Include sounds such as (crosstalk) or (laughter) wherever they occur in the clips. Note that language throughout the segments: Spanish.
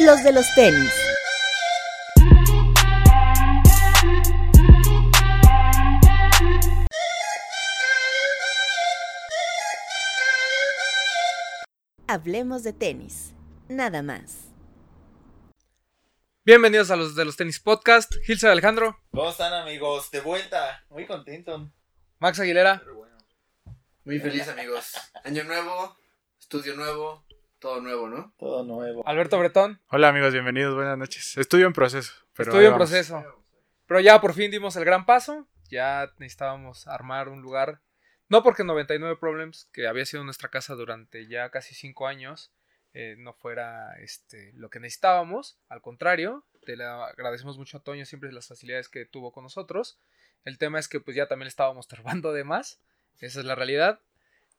los de los tenis. Hablemos de tenis, nada más. Bienvenidos a los de los tenis podcast. Gilser Alejandro, ¿Cómo están amigos? De vuelta. Muy contento. Max Aguilera. Muy feliz, amigos. Año nuevo, estudio nuevo, todo nuevo, ¿no? Todo nuevo. Alberto Bretón. Hola amigos, bienvenidos, buenas noches. Estudio en proceso. Pero Estudio en proceso. Pero ya por fin dimos el gran paso. Ya necesitábamos armar un lugar. No porque 99 Problems, que había sido nuestra casa durante ya casi 5 años, eh, no fuera este, lo que necesitábamos. Al contrario, te le agradecemos mucho a Toño siempre las facilidades que tuvo con nosotros. El tema es que pues ya también le estábamos (laughs) turbando de más. Esa es la realidad.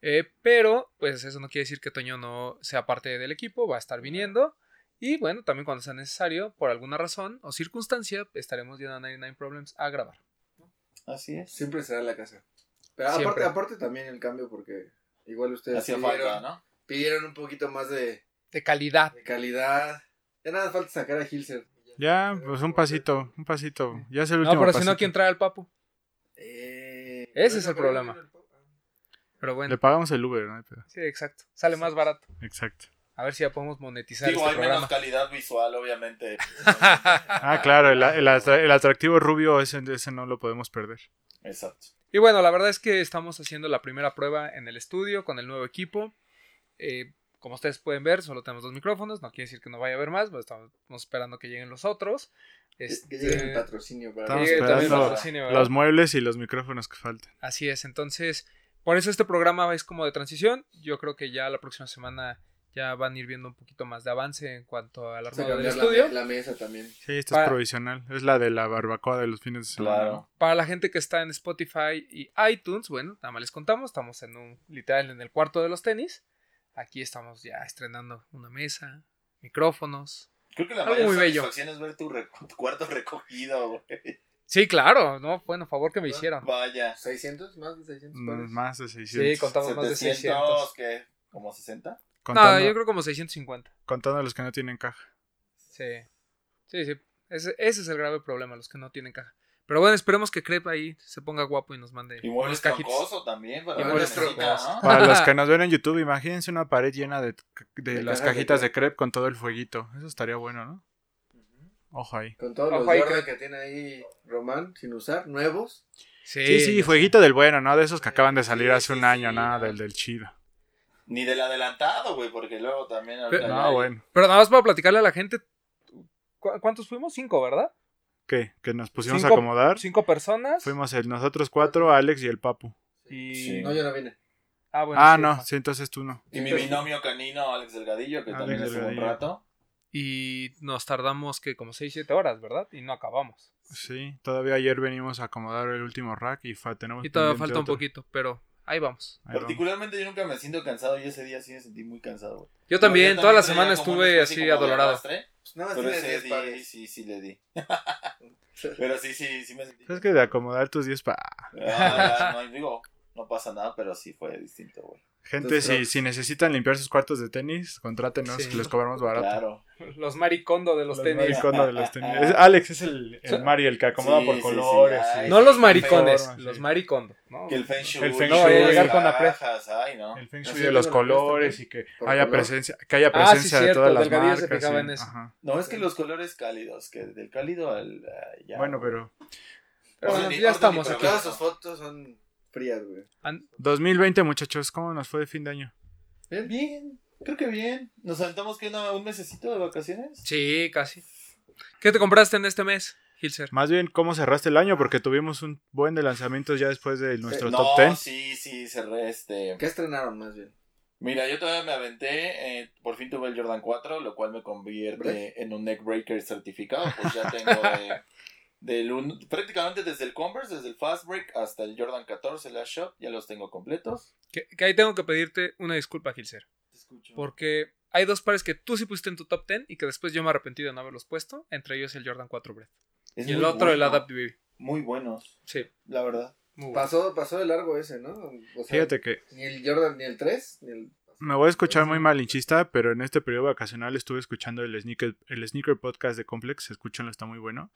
Eh, pero, pues eso no quiere decir que Toño no sea parte del equipo, va a estar viniendo. Y bueno, también cuando sea necesario, por alguna razón o circunstancia, estaremos yendo a 99 Problems a grabar. Así es. Siempre será la casa. Pero aparte, aparte también el cambio porque igual ustedes Hacía pidieron, falta, ¿no? pidieron un poquito más de, De calidad. de calidad. Ya nada falta sacar a Hilser. Ya, pues un pasito, un pasito. Ya es el No, último pero si no. ¿quién trae al papu? Eh, Ese es el problema. Pero bueno, Le pagamos el Uber, ¿no? Pero- sí, exacto. Sale más barato. Exacto. A ver si ya podemos monetizar Digo, este hay programa. menos calidad visual, obviamente. (laughs) Ah, claro, el, el atra- el atractivo rubio, ese, ese no lo podemos perder. Exacto. Y bueno, la verdad es que estamos haciendo la primera prueba en el estudio con el nuevo equipo. Eh, como ustedes pueden ver, solo tenemos dos micrófonos. No quiere decir que no vaya a haber más, pero estamos esperando que lleguen los otros. Que Este, llegue el patrocinio para Estamos llegue también esperando patrocinio, ¿verdad? los muebles y los micrófonos que faltan. Así es, entonces, por eso este programa es como de transición. Yo creo que ya la próxima semana ya van a ir viendo un poquito más de avance en cuanto a armado del la, estudio. me- la mesa también. Sí, esto Para- es provisional. Es la de la barbacoa de los fines de semana. Claro. Para la gente que está en Spotify y iTunes, bueno, nada más les contamos, estamos en un literal en el cuarto de los tenis. Aquí estamos ya estrenando una mesa, micrófonos. Creo que la Algo mayor muy bello. satisfacción es ver tu, re- tu cuarto (laughs) recogido, güey. Sí, claro, no, bueno, favor que me hicieron. Vaya. ¿600? ¿Más de 600? Mm? Más de 600. Sí, contamos más de 600. ¿qué? ¿Como 60? Contando, No, yo creo como 650. contando los que no tienen caja. Sí. Sí, sí. Ese, ese es el grave problema, los que no tienen caja. Pero bueno, esperemos que Crepe ahí se ponga guapo y nos mande Y muebles cajitos. troncoso también. Para Y ver muebles. ¿no? Para los que (laughs) nos ven en YouTube, imagínense una pared llena de, de De las cajitas de crepe con todo el fueguito. Eso estaría bueno, ¿no? Ojo ahí. Con todos Ojo los ahí, Jordan que tiene ahí Román sin usar, nuevos. Sí, Sí, sí, ya fueguito del bueno, ¿no? De esos que acaban de salir Sí, hace sí, un año, sí, nada, no. del del chido. Ni del adelantado, güey, porque luego también... Pero- No, hay- bueno. Pero nada más para platicarle a la gente. ¿cu- ¿Cuántos fuimos? Cinco, ¿verdad? ¿Qué? Que nos pusimos Cinco- a acomodar. Cinco personas. Fuimos el, nosotros cuatro, Alex y el Papu. Y... Sí. No, yo no vine. Ah, bueno, ah, sí, no, sí, entonces tú no. Y mi binomio canino, Alex Delgadillo, que Alex también estuvo un rato. Y nos tardamos que como 6, 7 horas, ¿verdad? Y no acabamos. Sí, todavía ayer venimos a acomodar el último rack y fa- tenemos Y todavía falta un poquito, pero ahí vamos. Ahí vamos. Particularmente yo nunca me siento cansado y ese día sí me sentí muy cansado, güey. Yo también, Yo toda la semana estuve así de adolorado. Pues nada más Pero tienes ese 10 día pares. sí, sí le di. (laughs) Pero sí, sí, sí me sentí. ¿Sabes que de acomodar tus 10 pa... Ah, ya, no, digo, no pasa nada, pero sí fue distinto, güey. Gente, Entonces, si, si necesitan limpiar sus cuartos de tenis, contrátenos, Sí. que les cobramos barato. Claro. Los maricondo de los, Los tenis. maricondo de los tenis. (laughs) Es- Alex es el, el. Mari, el que acomoda Sí, por colores. sí, sí. ay, No los maricones, los sí. maricondo. ¿no? Que el Feng Shui. El Feng No vaya a Shui. llegar con cajas, ay, ¿no? El feng shui de los colores y que haya color. presencia, que haya Ah, sí, presencia de todas las se marcas. fijaba y- en eso. ajá. No, es que los colores cálidos, que del cálido al. ah, ya. Bueno, pero bueno, ya estamos Pero aquí. todas sus fotos son frías, güey. An- 2020, muchachos, ¿cómo nos fue de fin de año? Bien, bien. Creo que bien. Nos aventamos que una- un mesecito de vacaciones. Sí, casi. ¿Qué te compraste en este mes, Hilser? Más bien, ¿cómo cerraste el año? Porque tuvimos un buen de lanzamientos ya después de nuestro no, top 10. sí, sí, cerré este. ¿Qué estrenaron más bien? Mira, yo todavía me aventé, eh, por fin tuve el Jordan 4, lo cual me convierte ¿Break? en un neck breaker certificado, pues ya tengo de, del un- prácticamente desde el Converse, desde el Fast Break hasta el Jordan 14 Last Shot, ya los tengo completos. Que, que ahí tengo que pedirte una disculpa, Hilser. Te escucho. Porque hay dos pares que tú sí pusiste en tu top 10 y que después yo me arrepentí de no haberlos puesto. Entre ellos el Jordan 4 Breath. Es Y el muy otro, el bueno, Adapt Baby. Muy buenos, Sí, la verdad. muy bueno. Pasó, pasó de largo ese, ¿no? O sea, Fíjate que Ni el Jordan, ni el 3, ni el. Me voy a escuchar muy malinchista, pero en este periodo vacacional estuve escuchando el Sneaker, el Sneaker Podcast de Complex. Escúchenlo, está muy bueno.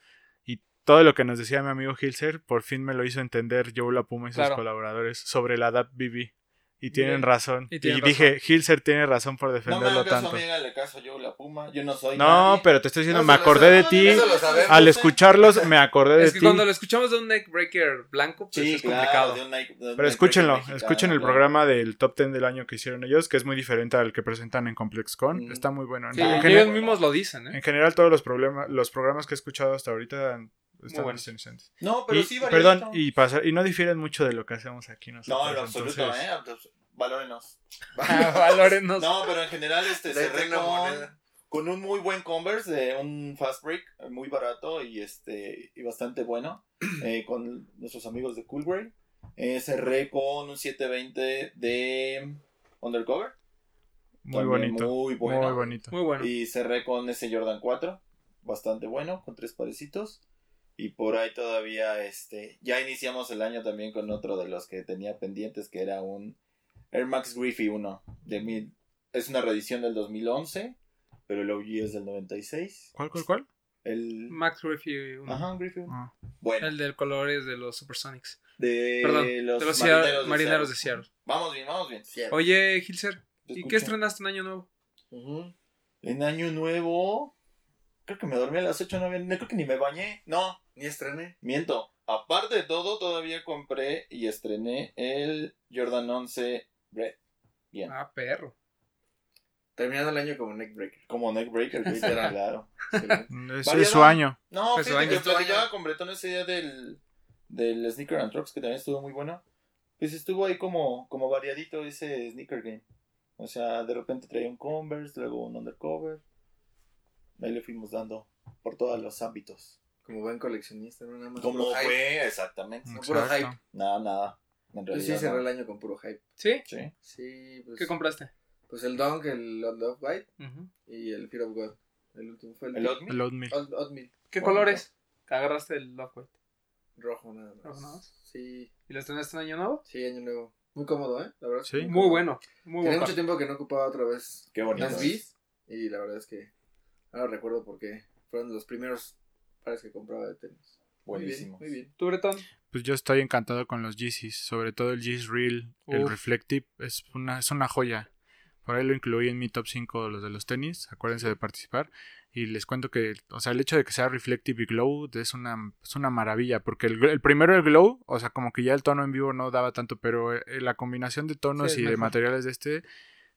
Y todo lo que nos decía mi amigo Hilser, por fin me lo hizo entender Joe La Puma y sus Claro. colaboradores sobre la DAP BB. Y tienen Bien. razón. Y dije, Hilser tiene razón por No me defenderlo caso, tanto. amiga, le caso yo la puma. Yo no soy No, nadie. pero te estoy diciendo, No, me acordé de ti. Al sé. escucharlos, me acordé de Es que ti. cuando lo escuchamos de un neckbreaker blanco, pues Sí, es claro, complicado. de un Nike- de un Pero escúchenlo, mexicano, escuchen el claro. programa del top 10 del año que hicieron ellos, que es muy diferente al que presentan en ComplexCon. Mm. Está muy bueno. Sí, en, ellos mismos lo dicen, ¿eh? en general, todos los, problemas, los programas que he escuchado hasta ahorita están buenos. interesantes. No, pero Y, sí, perdón, variadito. y, pasar, y no difieren mucho de lo que hacemos aquí nosotros. No, en lo absoluto, entonces- ¿eh? Valórenos. (laughs) Valórenos. No, pero en general este cerré con, con un muy buen Converse de un Fast Break, eh, muy barato y este y bastante bueno, (clears throat) eh, con nuestros amigos de Coolgrey. Eh, cerré con un 720 de Undercover. Muy también bonito. Muy bueno. Muy bonito. Muy bueno. Y cerré con ese Jordan 4, bastante bueno, con tres parecitos. Y por ahí todavía, este, ya iniciamos el año también con otro de los que tenía pendientes, que era un Air Max Griffey 1. De mil, es una reedición del 2011, pero el OG es del 96. ¿Cuál, cuál, cuál? El... Max Griffey, uno. Ajá, Griffey 1. Ah. Bueno, el del color es de los Supersonics. de Perdón, los, de los marineros, Seattle- de marineros de Seattle. Vamos bien, vamos bien. Oye, Gilser, ¿y qué estrenaste en Año Nuevo? En Año Nuevo, creo que me dormí a las 8 no, no creo que ni me bañé. No, Ni estrené. Miento. Aparte de todo, todavía compré y estrené el Jordan 11 Red. Bien. Ah, perro. Terminando el año como neckbreaker. Como neckbreaker, (laughs) claro. Es, Variado. es su año. No, Pues fíjate año. platicaba con Bretón ese día del, del Sneaker and Trucks, que también estuvo muy bueno. Pues estuvo ahí como, como variadito ese Sneaker Game. O sea, de repente traía un Converse, luego un Undercover. Ahí le fuimos dando por todos los ámbitos. Como buen coleccionista, no nada más. Como puro hype. fue, exactamente. No, puro hype. Nada, nada. En Yo sí realidad. cerré no. el año con puro hype. ¿Sí? Sí. Sí, pues. ¿Qué compraste? Pues el Dunk, el Love White y el Fear of God. El último fue el, El Oatmeal. El Oatmeal. Odd, Oatmeal. ¿Qué colores? Agarraste el Lockwood. Rojo nada más. ¿Rojo nada más? Sí, ¿Y lo estrenaste en Año Nuevo? sí, año nuevo. Muy cómodo, ¿eh? La verdad. Sí. Muy cómodo. bueno. Muy Tenía mucho tiempo que no ocupaba otra vez Qué bonito. las bis y la verdad es que ahora recuerdo porque fueron los primeros pares que compraba de tenis. Buenísimo. Muy bien, muy bien. ¿Tú, Bretón? Pues yo estoy encantado con los Yeezys, sobre todo el Yeezy Real, el. Reflective, es una, es una joya. Por ahí lo incluí en mi top 5 los de los tenis, acuérdense de participar. Y les cuento que, o sea, el hecho de que sea Reflective y Glow es una, es una maravilla, porque el, el primero, el Glow, o sea, como que ya el tono en vivo no daba tanto, pero eh, la combinación de tonos Sí, y de materiales de este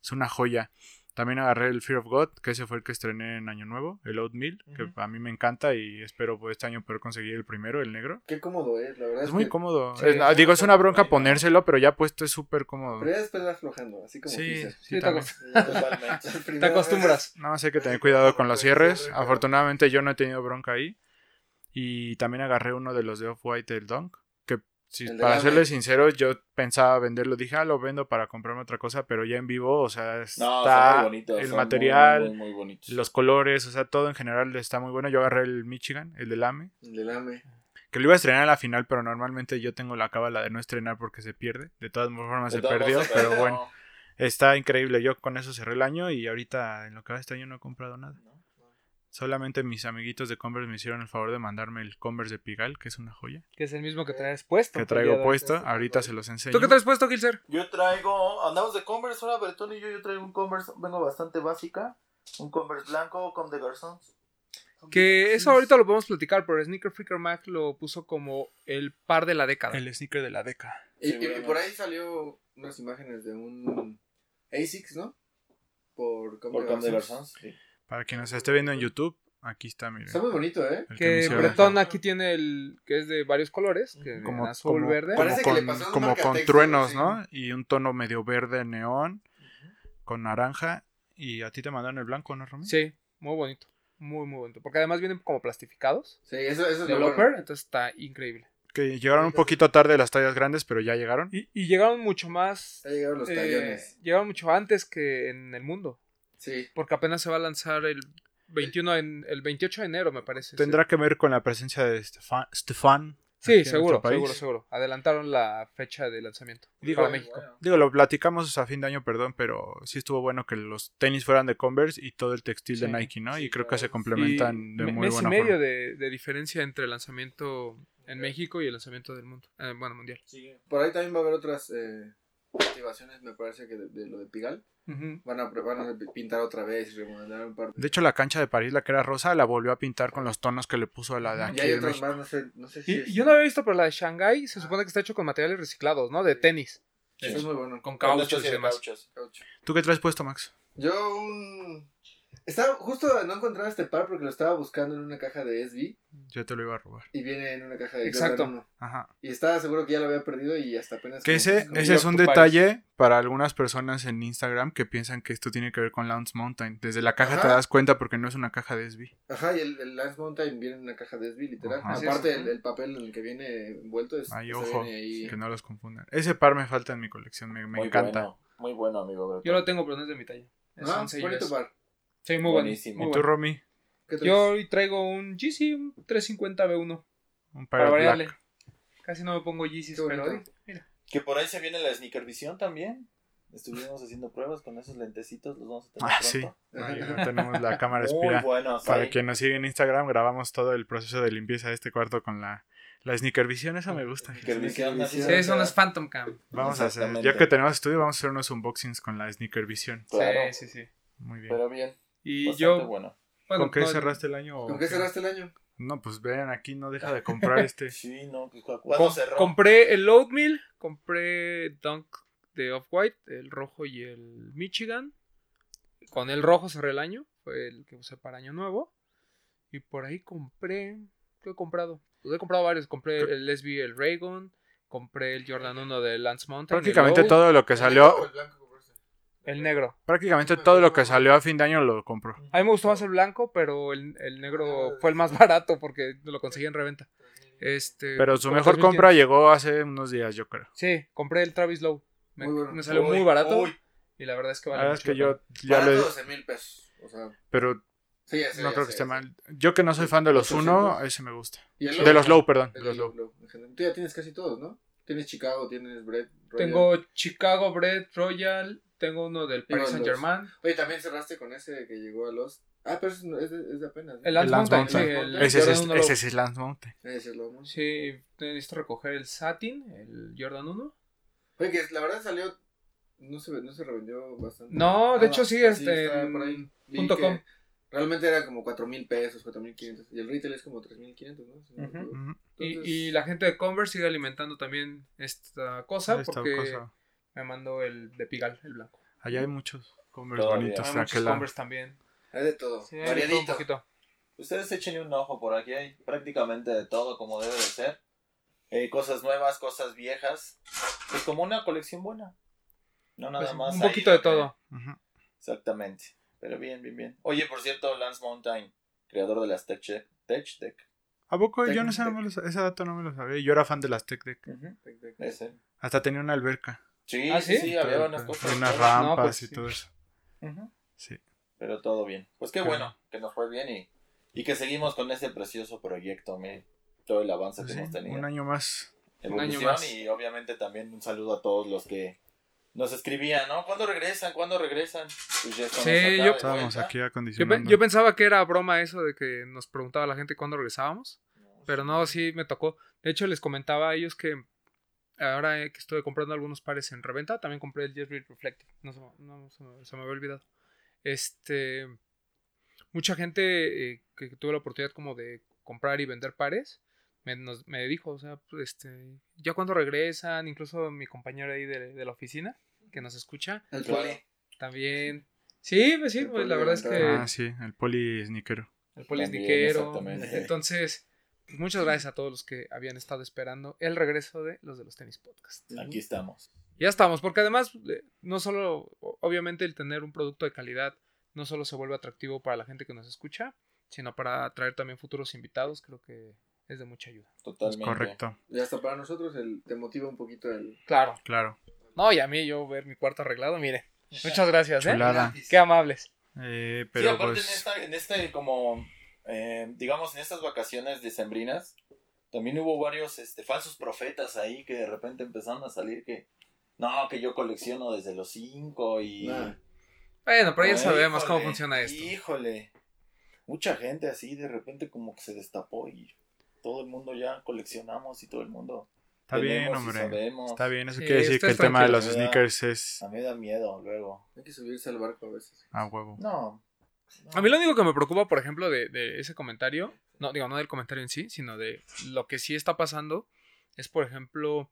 es una joya. También agarré el Fear of God, que ese fue el que estrené en Año Nuevo, el Oatmeal, Ujú. que a mí me encanta y espero pues, este año poder conseguir el primero, el negro. Qué cómodo es, la verdad. Es muy que- cómodo. Sí, Es- ah, sí, digo, es una bronca ponérselo, pero ya puesto es súper cómodo. Pero ya después va aflojando, así como Sí, Pixar. sí, Sí, te acost-. (laughs) El Te acostumbras. Nada más hay que tener cuidado con los cierres. Afortunadamente yo no he tenido bronca ahí. Y también agarré uno de los de Off-White del Dunk. De para Lame. serles sincero, yo pensaba venderlo. Dije, ah, lo vendo para comprarme otra cosa. Pero ya en vivo, o sea, No, está son muy bonitos. el son material, Muy, muy, muy los colores, o sea, todo en general está muy bueno. Yo agarré el Michigan, el de Lame. El del AME. Que lo iba a estrenar a la final, pero normalmente yo tengo la cábala de no estrenar porque se pierde. De todas formas De se perdió, pero no. bueno. Está increíble. Yo con eso cerré el año y ahorita en lo que va este año no he comprado nada. Solamente mis amiguitos de Converse me hicieron el favor de mandarme el Converse de Pigal, que es una joya. Que es el mismo que traes puesto. Que el día traigo puesto. Ahorita se los enseño. ¿Tú qué traes puesto, Gilser? Yo traigo, andamos de Converse ahora, Bertón y yo, yo traigo un Converse, vengo bastante básica, un Converse blanco con de Garzons. Que eso ahorita lo podemos platicar, pero Sneaker Freaker Mac lo puso como el par de la década. El sneaker de la década. Y, por ahí salió unas imágenes de un ASICS, ¿no? Por con de Garçons. Garzons. Sí. Para quien nos esté viendo en YouTube, aquí está, miren. Está muy bonito, ¿eh? Que hicieron. Bretón aquí tiene el que es de varios colores, que como, azul, como- verde. como Parece que le con, como con truenos, sí. ¿no? Y un tono medio verde neón con naranja. Y a ti te mandaron el blanco, ¿no, Romeo? Sí, muy bonito. Muy, muy bonito. Porque además vienen como plastificados. Sí, eso, eso es De lo bueno. entonces está increíble. Que llegaron un poquito tarde las tallas grandes, pero ya llegaron. Y, y llegaron mucho más. Ya llegaron los eh, tallones. llegaron mucho antes que en el mundo. Sí. Porque apenas se va a lanzar el 21 en, el 28 de enero, me parece. Tendrá que ver con la presencia de Stefan, Stefan Sí, seguro, seguro, seguro. Adelantaron la fecha de lanzamiento Digo, para México. Digo, lo platicamos a fin de año, perdón, pero sí estuvo bueno que los tenis fueran de Converse y todo el textil de. Nike, ¿no? Sí, y creo que se Y complementan de muy mes y buena medio forma. de, de diferencia entre el lanzamiento en México y el lanzamiento del mundo. eh, bueno, mundial. Por ahí también va a haber otras eh, activaciones, me parece que de, de lo de Pigal. Ujú. Van a, van a pintar otra vez y remodelar un par de... De hecho, la cancha de París, la que era rosa, la volvió a pintar con los tonos que le puso a la de aquí. y hay otras más, no sé, no sé si Y, es- yo no había visto, pero la de Shanghai se supone que está hecho con materiales reciclados, ¿no? De tenis. Eso es muy bueno. Con Con cauchos y demás. cauchos. Caucho. ¿Tú qué traes puesto, Max? Yo un... Estaba justo no encontraba este par porque lo estaba buscando en una caja de SB Yo te lo iba a robar. y viene en una caja de Exacto. Jordan 1. Ajá. Y estaba seguro que ya lo había perdido y hasta apenas... Que ese, como- ese es un detalle para algunas personas en Instagram que piensan que esto tiene que ver con Lance Mountain. Desde la caja te das cuenta porque no es una caja de SB. Ajá, y el, el Lance Mountain viene en una caja de SB, literal. Ajá. Aparte, es. el, el papel en el que viene envuelto es... Ay, se ojo, viene ahí- que no los confundan. Ese par me falta en mi colección, me, me Muy encanta. Bueno, muy bueno, amigo. Yo lo tengo, pero no es de mi talla. Es Ah, 11 bonito US. par. Sí, muy bueno. Buenísimo. muy ¿Y tú, bueno. Romy? Yo hoy traigo un un 350 B1. Un Para variarle. Casi no me pongo bonito. pero mira. Que por ahí se viene la sneaker visión también. Estuvimos haciendo pruebas con esos lentecitos, los vamos a tener Ah, sí. pronto. Ahí (laughs) no tenemos la cámara Muy espía. buenos. Para ahí. quien nos sigue en Instagram, grabamos todo el proceso de limpieza de este cuarto con la, la sneaker visión. Eso me gusta. Sneaker visión, así Sí, se Sí, eso no queda. es Phantom Cam. Vamos a hacer, ya que tenemos estudio, vamos a hacer unos unboxings con la sneaker visión. Claro, Sí, sí, sí. Muy bien. pero bien. Y bastante yo, bueno. bueno, ¿Con qué no, cerraste el año? ¿Con qué qué? cerraste el año? No, pues vean, aquí no deja de comprar este. (laughs) Sí, no, cu- ¿cuándo com- cerró? compré el Oatmeal, compré Dunk de Off-White, el rojo y el Michigan. Con el rojo cerré el año, fue el que usé para año nuevo. Y por ahí compré, ¿qué he comprado? Pues he comprado varios, compré el SB, el Raygon, compré el Jordan 1 de Lance Mountain. Prácticamente todo lo que salió, ¿El blanco compraste? El negro. prácticamente todo lo que salió a fin de año lo compró. A mí me gustó más el blanco, pero el, el negro fue el más barato porque lo conseguí en reventa. Este, Pero su mejor 3.500. compra llegó hace unos días, yo creo. Sí, compré el Travis Low. Me, Muy bueno. me salió Uy, muy barato uy. y la verdad es que La vale es que yo ya Barato lo 12 mil pesos. O sea, Pero sí, sé, no creo sé, que esté mal. Yo que no soy fan de los uno, ese me gusta. ¿Y el De los low, perdón. De los low, low. Tú ya tienes casi todos, ¿no? Tienes Chicago, tienes Bread. Royal. Tengo Chicago Bread Royal, tengo uno del Paris Saint Germain. Oye, también cerraste con ese que llegó a los. Ah, pero es, es, de, es de apenas. ¿no? El Lance Mountain, sí, Mountain. el Ese, es, 1 ese es Lance Mountain. Ese es lo más. Sí, necesito recoger el Satin, el Jordan 1. Oye, que la verdad salió. No se, no se revendió bastante. No, de hecho sí, este, en. Vi punto com. Realmente era como 4 mil pesos, 4 mil 500. Y el retail es como 3 mil 500, ¿no? Si. Y, y la gente de Converse sigue alimentando también esta cosa Esta porque cosa. Me mandó el de Pigal, el blanco. Allá hay muchos Converse Todavía. bonitos Hay de muchos aquel lado. Converse también. Hay de todo. Sí, hay de todo un variadito. poquito. Ustedes echen un ojo por aquí, hay prácticamente de todo como debe de ser. Eh, cosas nuevas, cosas viejas. Pues como una colección buena. No nada Pues, más. un poquito de todo. Exactamente. Pero bien, bien, bien. Oye, por cierto, Lance Mountain, creador de las Tech, Tech Deck. ¿A poco? Yo no sé, ese dato no me lo sabía. Yo era fan de las Tech Deck. Tec, tec. Ese. Hasta tenía una alberca. Sí, ¿Ah, sí, sí? sí, había unas cosas. unas todas. rampas No, pues y sí. todo eso. Sí. Pero todo bien. Pues qué bueno que nos fue bien y, y que seguimos con ese precioso proyecto, me, todo el avance Pues que sí, hemos tenido. un año más. Un año Evolución más. y obviamente también un saludo a todos los que nos escribían, ¿no? ¿Cuándo regresan? ¿Cuándo regresan? Pues ya Sí, yo- Estábamos aquí Yo, pe- acondicionando. yo pensaba que era broma eso de que nos preguntaba la gente cuándo regresábamos, pero no, sí me tocó. De hecho, les comentaba a ellos que ahora eh, que estuve comprando algunos pares en reventa, también compré el Jerry Reflective. No, se, no, se me, se me había olvidado. Este, mucha gente eh, que tuve la oportunidad como de comprar y vender pares me, nos- me dijo, o sea, pues, este, ya cuando regresan, incluso mi compañero ahí de, de la oficina que nos escucha, El poli. también. Sí, pues sí, El pues la poli verdad es que. Ah, sí, el poli sniquero. el polisniquero. exactamente. Entonces, pues muchas gracias a todos los que habían estado esperando el regreso de los de los tenis podcast. Aquí estamos. Ya estamos, porque además, eh, no solo, obviamente, el tener un producto de calidad no solo se vuelve atractivo para la gente que nos escucha, sino para atraer también futuros invitados, creo que es de mucha ayuda. Totalmente. Correcto, Y hasta para nosotros el, te motiva un poquito el. Claro. claro. No, y a mí yo ver mi cuarto arreglado, mire. (laughs) Muchas gracias, ¿eh? Chulada. Qué amables. Eh, sí, pero aparte pues. en, esta, en este como, eh, digamos, en estas vacaciones decembrinas, también hubo varios este, falsos profetas ahí que de repente empezaron a salir que, no, que yo colecciono desde los 5 y... Nah. Bueno, pero ya Ay, sabemos cómo funciona esto. Híjole, mucha gente así de repente como que se destapó y todo el mundo ya coleccionamos y todo el mundo... Está bien, hombre. Está bien, eso Sí, quiere decir que el tema de los sneakers es A mí me da miedo luego. Hay que subirse al barco a veces. a huevo. No. A mí lo único que me preocupa, por ejemplo, de, de ese comentario, no digo no del comentario en sí, sino de lo que sí está pasando, es por ejemplo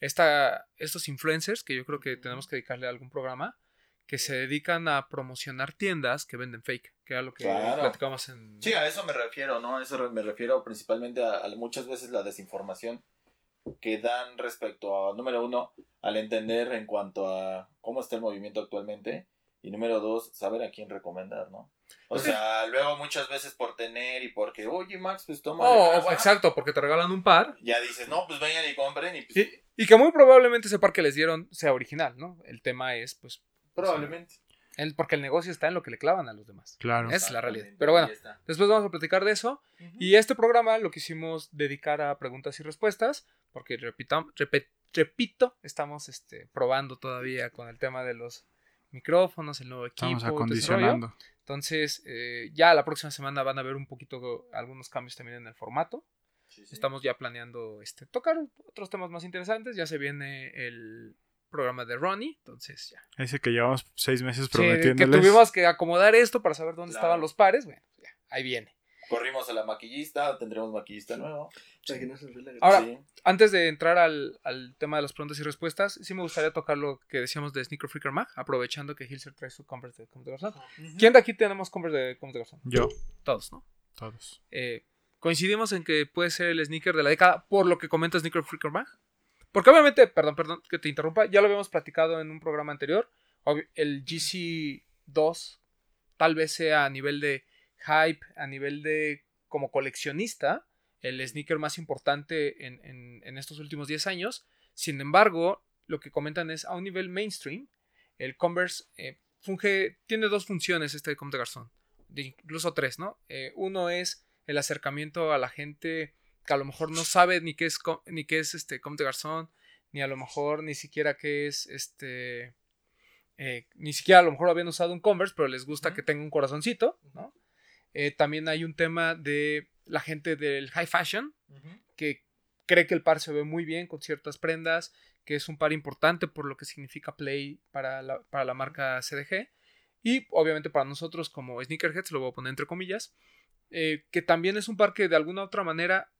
esta, estos influencers, que yo creo que tenemos que dedicarle a algún programa, que se dedican a promocionar tiendas que venden fake, que era lo que Claro. platicamos en... Sí, a eso me refiero, ¿no? A eso me refiero principalmente a, a muchas veces la desinformación que dan respecto a, número uno, al entender en cuanto a cómo está el movimiento actualmente. Y número dos, saber a quién recomendar, ¿no? O sea, luego muchas veces por tener y porque, oye, Max, pues toma. Oh, exacto, porque te regalan un par Ya dices, no, pues vengan y compren y pues, y, y que muy probablemente ese par que les dieron sea original, ¿no? El tema es, pues, probablemente. el, porque el negocio está en lo que le clavan a los demás. Claro. Es la realidad. Pero bueno, después vamos a platicar de eso. Y este programa lo quisimos dedicar a preguntas y respuestas, porque repito, repito estamos este, probando todavía con el tema de los micrófonos, el nuevo equipo. Estamos acondicionando. Entonces, eh, ya la próxima semana van a ver un poquito algunos cambios también en el formato. Sí, sí. Estamos ya planeando este, tocar otros temas más interesantes. Ya se viene el programa de Ronnie, entonces ya. Ese que llevamos seis meses Sí, que prometiéndoles. tuvimos que acomodar esto para saber dónde Claro. estaban los pares. Bueno, ya, ahí viene. Corrimos a la maquillista, tendremos maquillista nuevo. Ahora, Sí. Antes de entrar al, al tema de las preguntas y respuestas, sí me gustaría tocar lo que decíamos de Sneaker Freaker Mag, aprovechando que Hilser trae su Converse de Converse de Garzón. ¿Quién de aquí tenemos Converse de Converse de Garzón? Yo, Todos, ¿no? todos. Eh, coincidimos en que puede ser el sneaker de la década por lo que comenta Sneaker Freaker Mag. Porque obviamente, perdón, perdón que te interrumpa, ya lo habíamos platicado en un programa anterior. El GC2 tal vez sea a nivel de hype, a nivel de como coleccionista, el sneaker más importante en, en- en estos últimos 10 años. Sin embargo, lo que comentan es a un nivel mainstream, el Converse eh, funge, tiene dos funciones este Garçons, de incluso tres, ¿no? Eh, uno es el acercamiento a la gente que a lo mejor no sabe ni qué es, ni qué es este Comme des Garçons, ni a lo mejor ni siquiera qué es este... eh, ni siquiera a lo mejor habían usado un Converse, pero les gusta que tenga un corazoncito, ¿no? Eh, también hay un tema de la gente del high fashion, que cree que el par se ve muy bien con ciertas prendas, que es un par importante por lo que significa Play para la, para la marca CDG. Y obviamente para nosotros como sneakerheads, lo voy a poner entre comillas, eh, que también es un par que de alguna u otra manera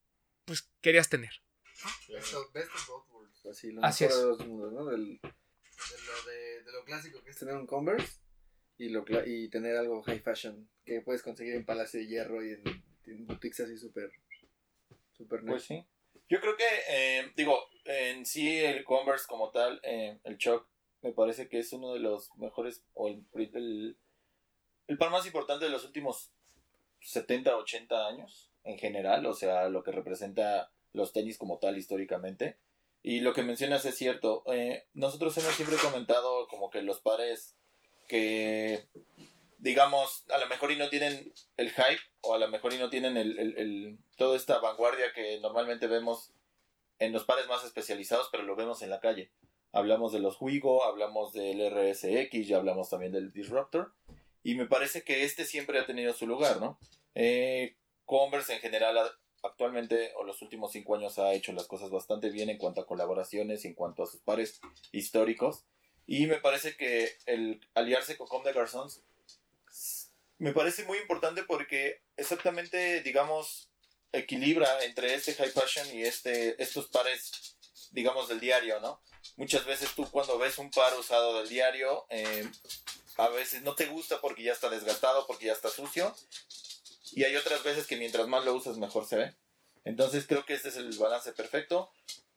pues querías tener. Así, lo Así mejor es. de dos mundos, ¿no? Del, de, lo de, de lo clásico que es tener un Converse y, lo, y tener algo high fashion que puedes conseguir en Palacio de Hierro y en, boutiques así súper súper Pues sí. Yo creo que, eh, digo, en sí el Converse como tal, eh, el Chuck, me parece que es uno de los mejores, o el par más importante de los últimos 70, 80 años en general, o sea, lo que representa los tenis como tal históricamente. Y lo que mencionas es cierto. eh, nosotros hemos siempre comentado como que los pares que, digamos, a lo mejor y no tienen el hype o a lo mejor y no tienen el, el, toda esta vanguardia que normalmente vemos en los pares más especializados, pero lo vemos en la calle. Hablamos de los Wigo, hablamos del RSX, ya hablamos también del Disruptor. Y me parece que este siempre ha tenido su lugar, ¿no? Eh, Converse en general actualmente o los últimos cinco años ha hecho las cosas bastante bien en cuanto a colaboraciones en cuanto a sus pares históricos. Y me parece que el aliarse con Comme des Garçons me parece muy importante porque exactamente, digamos, equilibra entre este high fashion y este, estos pares, digamos, del diario, ¿no? Muchas veces tú cuando ves un par usado del diario, eh, a veces no te gusta porque ya está desgastado, porque ya está sucio. Y hay otras veces que mientras más lo usas, mejor se ve. Entonces creo que este es el balance perfecto.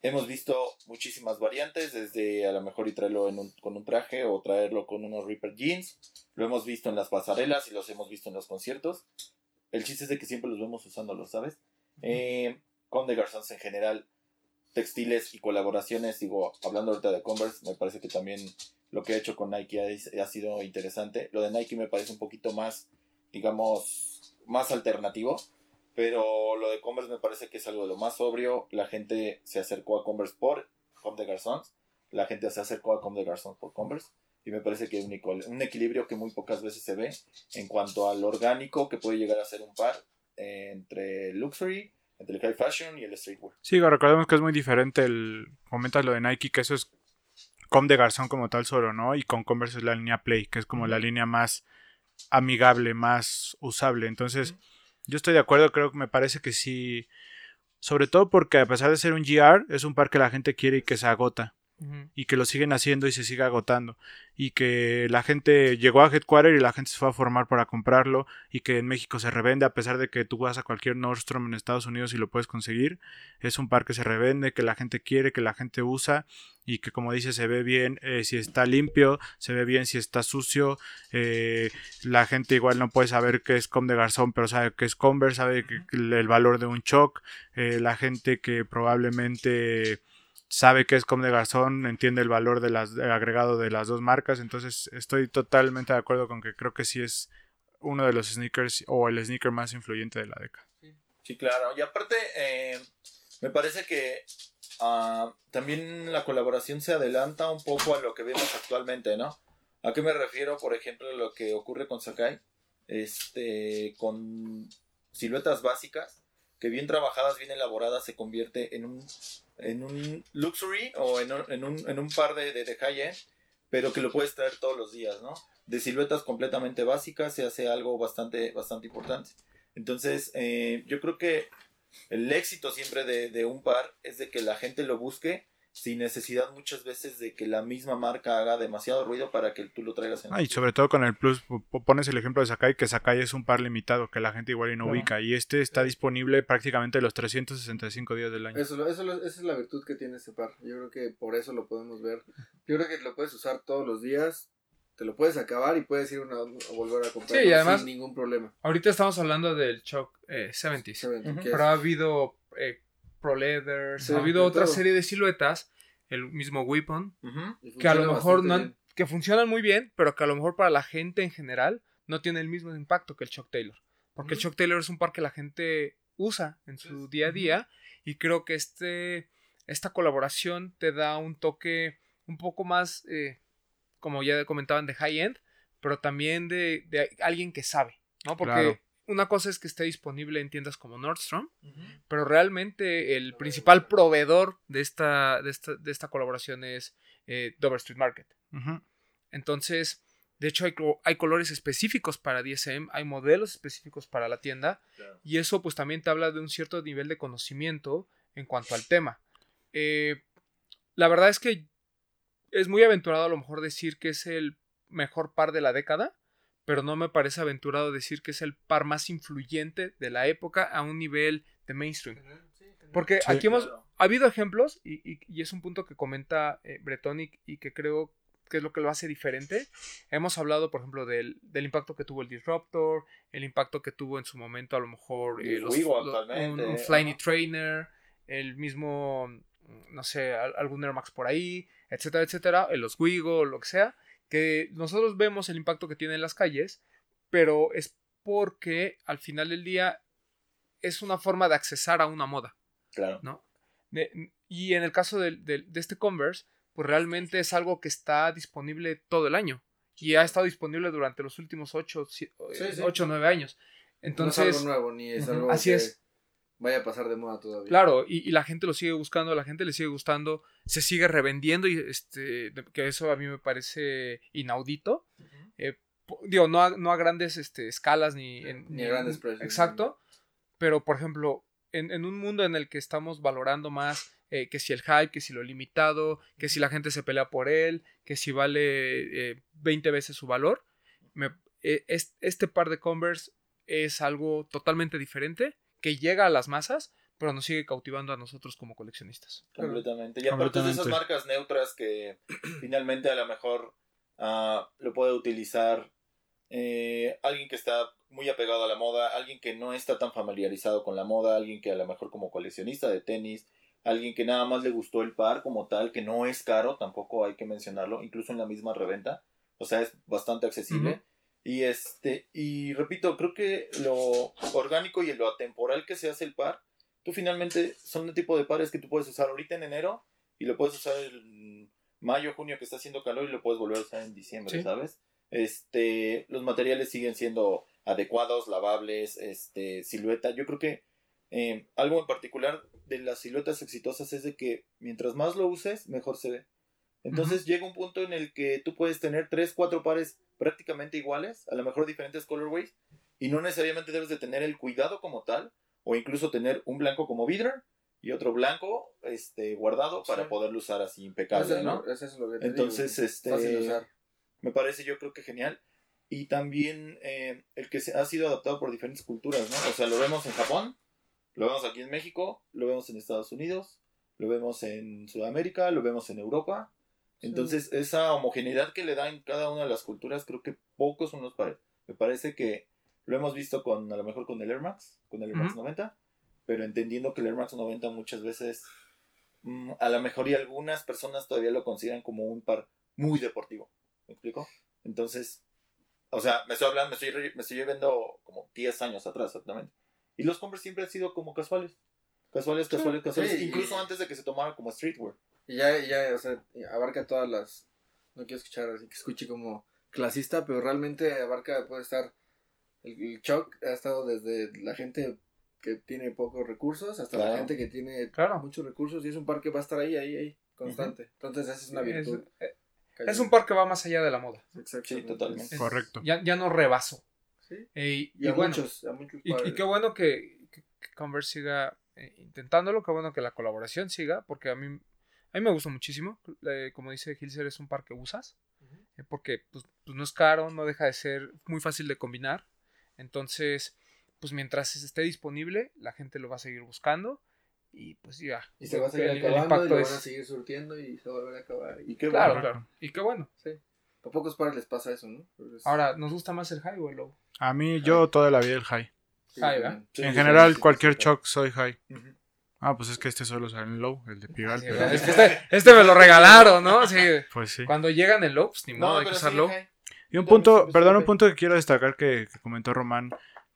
Hemos visto muchísimas variantes, desde a lo mejor y traerlo en un- con un traje o traerlo con unos Reaper jeans. Lo hemos visto en las pasarelas y los hemos visto en los conciertos. El chiste es de que siempre los vemos usándolos, ¿sabes? Eh, con The Garçons en general, textiles y colaboraciones, digo, hablando ahorita de Converse, me parece que también lo que ha hecho con Nike ha, ha sido interesante. Lo de Nike me parece un poquito más, digamos, más alternativo. Pero lo de Converse me parece que es algo de lo más sobrio. La gente se acercó a Converse por Comme de Garçons. La gente se acercó a Comme de Garçons por Converse. Y me parece que es un, equil- un equilibrio que muy pocas veces se ve en cuanto al orgánico que puede llegar a ser un par eh, entre luxury, entre el high fashion y el streetwear. Sí, recordemos que es muy diferente el. Comentas lo de Nike, que eso es Com de Garzón como tal solo, ¿no? Y con Converse es la línea Play, que es como la línea más amigable, más usable. Entonces, yo estoy de acuerdo, creo que me parece que sí. Sobre todo porque a pesar de ser un GR, es un par que la gente quiere y que se agota. Y que lo siguen haciendo y se sigue agotando. Y que la gente llegó a Headquarter y la gente se fue a formar para comprarlo y que en México se revende a pesar de que tú vas a cualquier Nordstrom en Estados Unidos y lo puedes conseguir es un par que se revende que la gente quiere que la gente usa y que como dice se ve bien eh, si está limpio se ve bien si está sucio eh, la gente igual no puede saber qué es Com de Garzón pero sabe que es Converse sabe que, que el valor de un choc eh, la gente que probablemente sabe que es Comme de Garzón, entiende el valor de las, del agregado de las dos marcas, entonces estoy totalmente de acuerdo con que creo que sí es uno de los sneakers o el sneaker más influyente de la década. Sí, claro. Y aparte, eh, me parece que ah, también la colaboración se adelanta un poco a lo que vemos actualmente, ¿no? ¿A qué me refiero, por ejemplo, lo que ocurre con Sakai? Este, con siluetas básicas, que bien trabajadas, bien elaboradas, se convierte en un, en un luxury o en un, en un, en un par de, de, de high-end, pero que lo puedes traer todos los días, ¿no? De siluetas completamente básicas se hace algo bastante, bastante importante. Entonces, eh, yo creo que el éxito siempre de, de, un par es de que la gente lo busque sin necesidad muchas veces de que la misma marca haga demasiado ruido para que tú lo traigas en ah, y sobre todo con el plus pones el ejemplo de Sakai que Sakai es un par limitado que la gente igual y no Claro. ubica y este está disponible prácticamente los 365 días del año Eso, lo- eso, lo- esa es la virtud que tiene ese par. Yo creo que por eso lo podemos ver. Yo creo que lo puedes usar todos los días. Te lo puedes acabar y puedes ir una- a volver a comprar Sí, y además- sin ningún problema. Ahorita estamos hablando del Choc eh, 70s. Saben, Ujú. que Pero es- ha habido eh, Pro Leathers, ha habido otra todo. serie de siluetas, el mismo Weapon, que a lo mejor no han- que funcionan muy bien, pero que a lo mejor para la gente en general no tiene el mismo impacto que el Chuck Taylor. Porque el. Chuck Taylor es un par que la gente usa en su día a día y creo que este, esta colaboración te da un toque un poco más, eh, como ya comentaban, de high-end, pero también de, de alguien que sabe, ¿no? Porque Claro. Una cosa es que esté disponible en tiendas como Nordstrom, pero realmente el principal proveedor de esta, de esta, de esta colaboración es eh, Dover Street Market. Entonces, de hecho, hay, co- hay colores específicos para DSM, hay modelos específicos para la tienda, Claro. y eso pues también te habla de un cierto nivel de conocimiento en cuanto al tema. Eh, la verdad es que es muy aventurado a lo mejor decir que es el mejor par de la década, pero no me parece aventurado decir que es el par más influyente de la época a un nivel de mainstream. Porque Sí. aquí hemos, Claro. ha habido ejemplos, y, y- y es un punto que comenta eh, Bretón y, y que creo que es lo que lo hace diferente. Hemos hablado, por ejemplo, del, del impacto que tuvo el Disruptor, el impacto que tuvo en su momento, a lo mejor, eh, el los- un, Trainer, el mismo, no sé, al- algún Air Max por ahí, etcétera, etcétera, los Wigo, lo que sea, que nosotros vemos el impacto que tiene en las calles, pero es porque al final del día es una forma de accesar a una moda. Claro. ¿no? De- y en el caso del- del- de, este Converse, pues realmente es algo que está disponible todo el año. Y ha estado disponible durante los últimos 8 Sí, sí. o 9 años. no es Entonces, algo nuevo, ni es algo Así que es. Vaya a pasar de moda todavía. claro, y, y la gente lo sigue buscando, la gente le sigue gustando, se sigue revendiendo, y este, que eso a mí me parece inaudito. Eh, digo, no a, no a grandes este, escalas ni, en- Ni a grandes precios, Exacto. Pero, por ejemplo, en, en un mundo en el que estamos valorando más eh, que si el hype, que si lo limitado, que si la gente se pelea por él, que si vale eh, 20 veces su valor, me- eh, es- este par de Converse es algo totalmente diferente que llega a las masas, pero nos sigue cautivando a nosotros como coleccionistas. Completamente. Y aparte de esas marcas neutras que (clears throat) finalmente a lo mejor ah, lo puede utilizar eh, alguien que está muy apegado a la moda, alguien que no está tan familiarizado con la moda, alguien que a lo mejor como coleccionista de tenis, alguien que nada más le gustó el par como tal, que no es caro, tampoco hay que mencionarlo, incluso en la misma reventa, o sea, es bastante accesible. Y este, y repito, creo que lo orgánico y lo atemporal que se hace el par, tú finalmente son el tipo de pares que tú puedes usar ahorita en enero y lo puedes usar en mayo, junio que está haciendo calor y lo puedes volver a usar en diciembre, Sí. ¿sabes? Este, los materiales siguen siendo adecuados, lavables, este, silueta. Yo creo que eh, algo en particular de las siluetas exitosas es de que mientras más lo uses, mejor se ve. Entonces llega un punto en el que tú puedes tener tres, cuatro pares prácticamente iguales, a lo mejor diferentes colorways, y no necesariamente debes de tener el cuidado como tal, o incluso tener un blanco como vidra y otro blanco este, guardado para Sí. poderlo usar así Eso impecable, es ¿no? lo- eso es lo que te Entonces, digo, este, fácil de usar. me parece yo creo que genial. Y también eh, el que se ha sido adaptado por diferentes culturas, ¿no? O sea, lo vemos en Japón, lo vemos aquí en México, lo vemos en Estados Unidos, lo vemos en Sudamérica, lo vemos en Europa. Entonces, esa homogeneidad que le da en cada una de las culturas, creo que pocos son los pares. Me parece que lo hemos visto con, a lo mejor con el Air Max, con el Air Max Ujú. 90, pero entendiendo que el Air Max 90 muchas veces, mm, a lo mejor y algunas personas todavía lo consideran como un par muy deportivo. ¿Me explico? Entonces, o sea, me estoy hablando, me estoy, me estoy viendo como 10 años atrás exactamente. Y los Converse siempre han sido como casuales. Casuales, casuales, casuales. sí, y- incluso antes de que se tomaran como streetwear. Y ya, ya, o sea, abarca todas las. No quiero escuchar así que escuche como clasista, pero realmente abarca, puede estar. El, el shock ha estado desde la gente que tiene pocos recursos hasta la Claro. gente que tiene Claro. muchos recursos y es un par que va a estar ahí, ahí, ahí, constante. Entonces, esa es una Es, virtud. eh, es un par que va más allá de la moda. Exactamente. Sí, totalmente. Es- Correcto. Ya, ya no rebaso. Sí. Eh, y, Y a bueno, muchos, a muchos y, qué bueno que, que- que Converse siga eh, intentándolo, qué bueno que la colaboración siga, porque a mí, a mí me gusta muchísimo. Eh, como dice Hilser, es un par que usas, eh, porque pues, pues no es caro, no deja de ser muy fácil de combinar. Entonces, pues mientras esté disponible, la gente lo va a seguir buscando. Y pues ya. Y se va a seguir el- el acabando y lo es- van a seguir surtiendo y se va a volver a acabar. Y Y qué Claro, bueno. claro. Y qué bueno. sí. A pocos pares les pasa eso, ¿no? Es- Ahora, ¿nos gusta más el high o el low? A mí, yo toda la vida el high. sí, también. Sí, en general, sí, sí, cualquier sí. choc soy high. Ah, pues es que este solo sale en low, el de Pigal. Sí, pero- es que este, este me lo regalaron, ¿no? Sí. (laughs) Pues sí. Cuando llegan el low, pues ni modo, No, hay que pero sí, usarlo. hi. Y un punto, perdón, un punto que quiero destacar que, que comentó Román,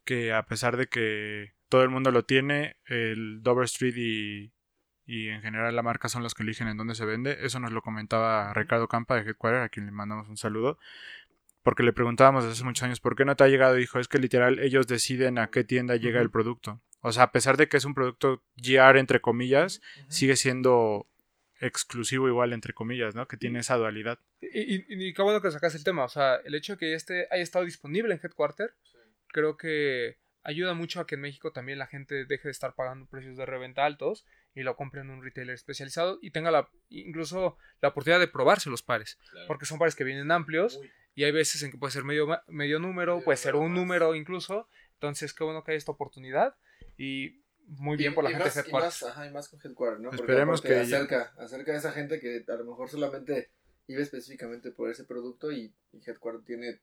que a pesar de que todo el mundo lo tiene, el Dover Street y, y en general la marca son los que eligen en dónde se vende. Eso nos lo comentaba Ricardo Campa de Headquarter, a quien le mandamos un saludo. Porque le preguntábamos hace muchos años, ¿por qué no te ha llegado? Y dijo, es que literal ellos deciden a qué tienda llega el producto. O sea, a pesar de que es un producto GR entre comillas, sigue siendo exclusivo igual entre comillas, ¿no? Que tiene esa dualidad. Y, y- y qué bueno que sacas el tema. O sea, el hecho de que este haya estado disponible en Headquarter, creo que ayuda mucho a que en México también la gente deje de estar pagando precios de reventa altos y lo compre en un retailer especializado y tenga la, incluso la oportunidad de probarse los pares. Claro. Porque son pares que vienen amplios Uy, y hay veces en que puede ser medio, medio número, Medio puede ser un más. número incluso. Entonces, qué bueno que hay esta oportunidad y muy bien Y- por la y gente más- de y Headquarter. más, ajá, y más con Headquarter, ¿no? Porque Esperemos que ya- acerca, acerca a esa gente que a lo mejor solamente iba específicamente por ese producto y, y Headquarter tiene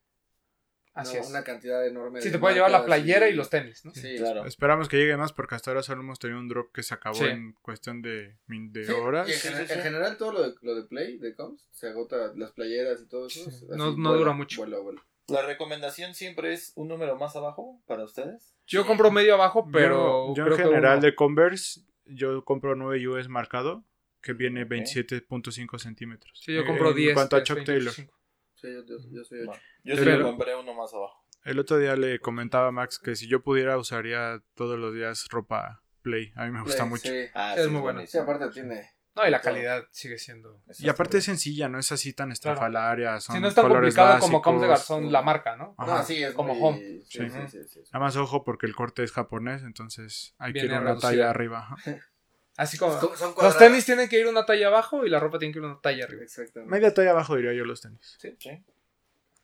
Así una, es. una cantidad enorme Sí, de te puede llevar la playera y los tenis, ¿no? Sí, claro. Esperamos que llegue más porque hasta ahora solo hemos tenido un drop que se acabó Sí. en cuestión de, de Sí, horas. Y en, Sí, gener- sí, sí. en general todo lo de, lo de Play, de Coms, se agota las playeras y todo eso. Sí, así no- no vuela, dura mucho. vuela, vuela. La recomendación siempre es un número más abajo para ustedes. Yo compro medio abajo, pero yo, yo creo en que general uno- de Converse, yo compro 9 US marcado, que viene Ok. 27.5 centímetros. Sí, yo Eh, compro en 10. cuanto a de Chuck 25. Taylor. Sí, yo, yo, yo soy Va. ocho. Yo sí Pero- le compré uno más abajo. El otro día le comentaba a Max que si yo pudiera usaría todos los días ropa Play. A mí me gusta Play, mucho. Sí, Ah, Es sí, muy bueno. Sí, aparte tiene. No, y la Todo. calidad sigue siendo. Y aparte es sencilla, no es así tan estrafalaria. Son Si no es tan complicado como básicos. Coms de Garzón, la marca, ¿no? Ajá. No, sí, es Como muy- home. Sí, Sí. sí, sí, sí, sí. Nada más ojo porque el corte es japonés, entonces hay que ir una reducida. talla arriba. (laughs) Así como. Los tenis tienen que ir una talla abajo y la ropa tiene que ir una talla arriba. Exactamente. Media talla abajo diría yo los tenis. Sí.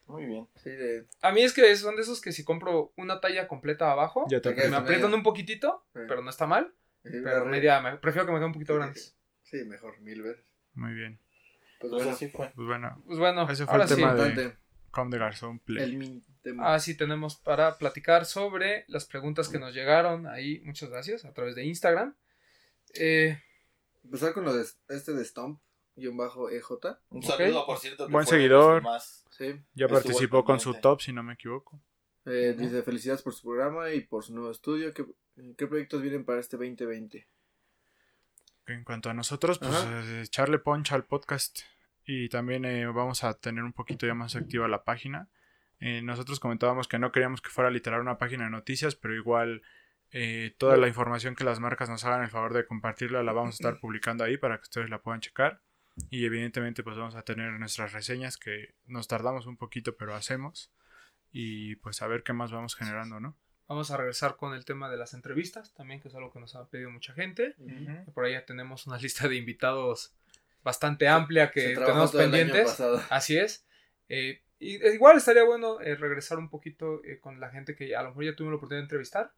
Muy bien. Sí, de. A mí es que son de esos que si compro una talla completa abajo, Ya te me aprietan media. un poquitito, Sí. pero no está mal. Sí, Pero media, me- prefiero que me queden un poquito grandes. Sí, mejor, mil veces. Muy bien. Pues Pues bueno, así fue. Pues bueno, Pues bueno, Ese fue ahora el sí. tema de- importante, Com de Garzón Play. el min tema. Ah, sí, tenemos para platicar sobre las preguntas que nos llegaron ahí. Muchas gracias, a través de Instagram. Eh, Empezar con lo de este de Stomp. EJ. Un saludo, por cierto. que Buen seguidor. más- Sí. Ya Estuvo participó con su top, si no me equivoco. Eh. Dice felicidades por su programa y por su nuevo estudio. ¿Qué, qué proyectos vienen para este 2020? En cuanto a nosotros, pues Ajá. eh, echarle poncha al podcast. Y también eh, vamos a tener un poquito ya más activa la página. Eh, nosotros comentábamos que no queríamos que fuera literal una página de noticias, pero igual eh, toda la información que las marcas nos hagan el favor de compartirla la vamos a estar publicando ahí para que ustedes la puedan checar. Y evidentemente pues vamos a tener nuestras reseñas que nos tardamos un poquito, pero hacemos. Y pues a ver qué más vamos generando, ¿no? Vamos a regresar con el tema de las entrevistas, también que es algo que nos ha pedido mucha gente. Ujú. Por ahí ya tenemos una (laughs) lista de invitados bastante amplia que tenemos todo el año pendientes. pasado. Así es. Eh, y eh, igual estaría bueno eh, regresar un poquito eh, con la gente que a lo mejor ya tuvimos la oportunidad de entrevistar,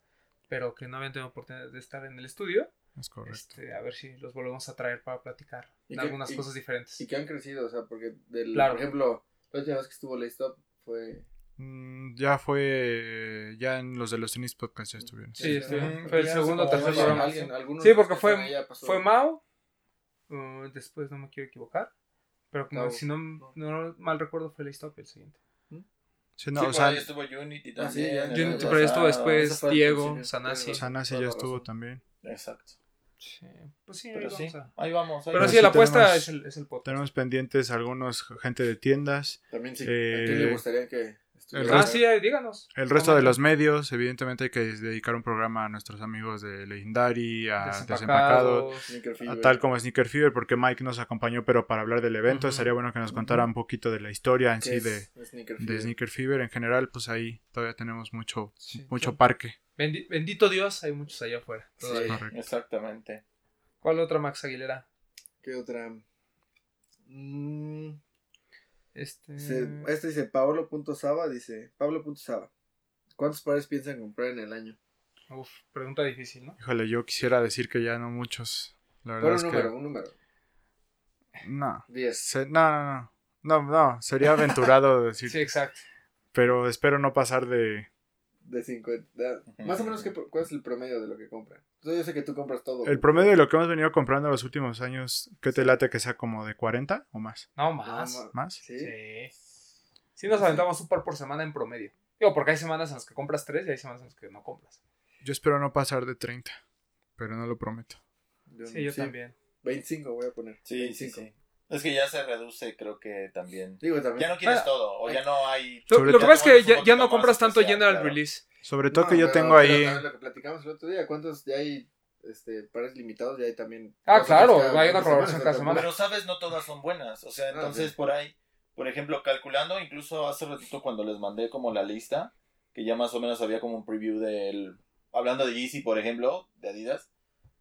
pero que no habían tenido oportunidad de estar en el estudio. Es correcto. Este, a ver si los volvemos a traer para platicar ¿Y de algunas y- cosas diferentes. Y que han crecido, o sea, porque, del, Claro. por ejemplo, la última vez que estuvo Laystop fue... Mm, ya fue, ya en los de los tenis podcast ya estuvieron. Sí, sí, fue el segundo o tercer programa. alguien- Sí, porque que fue-. Fue Mao, uh, después no me quiero equivocar, pero como si no, no mal recuerdo fue el stop el siguiente. Sí, no, Sí, o sea, ahí estuvo Unity Ah, sí, también. año Unity, pero ya estuvo después Diego, principio, Sanasi. Sanasi ya estuvo también. Exacto. Sí, pues sí, ahí Pero vamos sí, a- ahí vamos. ahí Pero vamos. sí, la tenemos- apuesta es el, es el podcast. Tenemos pendientes algunos gente de tiendas, También sí. Eh, ¿A quién le gustaría que estuviera? Ah, sí, díganos. el resto de los medios, evidentemente hay que dedicar un programa a nuestros amigos de Legendary, a Desempacado, a tal como Sneaker Fever, porque Mike nos acompañó, pero para hablar del evento, Ujú. estaría bueno que nos contara un poquito de la historia en sí de, Sneaker de Fever. Sneaker Fever. En general, pues ahí todavía tenemos mucho, Sí. mucho parque. Bendi- bendito Dios, hay muchos allá afuera. Sí. todavía. Exactamente. ¿Cuál otra Max Aguilera? ¿Qué otra? Mm, Este... se- este dice Pablo.saba, dice Pablo.saba. ¿Cuántos pares piensan comprar en el año? Uf, pregunta difícil, ¿no? Híjole, yo quisiera decir que ya no muchos. La verdad Pon un es número, que un número. no. 10. Se- no, no, no. No, no, sería (laughs) aventurado decir, Sí, exacto. pero espero no pasar de... De 50. Más o menos, ¿qué, ¿cuál es el promedio de lo que compran? Entonces, yo sé que tú compras todo. El promedio de lo que hemos venido comprando los últimos años, ¿qué te late que sea como de 40 o más? No, más. ¿Más? ¿Sí? Sí. Sí nos aventamos un par por semana en promedio. Digo, porque hay semanas en las que compras tres y hay semanas en las que no compras. Yo espero no pasar de 30, pero no lo prometo. Yo- Sí, yo también. 25 voy a poner. Sí, sí, 25. sí. Es que ya se reduce, creo que también. Digo, también. Ya no quieres Ah, todo, o ya no hay. Lo, que pasa es que ya, no compras tanto especial, general claro. release. Sobre todo No, que yo pero- tengo pero ahí... lo que platicamos el otro día, ¿cuántos ya hay este, pares limitados? Ya hay también. Ah, claro, cada- hay una colaboración cada semana. Pero sabes, no todas son buenas. O sea, Ah, entonces sí. por ahí, por ejemplo, calculando, incluso hace ratito cuando les mandé como la lista, que ya más o menos había como un preview del. Hablando de Yeezy, por ejemplo, de Adidas.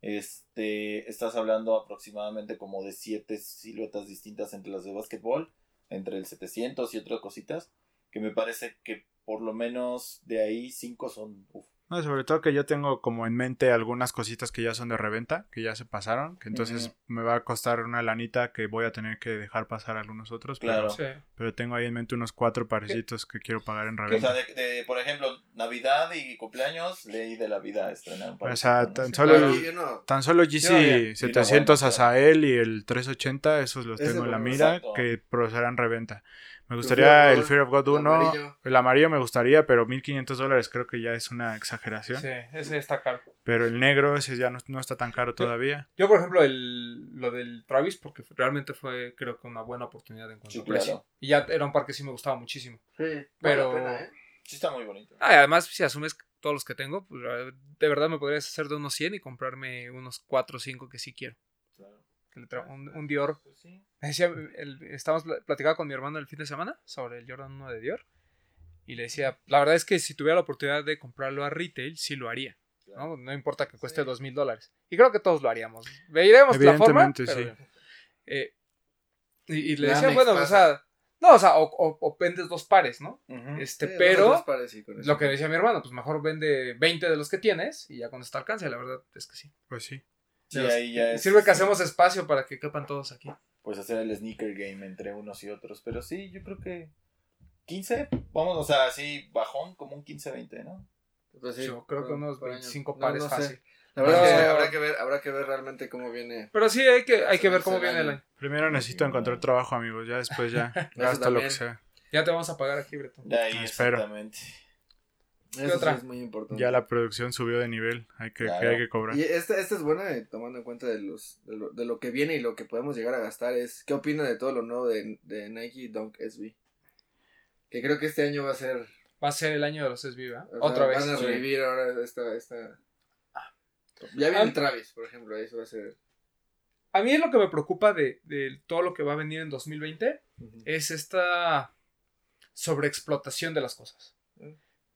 Este, estás hablando aproximadamente como de siete siluetas distintas entre las de básquetbol, entre el 700 y otras cositas, que me parece que por lo menos de ahí cinco son uf, No, sobre todo que yo tengo como en mente algunas cositas que ya son de reventa, que ya se pasaron, que entonces me va a costar una lanita que voy a tener que dejar pasar algunos otros, Claro. pero, Sí. pero tengo ahí en mente unos cuatro parecitos que quiero pagar en O reventa. sea, de, de, por ejemplo, Navidad y cumpleaños, ley de la vida estrenar un par O sea, tan ¿no? solo Claro, no. Tan solo GC ya. 700 bueno, Azael y el 380, esos los Ese tengo en la mira, exacto. que procederán reventa. Me gustaría el Fear of God el 1, amarillo. el amarillo me gustaría, pero 1500 dólares creo que ya es una exageración. Sí, ese está caro. Pero el negro, ese ya no, no está tan caro todavía. Yo, por ejemplo, el, lo del Travis, porque realmente fue, creo que una buena oportunidad en cuanto Sí, claro. Y ya era un par que sí me gustaba muchísimo. Sí, Pero- pena, ¿eh? Sí está muy bonito. Ah, y además, si asumes todos los que tengo, pues de verdad me podrías hacer de unos 100 y comprarme unos 4 o 5 que sí quiero. Que le un, un Dior. Pues. Me decía, el- estábamos platicando con mi hermano el fin de semana sobre el Jordan 1 de Dior. Y le decía, la verdad es que si tuviera la oportunidad de comprarlo a retail, sí lo haría. No, no importa que cueste dos mil dólares. Y creo que todos lo haríamos. Veiremos la forma. Pero- sí. eh, y, y le decía, bueno, o sea, no, o sea, o, o- o vendes dos pares, ¿no? Este, Sí, pero pares, sí, lo que decía mi hermano, pues mejor vende 20 de los que tienes y ya con esto alcanza. La verdad es que sí. Pues sí. Sí, ahí ya es, Sirve que este, hacemos espacio para que quepan todos aquí. Pues hacer el sneaker game entre unos y otros. Pero sí, yo creo que 15, vamos, o sea, así bajón, como un 15-20, ¿no? Pues sí, Yo creo que unos por año. 25 No, pares no fácil. La verdad No. es que habrá que ver, habrá que ver realmente cómo viene. Pero sí, hay que, hay que ver cómo viene el año. Primero necesito encontrar trabajo, amigos. Ya después ya (laughs) gasto lo que sea. Ya te vamos a pagar aquí, Breton. Ahí, Espero. exactamente. Eso sí es muy importante. Ya la producción subió de nivel. Hay que, Claro. que hay que cobrar. Y esta, esta es buena eh, tomando en cuenta de, los, de, lo, de lo que viene y lo que podemos llegar a gastar. es ¿Qué opina de todo lo nuevo de, de Nike Dunk SB? Que creo que este año va a ser... Va a ser el año de los SB, ¿verdad? o sea, Otra vez. Van a Sí. revivir ahora esta... esta... Ya viene Ah. el Travis, por ejemplo. Eso va a ser... A mí es lo que me preocupa de, de todo lo que va a venir en 2020. Ujú. es esta sobreexplotación de las cosas.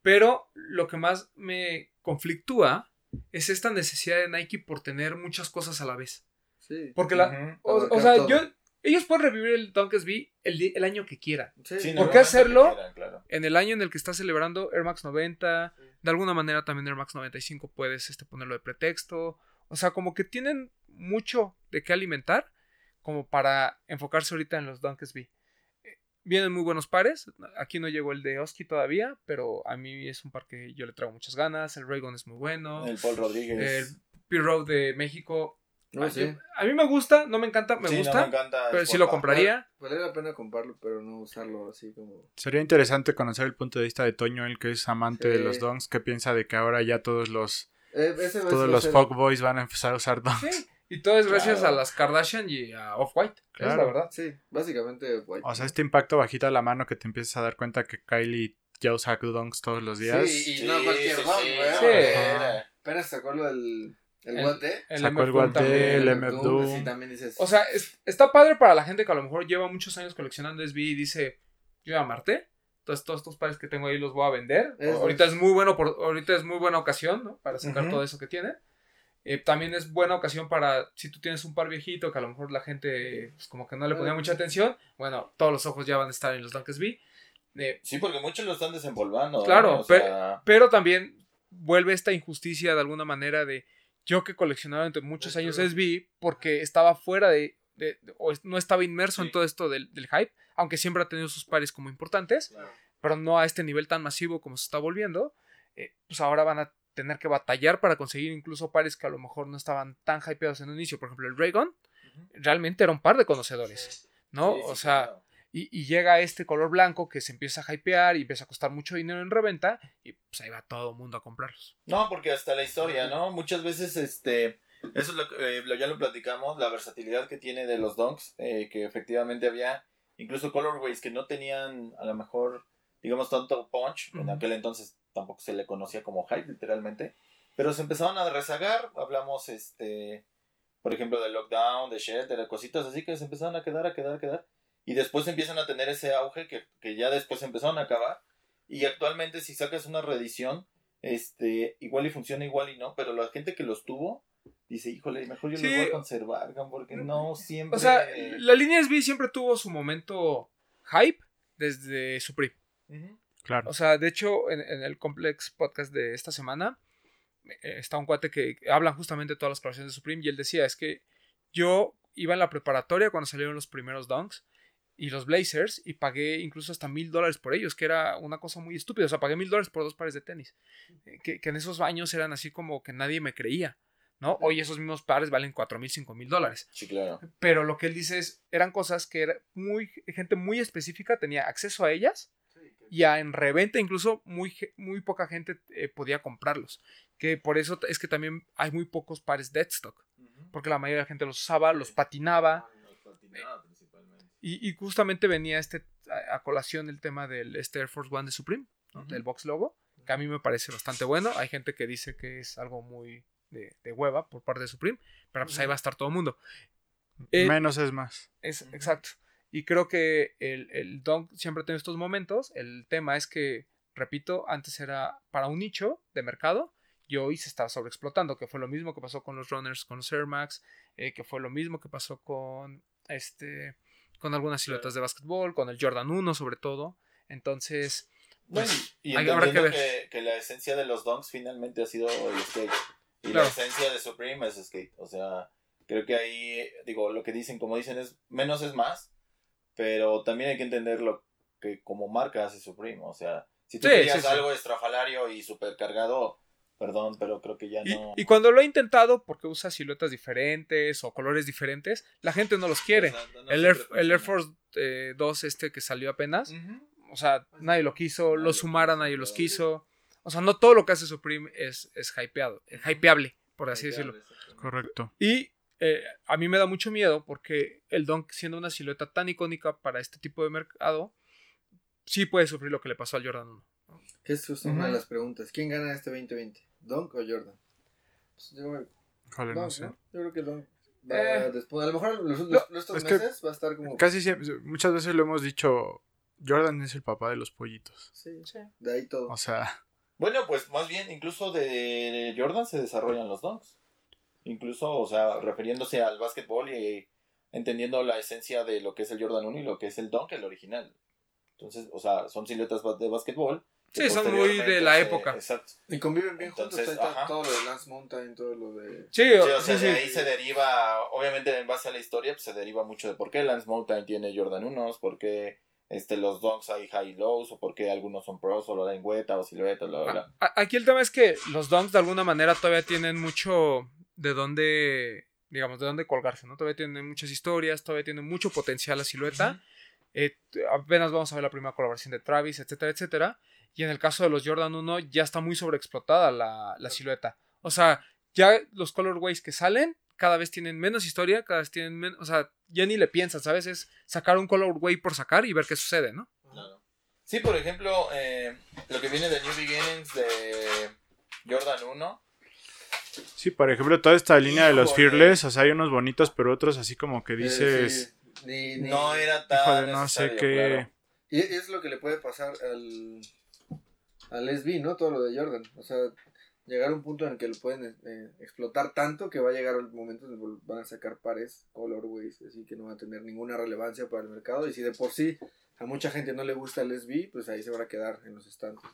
Pero lo que más me conflictúa es esta necesidad de Nike por tener muchas cosas a la vez. Sí. Porque la, o, sea, todo. yo, ellos pueden revivir el Dunk SB el, el año que quieran. Sí. ¿Por el qué hacerlo? que quieran, claro. En el año en el que estás celebrando Air Max 90, Sí. de alguna manera también Air Max 95 puedes este, ponerlo de pretexto. O sea, como que tienen mucho de qué alimentar como para enfocarse ahorita en los Dunk SB. Eh, Vienen muy buenos pares. Aquí no llegó el de Oski todavía, pero a mí es un par que yo le traigo muchas ganas. El Raygon es muy bueno. El Paul Rodríguez. El P-Road de México. No a, a mí me gusta, no me encanta, me Sí, no, gusta. me encanta pero sí lo compraría. Valdría la pena comprarlo, pero no usarlo así como... Sería interesante conocer el punto de vista de Toño, el que es amante de Sí. los donks, que piensa de que ahora ya todos los Eh, todos los fuckboys van a empezar a usar donks. Y todo es gracias Claro. a las Kardashian y a Off-White. Es Claro. la verdad. Sí, básicamente white. O sea, este impacto bajita la mano que te empiezas a dar cuenta que Kylie ya usa donks todos los días. Sí, y Sí, no cualquier sí, sí, güey. Apenas sacó lo del el, El- guante. El Sacó el guante, también. el MF MF Doom, Doom. Sí, también dices... O sea, es- está padre para la gente que a lo mejor lleva muchos años coleccionando SB y dice, yo ya Marte, entonces todos estos pares que tengo ahí los voy a vender. Eso ahorita es. es muy bueno, por, ahorita es muy buena ocasión, ¿no? Para sacar Ujú. todo eso que tiene. Eh, también es buena ocasión para, si tú tienes un par viejito que a lo mejor la gente pues, como que no le ponía mucha atención, bueno, todos los ojos ya van a estar en los Dunk SB. Eh, Sí, porque muchos lo están desempolvando. Claro, ¿no? O sea, pero también vuelve esta injusticia de alguna manera de yo que coleccionaba entre muchos Es años true. SB porque estaba fuera de, de- de- o es- no estaba inmerso en todo esto del, del hype, aunque siempre ha tenido sus pares como importantes, Claro. pero no a este nivel tan masivo como se está volviendo, eh, pues ahora van a tener que batallar para conseguir incluso pares que a lo mejor no estaban tan hypeados en un inicio. Por ejemplo, el Raygon realmente era un par de conocedores, ¿no? sí, sí, o sea, claro. y, y llega este color blanco que se empieza a hypear y empieza a costar mucho dinero en reventa y pues ahí va todo el mundo a comprarlos. No, porque hasta la historia, ¿no? Muchas veces, este, eso es lo, que, eh, ya lo platicamos, la versatilidad que tiene de los donks, eh, que efectivamente había incluso colorways que no tenían a lo mejor, digamos, tanto punch, en aquel entonces tampoco se le conocía como hype, literalmente, pero se empezaban a rezagar, hablamos, este, por ejemplo, de Lockdown, de Shelter, de cositas así que se empezaron a quedar, a quedar, a quedar, y después empiezan a tener ese auge que, que ya después empezaron a acabar, y actualmente si sacas una reedición, este, igual y funciona, igual y no, pero la gente que los tuvo dice, híjole, mejor yo Sí. los voy a conservar, porque no siempre... O sea, la línea SB siempre tuvo su momento hype desde Supreme. Ujú. Claro. O sea, de hecho, en, en el Complex Podcast de esta semana eh, está un cuate que habla justamente de todas las colaboraciones de Supreme y él decía, es que yo iba en la preparatoria cuando salieron los primeros Dunks y los Blazers y pagué incluso hasta mil dólares por ellos, que era una cosa muy estúpida. O sea, pagué mil dólares por dos pares de tenis, eh, que, que en esos años eran así como que nadie me creía, ¿no? Hoy esos mismos pares valen cuatro mil, cinco mil dólares. Sí, claro. Pero lo que él dice es, eran cosas que era muy, gente muy específica tenía acceso a ellas y a, en reventa incluso muy, muy poca gente eh, podía comprarlos. Que por eso es que también hay muy pocos pares deadstock, porque la mayoría de la gente los usaba, los patinaba y, y justamente venía este a, a colación el tema del este Air Force One de Supreme, ¿no? Del box logo, que a mí me parece bastante bueno. Hay gente que dice que es algo muy de, de hueva por parte de Supreme, pero pues ahí va a estar todo el mundo. Eh, Menos es más. es, exacto. Y creo que el, el Dunk siempre tiene estos momentos. El tema es que, repito, antes era para un nicho de mercado y hoy se está sobreexplotando, que fue lo mismo que pasó con los runners, con los Air Max, eh, que fue lo mismo que pasó con este con algunas siluetas de básquetbol, con el Jordan 1 sobre todo. Entonces, Bueno, pues, y hay- habrá que ver. que, que la esencia de los donks finalmente ha sido el skate. Y Claro. la esencia de Supreme es skate. O sea, creo que ahí, digo, lo que dicen, como dicen, es menos es más. Pero también hay que entender lo que como marca hace Supreme. O sea, si tú Sí, querías sí, sí. algo estrafalario y super cargado, Perdón, pero creo que ya Y, no. y cuando lo he intentado, porque usa siluetas diferentes o colores diferentes, la gente no los quiere. Exacto, no el, Air, el. Force eh, 2 este que salió apenas, o sea, nadie lo quiso, Nadie los lo Sumara nadie los quiso. O sea, no todo lo que hace Supreme es, es hypeado, es hypeable, por así decirlo. Correcto. Y eh, a mí me da mucho miedo porque el Dunk, siendo una silueta tan icónica para este tipo de mercado, sí puede sufrir lo que le pasó al Jordan 1. Que es una de las preguntas. ¿Quién gana este 2020? ¿Dunk o Jordan? Pues yo, Dunk, no sé. ¿no? Yo creo que Dunk va Eh. después. A lo mejor los, No, los- estos es que meses va a estar como. Casi siempre, muchas veces lo hemos dicho, Jordan es el papá de los pollitos. Sí, de ahí todo. O sea, Bueno, pues más bien, incluso de Jordan se desarrollan los dunks. Incluso, o sea, refiriéndose al básquetbol y entendiendo la esencia de lo que es el Jordan 1 y lo que es el dunk, el original. Entonces, o sea, son siluetas de básquetbol. que Sí, son muy de la época. Exacto. Y conviven bien Entonces, juntos. Está ajá. todo lo de Lance Mountain, todo lo de. Sí, Sí, o sea, sí, de sí. ahí se deriva, obviamente en base a la historia, pues se deriva mucho de por qué Lance Mountain tiene Jordan 1, por qué este, los dunks hay high y lows, o por qué algunos son pros, o la lengüeta, o silueta, bla, bla, Aquí el tema es que los dunks de alguna manera todavía tienen mucho de dónde, digamos, de dónde colgarse, ¿no? Todavía tienen muchas historias, todavía tienen mucho potencial la silueta. Eh, apenas vamos a ver la primera colaboración de Travis, etcétera, etcétera. Y en el caso de los Jordan 1 ya está muy sobreexplotada la, la silueta. O sea, ya los colorways que salen cada vez tienen menos historia, cada vez tienen menos, o sea, ya ni le piensas, ¿sabes? Es sacar un colorway por sacar y ver qué sucede, ¿no? Claro. Sí, por ejemplo, eh, lo que viene de New Beginnings de Jordan 1. Sí, por ejemplo, toda esta línea de los. Fearless, o sea, hay unos bonitos, pero otros así como que dices, sí, ni- ni- No era tan. híjole, no sé qué... claro. Y es lo que le puede pasar al. Al SB, ¿no? Todo lo de Jordan. O sea, llegar a un punto en el que lo pueden eh, explotar tanto que va a llegar el momento en el que van a sacar pares, colorways, así que no van a tener ninguna relevancia para el mercado. Y si de por sí a mucha gente no le gusta el SB, pues ahí se van a quedar en los estantes.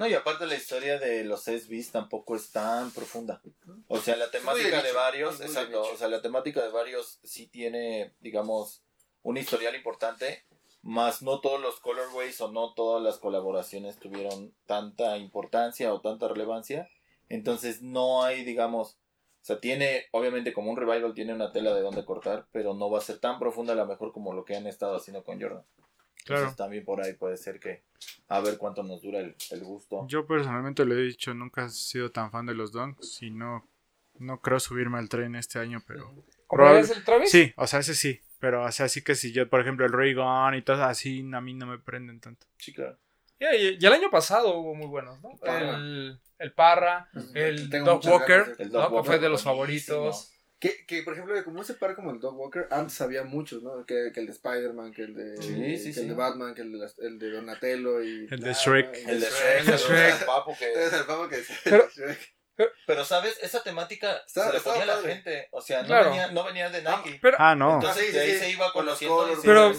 No, y aparte la historia de los SBs tampoco es tan profunda. O sea, la de temática de varios, de exacto, o sea, la temática de varios sí tiene, digamos, un historial importante, más no todos los colorways o no todas las colaboraciones tuvieron tanta importancia o tanta relevancia. Entonces no hay, digamos, o sea, tiene, obviamente como un revival tiene una tela de donde cortar, pero no va a ser tan profunda a lo mejor como lo que han estado haciendo con Jordan. Claro. Entonces también por ahí puede ser que a ver cuánto nos dura el, el gusto. Yo personalmente lo he dicho, nunca he sido tan fan de los Dunks y no, no creo subirme al tren este año, pero... ¿Cómo es el Travis? Sí, o sea, ese sí, pero o sea, sí que si yo, por ejemplo, el Ray Gun y todo así, a mí no me prenden tanto. Sí, claro. Y, y- y el año pasado hubo muy buenos, ¿no? Parra. El, el Parra, el muchas Walker, El que Walker, fue de los buenísimo. favoritos. Que, que, por ejemplo, como ese par como el Dog Walker, antes había muchos, ¿no? Que, que el de Spider-Man, que el de, Sí, sí, que sí. el de Batman, que el de, las- el de Donatello y... El de Ah, Shrek. El de El Shrek, de el Shrek. de Papo que... Es el pavo que dice Pero- Shrek. Pero, ¿sabes? Esa temática se le ponía a la padre. gente. O sea, no, Claro. venía, no venía de Nike. Pero, Ah, no. Entonces, Ah, sí, de ahí sí, se iba Con los se pero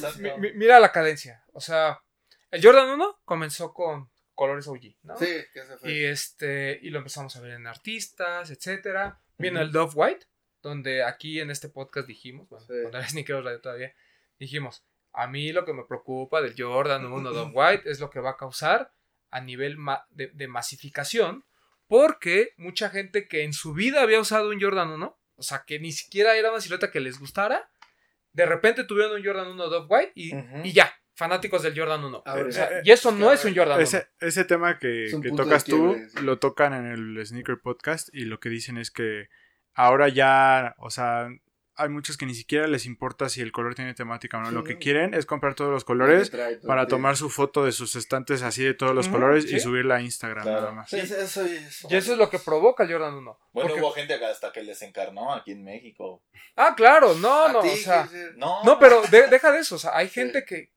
mira la cadencia. O sea, el Jordan 1 comenzó con colores OG, ¿no? Sí, que ese fue. Y este, y lo empezamos a ver en artistas, etcétera. Viene el Dove White, donde aquí en este podcast dijimos, bueno, Sí. cuando era Sneakers Radio todavía, dijimos, a mí lo que me preocupa del Jordan 1 Dove White es lo que va a causar a nivel ma- de, de masificación, porque mucha gente que en su vida había usado un Jordan 1, o sea, que ni siquiera era una silueta que les gustara, de repente tuvieron un Jordan 1 Dove White y, y ya, fanáticos del Jordan 1. Ahora, O sea, eh, y eso es que no es un Jordan 1. Ese, ese tema que, Es que tocas tú, quiebre, sí. lo tocan en el Sneaker Podcast y lo que dicen es que ahora ya, o sea, hay muchos que ni siquiera les importa si el color tiene temática o no. Sí, lo que quieren es comprar todos los Lo colores trae para tomar su foto de sus estantes así de todos los colores sí. y subirla a Instagram Claro. nada más. Sí, eso, eso, eso. Y eso es lo que provoca el Jordan 1. Bueno, Porque- hubo gente hasta que les encarnó aquí en México. Ah, claro, no, A no, ti, o sea. No, no, pero de- deja de eso, o sea, hay gente que,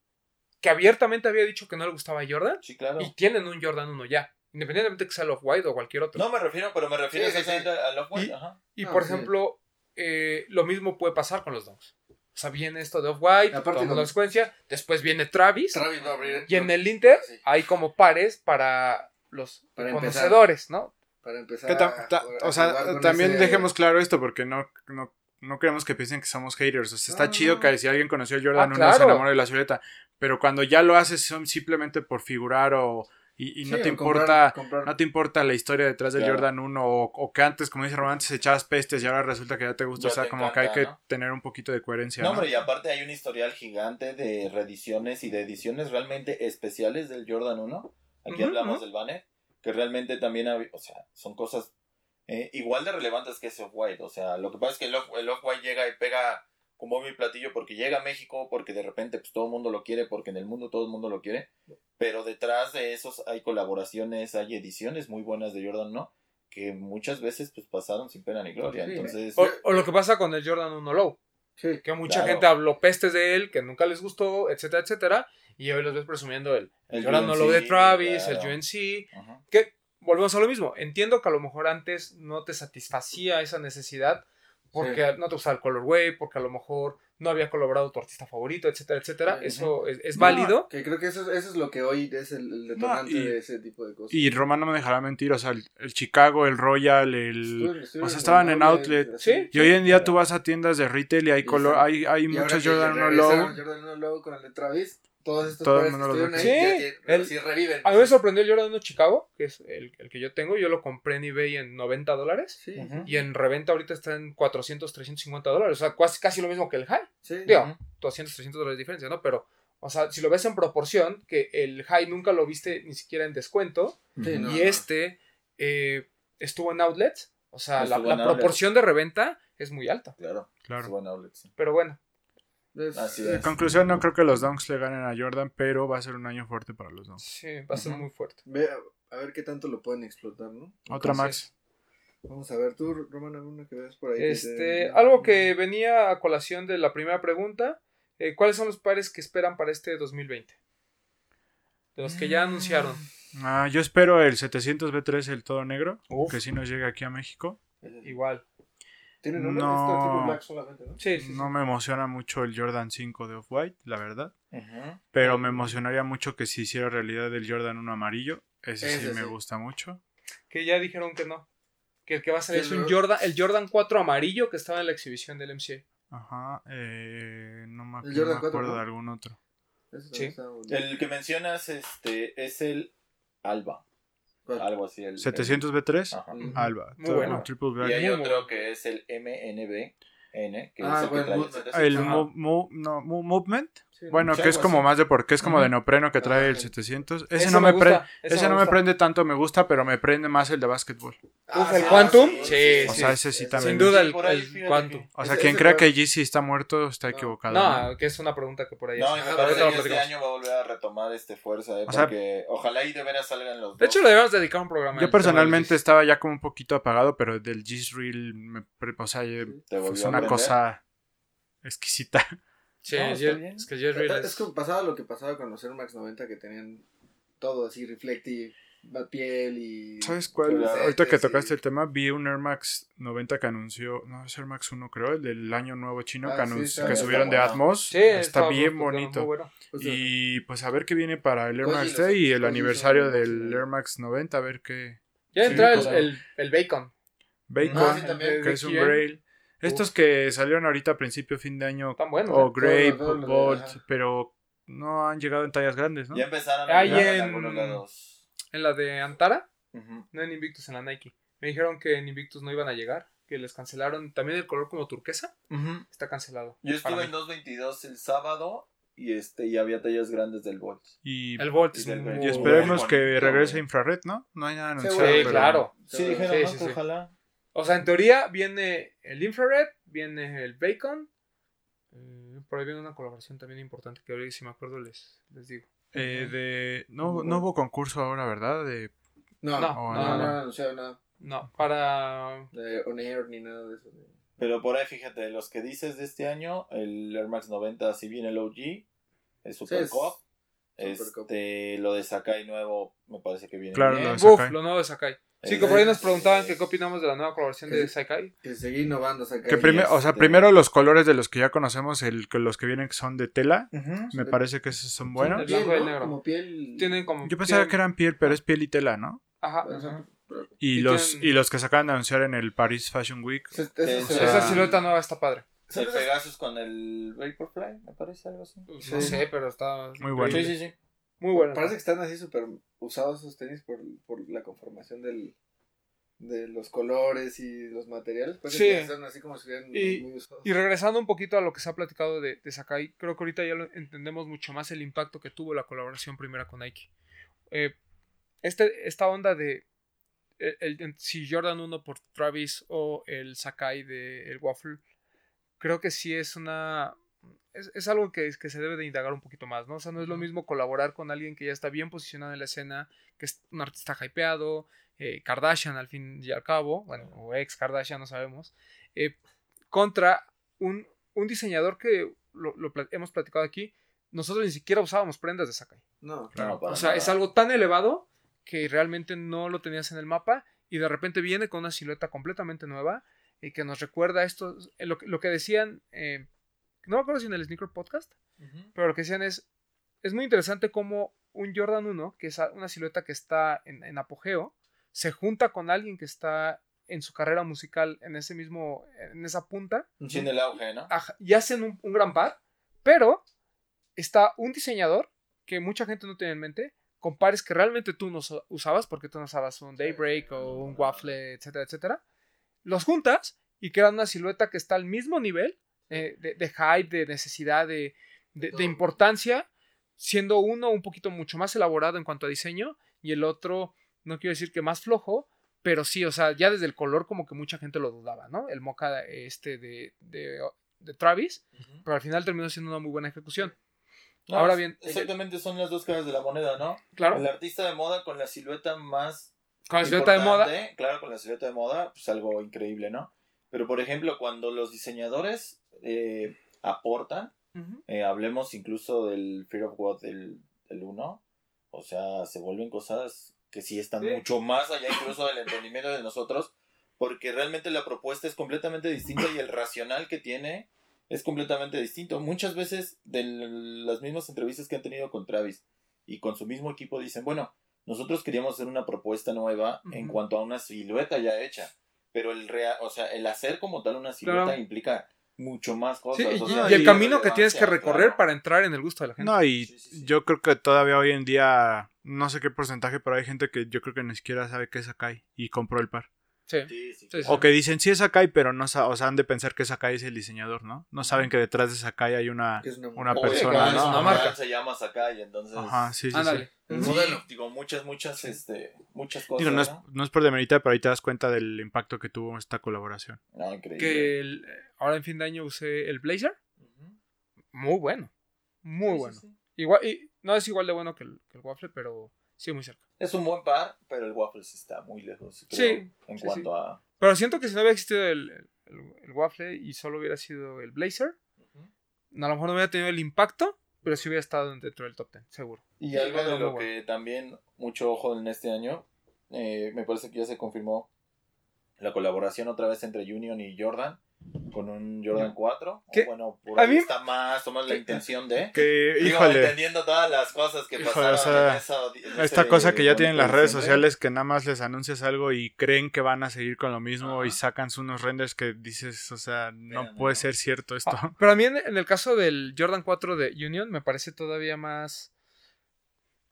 que abiertamente había dicho que no le gustaba Jordan Sí, claro. y tienen un Jordan 1 ya, independientemente que sea Love White o cualquier otro. No me refiero, pero me refiero Sí, sí, exactamente a los Y- Ajá. y no, por sí. ejemplo, eh, lo mismo puede pasar con los Dunks. O sea, viene esto de Off-White, con- la secuencia, después viene Travis, Travis va a abrir. y en el Inter Sí. hay como pares para los Para empezar. conocedores, ¿no? Para empezar. Que tam- ta- a- a o sea, con también ese- dejemos claro esto porque no, no, no queremos que piensen que somos haters. O sea, está No, chido no. que si alguien conoció el Jordan Ah, 1 se claro. enamore de la silueta. Pero cuando ya lo haces son simplemente por figurar o Y, y Sí, no te comprar- importa comprar- no te importa la historia detrás del Claro. Jordan 1 o, o que antes, como dice Román, antes echabas pestes y ahora resulta que ya te gusta. Ya o sea, como que hay que tener un poquito de coherencia. No, ¿no? hombre, y aparte hay un historial gigante de reediciones y de ediciones realmente especiales del Jordan 1. Aquí hablamos del banner, que realmente también, o sea, son cosas eh, igual de relevantes que ese Off-White. O sea, lo que pasa es que el Off- el Off-White llega y pega como mi platillo porque llega a México, porque de repente pues todo el mundo lo quiere, porque en el mundo todo el mundo lo quiere. Pero detrás de esos hay colaboraciones, hay ediciones muy buenas de Jordan, ¿no? Que muchas veces pues pasaron sin pena ni gloria. Sí. Entonces, O, o lo que pasa con el Jordan 1 Low. Sí. Que mucha Claro. gente habló pestes de él, que nunca les gustó, etcétera, etcétera. Y hoy los ves presumiendo el, el El Jordan 1 UNC, Low de Travis, claro. el UNC. ajá. Que volvemos a lo mismo. Entiendo que a lo mejor antes no te satisfacía esa necesidad porque no te gustaba el colorway, porque a lo mejor no había colaborado tu artista favorito, etcétera, etcétera. Sí, Eso es, es No, válido. Que creo que eso, eso es lo que hoy es el, el detonante No, y- de ese tipo de cosas. Y Román no me dejará mentir, o sea, el, el Chicago, el Royal, el... O sea, estaban en outlet. Sí. Y hoy en día tú vas a tiendas de retail y hay Y color, hay, hay Y ahora muchos que Jordan 1 regresaron Low. Jordan 1 Low con el de Travis. Todos estos Todo que estuvieron ahí ya Sí, tienen- el- sí reviven. A mí me sorprendió el Jordan 1 Chicago, que es el, el que yo tengo. Yo lo compré en eBay en 90 dólares. Sí. Y en reventa ahorita está en 400, 350 dólares. O sea, casi, casi lo mismo que el High. sí. Digo, Ujú. 200, 300 dólares de diferencia, ¿no? Pero, o sea, si lo ves en proporción, que el High nunca lo viste ni siquiera en descuento. Sí, no, y no. este eh, estuvo en outlets. O sea, la, Estuvo en proporción de reventa es muy alta. Claro, Claro. es buen outlet, sí. Pero bueno, Es- Así En es. conclusión, no creo que los Dunks le ganen a Jordan, pero va a ser un año fuerte para los Dunks. sí, va a ser muy fuerte. Ve a, a ver qué tanto lo pueden explotar, ¿no? Otra Así Max. Vamos a ver, tú, Román, alguna que veas por ahí. que Este, te- algo que venía a colación de la primera pregunta, eh, ¿cuáles son los pares que esperan para este 2020? De los que ya anunciaron. Ah, yo espero el 700 B3, el todo negro, Uf. que si nos llegue aquí a México. Igual. Tiene nombre, No. Tipo black solamente, ¿no? Sí, sí, sí. No me emociona mucho el Jordan 5 de Off-White, la verdad. Ujú. Pero me emocionaría mucho que si hiciera realidad el Jordan 1 amarillo. Ese, sí me gusta mucho. Que ya dijeron que no. Que el que va a salir es un. Jordan, el Jordan 4 amarillo que estaba en la exhibición del MCA. Ajá. eh, no me, El no Jordan me 4, acuerdo de algún otro. Sí. El que mencionas este es el Alba. Algo así. El, 700 B3, el- ajá. Ujú. Alba. Muy todo bueno. Triple Y Black. hay muy otro que es el MNB, N, que Ah, es el que trae el Movement. 700. El Ajá. mo- mo- no, mo- Movement. Bueno, que es como así. más de porque es como de neopreno que trae el sí. 700. Ese, Ese no me, gusta, prende, ese ese me no me gusta. prende tanto, me gusta, pero me prende más el de básquetbol. Ah, Uf, el Quantum. sí, Sí, O sea, ese sí también. Sin duda el, Quantum. O sea, quien crea fue- que Yeezy está muerto está No. equivocado. No, que es una pregunta que por ahí No, me este año va a volver a retomar este fuerza, eh, O sea- porque ojalá y de veras salgan los De hecho, le debemos dedicar un programa. Yo del personalmente estaba ya como un poquito apagado, pero del G-Reel, me, pre- o sea, eh, Te volvió es a una cosa exquisita. Sí, No, es que Jerry Es, es- es como pasaba lo que pasaba con los Air Max 90 que tenían todo así reflective, piel y... ¿Sabes cuál? Ahorita que tocaste el tema, vi un Air Max 90 que anunció, no, es Air Max 1 creo, el del año nuevo chino, Ah, que, sí, anunció- está- que está subieron de bueno. Atmos. Sí, está bien bonito. bueno. o sea, Y pues a ver qué viene para el Air Pues Max los- Day y el aniversario del Air Max 90, a ver qué. Ya Sí, entra el, el, el Bacon. Bacon, Ah, que es un. Grail. Estos que salieron ahorita a principio, fin de año, Tan buenos. o. Grape, de- Bolt, pero no han llegado en tallas grandes, ¿no? Ya empezaron Hay a llegar en- en algunos lados. En la de Antara, no en Invictus, en la Nike. Me dijeron que en Invictus no iban a llegar, que les cancelaron. También el color como turquesa está cancelado. Yo estuve mí. en 222 el sábado y este y había tallas grandes del Bolt. Y, El Volt Y y esperemos que regrese güey. infrared, ¿no? No hay nada anunciado. Sí, pero- claro. Sí, Sí, dijeron, sí, ¿no? sí, Que sí. ojalá. O sea, en teoría viene el Infrared, viene el Bacon. eh, por ahí viene una colaboración también importante que ahorita si me acuerdo les, les digo. Eh, de... no, no hubo concurso ahora, ¿verdad? De... No, No, no, no, no, no. no han anunciado nada No, para... de On Air ni nada de eso. Pero por ahí, fíjate, los que dices de este año, el Air Max 90, si viene el OG, el Super Sí, es Cup, Super Cup. este, lo de Sakai nuevo, me parece que viene Claro, bien. lo de Uf, Sakai. lo nuevo de Sakai. Sí, que por ahí nos preguntaban que qué opinamos de la nueva colaboración de Sakai. Que seguir innovando. Que prime- o sea, este- primero los colores de los que ya conocemos, el, que los que vienen que son de tela, me parece que esos son buenos. el piel, blanco y el ¿no? negro. Como piel. Tienen como... Yo pensaba que eran piel, pero es piel y tela, ¿no? Ajá. Y, Y los, tienen- y los que se acaban de anunciar en el Paris Fashion Week. O sea, Esa silueta nueva está padre. El Pegasus con el Vaporfly, me parece algo así. No Sí. sé, pero está... Muy bueno. Sí, sí, sí. Muy bueno. Parece que están así súper usados esos tenis por, por la conformación del, de los colores y los materiales. Sí. que están así como si Y- muy usados. Y regresando un poquito a lo que se ha platicado de, de Sakai, creo que ahorita ya lo entendemos mucho más el impacto que tuvo la colaboración primera con Nike. Eh, este, esta onda de el, el- si Jordan 1 por Travis o el Sakai de el Waffle, creo que sí es una... Es, es algo que, que se debe de indagar un poquito más, ¿no? O sea, no es lo mismo colaborar con alguien que ya está bien posicionado en la escena, que es un artista hypeado, eh, Kardashian al fin y al cabo, bueno, o ex Kardashian, no sabemos, eh, contra un, un diseñador que lo, lo hemos platicado aquí, nosotros ni siquiera usábamos prendas de Sakai. No, No, para O sea, nada. es algo tan elevado que realmente no lo tenías en el mapa y de repente viene con una silueta completamente nueva y que nos recuerda esto, eh, lo, que- lo que decían, eh, no me acuerdo si en el Sneaker Podcast, pero lo que decían es, es muy interesante cómo un Jordan 1, que es una silueta que está en, en apogeo, se junta con alguien que está en su carrera musical en ese mismo, en esa punta, Sí, en el auge, ¿no? Ajá, y hacen un, un gran par, pero está un diseñador que mucha gente no tiene en mente, con pares que realmente tú no usabas, porque tú no usabas un Daybreak o un Waffle, etcétera, etcétera. Los juntas y crean una silueta que está al mismo nivel eh, de, de hype, de necesidad, de, de- de importancia, siendo uno un poquito mucho más elaborado en cuanto a diseño y el otro, no quiero decir que más flojo, pero sí, o sea, ya desde el color como que mucha gente lo dudaba, ¿no? El mocha este de, de, de Travis, pero al final terminó siendo una muy buena ejecución. No, Ahora bien, Exactamente son las dos caras de la moneda, ¿no? Claro, El artista de moda con la silueta más con la silueta de moda, Claro, con la silueta de moda, pues algo increíble, ¿no? Pero por ejemplo, cuando los diseñadores eh, aportan, eh, hablemos incluso del Fear of God del, del 1, o sea, se vuelven cosas que sí están Sí. mucho más allá incluso del entendimiento de nosotros, porque realmente la propuesta es completamente distinta y el racional que tiene es completamente distinto. Muchas veces de las mismas entrevistas que han tenido con Travis y con su mismo equipo dicen, bueno, nosotros queríamos hacer una propuesta nueva en cuanto a una silueta ya hecha, pero el rea o sea, el hacer como tal una silueta Claro. implica mucho más cosas. y, o sea, y el y- camino que tienes que recorrer claro. para entrar en el gusto de la gente. No, y Sí, sí, sí. yo creo que todavía hoy en día, no sé qué porcentaje, pero hay gente que yo creo que ni siquiera sabe qué es Sakai y compró el par. Sí. Sí, sí, Sí, sí. O que dicen sí es Sakai, pero no o sea, han de pensar que Sakai es el diseñador, ¿no? No saben que detrás de Sakai hay una, es una, persona, ¿no? es una Ajá. marca se llama Sakai, entonces. Ajá, sí, sí, Ándale. digo, muchas, muchas, este, muchas cosas. Digo, no es, ¿no? no es por demeritar, pero ahí te das cuenta del impacto que tuvo esta colaboración. No, increíble. Que el- ahora en fin de año usé el Blazer. Muy bueno. Muy bueno. sí. Igual, y no es igual de bueno que el, que el Waffle, pero sí muy cerca. Es un buen par, pero el Waffles está muy lejos. creo, Sí, En sí, cuanto a. Pero siento que si no hubiera existido el, el- el Waffle y solo hubiera sido el Blazer, a lo mejor no hubiera tenido el impacto, pero sí hubiera estado dentro del top 10, seguro. Y algo de lo bueno. que también mucho ojo en este año, eh, me parece que ya se confirmó la colaboración otra vez entre Union y Jordan con un Jordan 4. O ¿Qué? bueno, por A ahí mí- está más o más la intención de. Que, Digo, híjole, entendiendo todas las cosas que Híjole, pasaron o sea, en esa- en esta ese cosa que ya tienen las redes sociales que nada más les anuncias algo y creen que van a seguir con lo mismo Ajá. y sacan unos renders que dices, o sea, no puede ¿no? ser cierto esto. Ah, pero a mí en, en el caso del Jordan 4 de Union me parece todavía más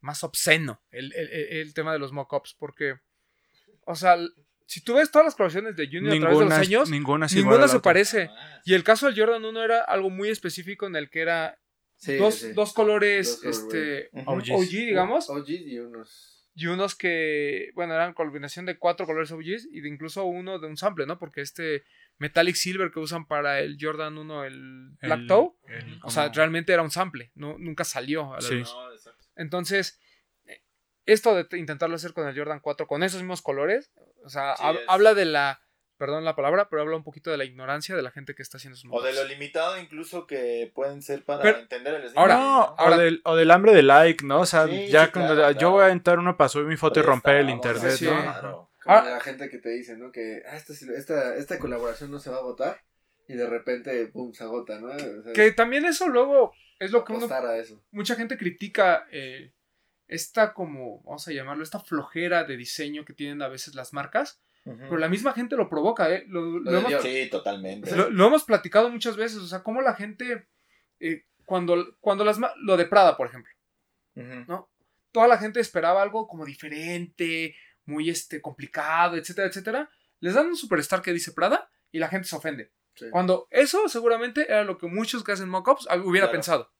más obsceno el, el- el- tema de los mock-ups porque o sea, si tú ves todas las colaboraciones de Union a través de los años, ninguna, ninguna se parece. Ah, Y el caso del Jordan 1 era algo muy específico en el que era Sí, dos, sí. dos colores Dos este. OGs. OG, digamos, OG y unos. y unos que, bueno, eran combinación de cuatro colores OGs y de incluso uno de un sample, ¿no? Porque este Metallic Silver que usan para el Jordan 1, el Black Toe, el o sea, realmente era un sample, no, nunca salió a la Sí. luz. no, exacto. Entonces, esto de intentarlo hacer con el Jordan 4 con esos mismos colores, o sea, Sí, hab- es- habla de la, perdón la palabra, pero habla un poquito de la ignorancia de la gente que está haciendo sus O de lo limitado incluso que pueden ser para Pero- entender el ahora- No, ¿no? ahora- o, del, o del hambre de like, ¿no? O sea, Sí, ya sí, cuando claro, yo claro. voy a entrar una para subir mi foto y romper el internet, sí, ¿no? sí. claro. Como Ah. la gente que te dice, ¿no? Que ah, esta, esta, esta colaboración no se va a votar y de repente, pum, se agota, ¿no? O sea, Que también eso luego es lo que uno a eso. mucha gente critica eh, esta como, vamos a llamarlo, esta flojera de diseño que tienen a veces las marcas, pero la misma gente lo provoca, ¿eh? Lo, hemos. Sí, totalmente. lo- lo hemos platicado muchas veces, o sea, cómo la gente, eh, cuando, cuando las, lo de Prada, por ejemplo. ¿no? toda la gente esperaba algo como diferente, muy este, complicado, etcétera, etcétera. Les dan un superstar que dice Prada y la gente se ofende. Sí. Cuando eso seguramente era lo que muchos que hacen mockups hubiera Claro. pensado.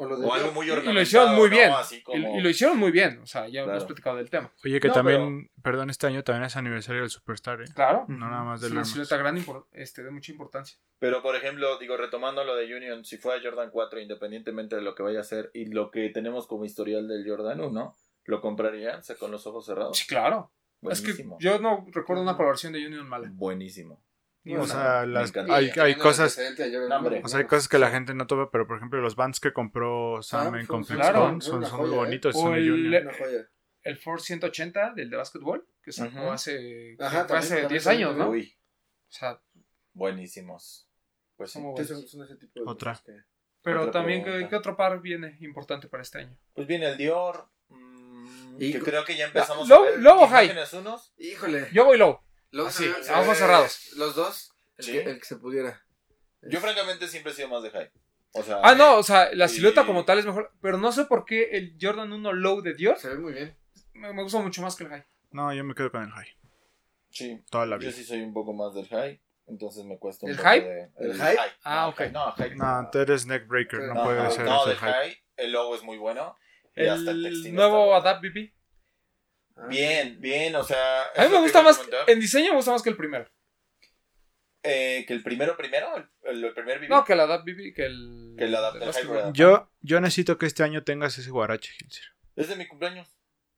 O lo de O algo muy Y lo ornamentado. hicieron muy bien. Y, como- y lo hicieron muy bien. O sea, ya hemos Claro. platicado del tema. Oye, que No, también, perdón, este año también es aniversario del Superstar, ¿eh? Claro. No nada más Es del una Max. silueta gran este, de mucha importancia. Pero, por ejemplo, digo, retomando lo de Union, si fuera Jordan 4, independientemente de lo que vaya a hacer y lo que tenemos como historial del Jordan 1, ¿lo comprarían? O sea, con los ojos cerrados. Sí, claro. Es que Buenísimo. yo no recuerdo una colaboración de Union mala. Buenísimo. O sea, las, hay, hay cosas, el o sea, hay cosas que la gente no toma, pero por ejemplo los bands que compró Sam Ah, en son- Complex claro, Con son son, son muy joya, ¿eh? bonitos, O son de el- joya. El Force 180 del de básquetbol que sacó Ujú. hace, Ajá, también- hace también 10 son años, ¿no? Uy, O sea, buenísimos. Pues sí. son son, son ese tipo de Otra. cosas que- Pero Otra también, ¿qué, qué otro par viene importante para este año? Pues viene el Dior. mm, Y- que creo que ya empezamos Ah, a low- ver low o high. unos. Híjole. Yo voy low. Luego Así, a ojos cerrados. Los dos. El, Sí. que, el que se pudiera. Yo, francamente, siempre he sido más de high. O sea, Ah, no, o sea, la silueta como tal es mejor. Pero no sé por qué el Jordan 1 Low de Dior Se ve muy bien. me, me gusta mucho más que el High. No, yo me quedo con el high, sí. toda la Yo vida. sí soy un poco más del high. Entonces me cuesta un ¿El poco high? de. ¿El high? Ah, No, ok. No, high. No, tú eres neckbreaker, no Ajá, puede ser No, del high. high. El low es muy bueno. Y hasta el El textil nuevo Adapt BB. Bien, bien, o sea. A mí me gusta más, comentar. en diseño me gusta más que el primero. Eh, que el primero, primero, el, el primer BB. No, que el Adapt BB, que el... Que el Adapt- el el. Yo, yo necesito que este año tengas ese guarache, Gilser. Es de mi cumpleaños.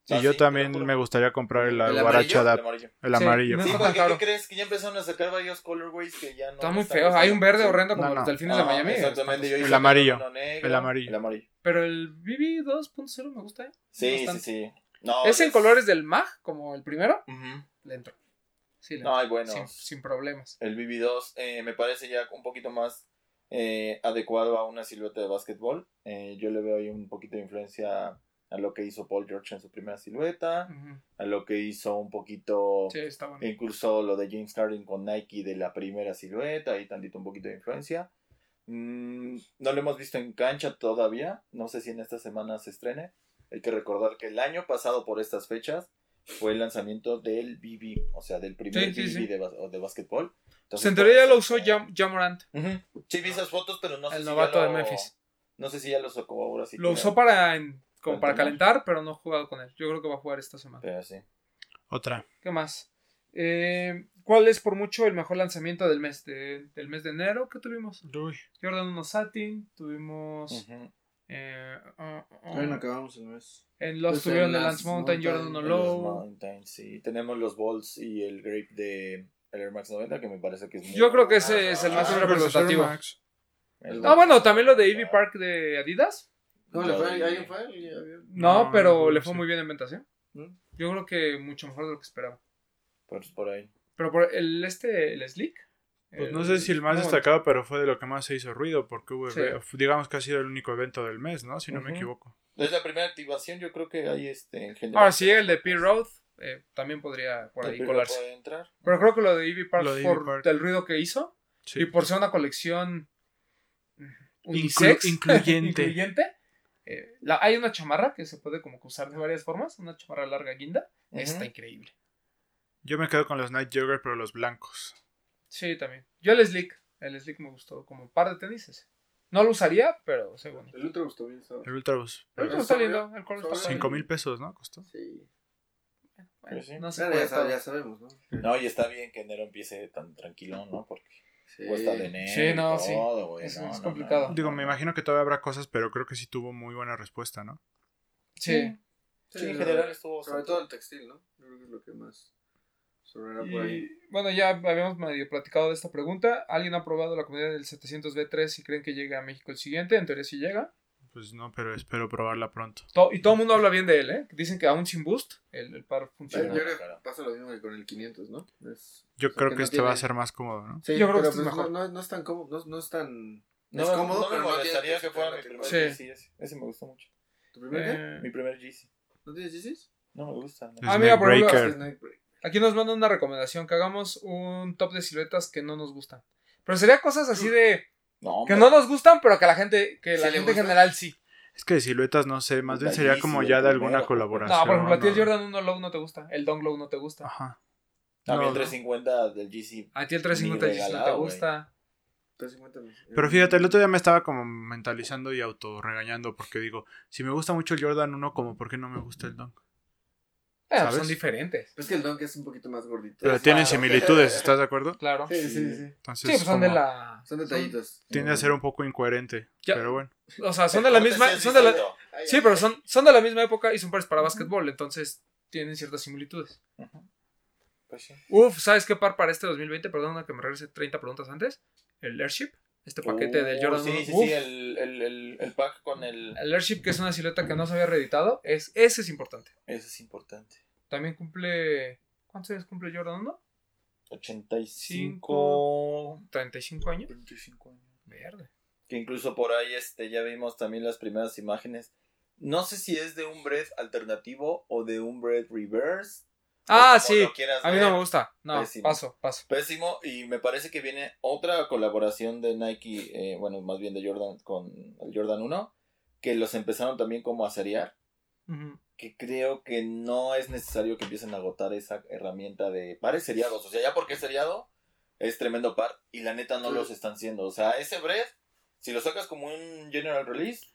Y Ah, yo sí, también me gustaría comprar el, ¿El? El Adapt, amarillo. el Sí, amarillo. no. ¿qué crees? Que ya empezaron a sacar varios colorways que ya no. Está muy feo. Hay un verde horrendo como No, los no. delfines de Miami. Exactamente. yo El amarillo. negro, El amarillo. El amarillo. Pero el BB 2.0 me gusta, ¿eh? Sí, sí, sí. No, Es en es- colores del MAG, como el primero. Ujú. Le entro. Sí, le No, entro. hay buenos. Sin, sin problemas. El BB2 eh, me parece ya un poquito más eh, adecuado a una silueta de básquetbol. Eh, yo le veo ahí un poquito de influencia a lo que hizo Paul George en su primera silueta, a lo que hizo un poquito, Sí, está bueno. incluso lo de James Harden con Nike de la primera silueta, ahí tantito un poquito de influencia. Mm, no lo hemos visto en cancha todavía, no sé si en esta semana se estrene. Hay que recordar que el año pasado por estas fechas fue el lanzamiento del BB, o sea, del primer Sí, sí, BB sí. De, bas- de básquetbol. Pues Entonces, en teoría ya lo por usó Jamorant, Ujú. Sí, vi esas fotos, pero no sé el si novato ya de lo- Memphis. No sé si ya lo sacó ahora sí. Lo que- usó para, en- como ¿Para calentar, pero no he jugado con él. Yo creo que va a jugar esta semana. Pero sí. Otra. ¿Qué más? Eh, ¿Cuál es por mucho el mejor lanzamiento del mes de, del mes de enero que tuvimos? Uy, Jordan 1 Satin, tuvimos... Ujú. Eh, ah, ah, no acabamos el mes. en los Pues tuvieron en Lance Mountain, Mountain, Jordan 1 En los Low. Mountains, sí. Tenemos los Balls y el Grape de el Air Max 90, que me parece que es muy Yo creo que ese es el más Ah, representativo. El- Ah, bueno, también lo de Ivy Park de Adidas. No, le fue. No, No, pero no, le sí. fue muy bien en ventas, ¿eh? Yo creo que mucho mejor de lo que esperaba. Pues por ahí. Pero por el este, el Slick. Pues no sé si el más no, destacado, pero fue de lo que más se hizo ruido, porque hubo, Sí. digamos que ha sido el único evento del mes, ¿no? Si no me equivoco. Desde la primera activación, yo creo que hay este en general. Ahora sí, el de P-Road eh, también podría por ahí colarse. puede entrar. Pero creo que lo de Ivy Park de por Park. el ruido que hizo Sí. y por ser una colección Inclu- unisex, incluyente. (laughs) incluyente, eh, la- hay una chamarra que se puede como que usar de varias formas, una chamarra larga guinda, está increíble. Yo me quedo con los Night Jogger, pero los blancos. Sí, también. Yo el Slick, el Slick me gustó como par de tenis. No lo usaría, pero sé bueno. El Ultra gustó bien, estaba. El Ultrabus. Pero Pero está lindo, el color está sobrio. padre. 5 mil pesos, ¿no? Costó. Sí. Bueno, sí. no se Claro, puede ya, sabemos, ¿no? No, y está bien que enero empiece tan tranquilo, ¿no? Porque Sí. cuesta de enero. Sí, no, sí. todo, Es- no, es no, complicado. no, Digo, me no. imagino que todavía habrá cosas, pero creo que sí tuvo muy buena respuesta, ¿no? Sí. Sí, en lo- general estuvo Sobre todo el textil, ¿no? Yo creo que es lo que más sobrará por ahí. Y bueno, ya habíamos medio platicado de esta pregunta. ¿Alguien ha probado la comunidad del 700B3 y creen que llegue a México el siguiente? En teoría sí llega. Pues no, pero espero probarla pronto. To- y todo el mundo habla bien de él, ¿eh? Dicen que aún sin boost el, el par Yo funciona. creo que claro. pasa lo mismo que con el 500, ¿no? Es- Yo o sea, creo que, no este va a ser más cómodo, ¿no? Sí, Yo creo que este es pues mejor. No, no es tan cómodo, no, no es tan... No, es cómodo, no me molestaría que texto fuera mi primer Sí. GC ese. Ese me gustó mucho. ¿Tu primer qué? Eh, Mi primer GC. ¿No tienes Yeezys? No me gusta. Ah, mira, por ejemplo. Aquí nos mandan una recomendación, que hagamos un top de siluetas que no nos gustan. Pero sería cosas así de No, que no nos gustan, pero que la gente, que ¿Sí la gente en general sí. Es que de siluetas no sé, más bien sería como ya de alguna colaboración. No, por ejemplo, a ti el. Jordan 1 Low no te gusta. El Dong Low no te gusta. Ajá. A mí el 350 del GC. A ti el 350 Ni Yeezy no te gusta. 350 me- Pero fíjate, el otro día me estaba como mentalizando y autorregañando porque digo, si me gusta mucho el Jordan 1, como por qué no me gusta el Dunk. Eh, ¿Sabes? son diferentes. Pues que el Dunk es un poquito más gordito. Pero Es tienen similitudes, (laughs) ¿estás de acuerdo? Claro. Sí, sí, Sí. sí. Entonces, Sí, pues son de como la. Son detallitos. Tiende a ser un poco incoherente, Ya. pero bueno. O sea, son de la misma. Son de la, distinto. sí, pero son, son de la misma época y son pares para básquetbol. Entonces tienen ciertas similitudes. Pues sí. Uf, ¿sabes qué par para este 2020? Perdona que me regrese 30 preguntas antes. El Airship. Este paquete del Uh, Jordan Sí, 1. sí, Uf, sí, el, el, el, el pack con el... El Airship, que es una silueta que no se había reeditado, es, ese es importante. Eso es importante. También cumple. ¿Cuántos años cumple Jordan 1? 85... 35 años. 25 años. Verde. Que incluso por ahí este, ya vimos también las primeras imágenes. No sé si es de un bread alternativo o de un bread reverse. Ah, sí. A mí no me gusta. No, Pésimo. paso, paso. Pésimo. Y me parece que viene otra colaboración de Nike, eh, bueno, más bien de Jordan con el Jordan 1, que los empezaron también como a seriar. Que creo que no es necesario que empiecen a agotar esa herramienta de pares seriados. O sea, ya porque es seriado, es tremendo par. Y la neta no Sí. los están haciendo. O sea, ese bread, si lo sacas como un general release,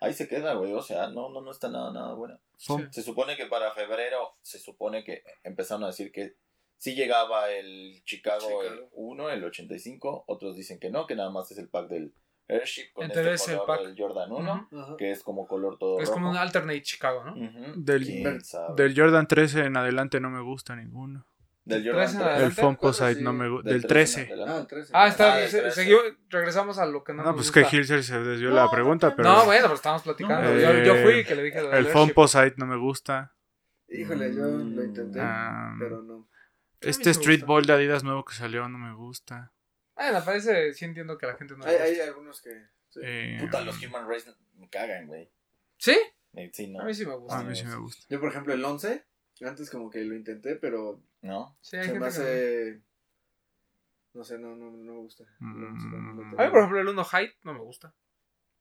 ahí se queda, güey. O sea, no, no, no está nada, nada bueno. Sí. Se supone que para febrero, se supone que empezaron a decir que sí llegaba el Chicago, Chicago. el 1, el 85. Otros dicen que no, que nada más es el pack del Airship con Entonces, este el color pack. del Jordan 1, Ujú. Ajá. que es como color todo Es rojo. como un alternate Chicago, ¿no? Ujú. Del- ¿Quién sabe? Del Jordan 13 en adelante no me gusta ninguno. Del Del Jordan 13 en 3. El Fomposite sí. no me gusta. Del Del 13 en 13. adelante. Ah, el 13. Ah, está. Ah, el se- 13. seguimos- regresamos a lo que no, No, nos pues que. Hilser se desvió No, la no, pregunta, no, pero. No, bueno, pero estábamos platicando. No, yo, yo eh, fui que le dije El. Fomposite no me gusta. Híjole, yo lo intenté, Ah, pero no. Este me Street. Ball de Adidas nuevo que salió no me gusta. Bueno, parece, sí entiendo que la gente no Hay, hay algunos que... sí. Eh, Puta, los Human Race me cagan, güey. ¿Sí? Eh, Sí, no. A mí sí me gusta. a mí sí me gusta. Yo, por ejemplo, el 11, antes como que lo intenté, pero ¿No? Sí, hay se gente me que no. hace... No sé, no, no, no me gusta. El 11, no, no lo Mm. A mí, por ejemplo, el 1 Height no me gusta.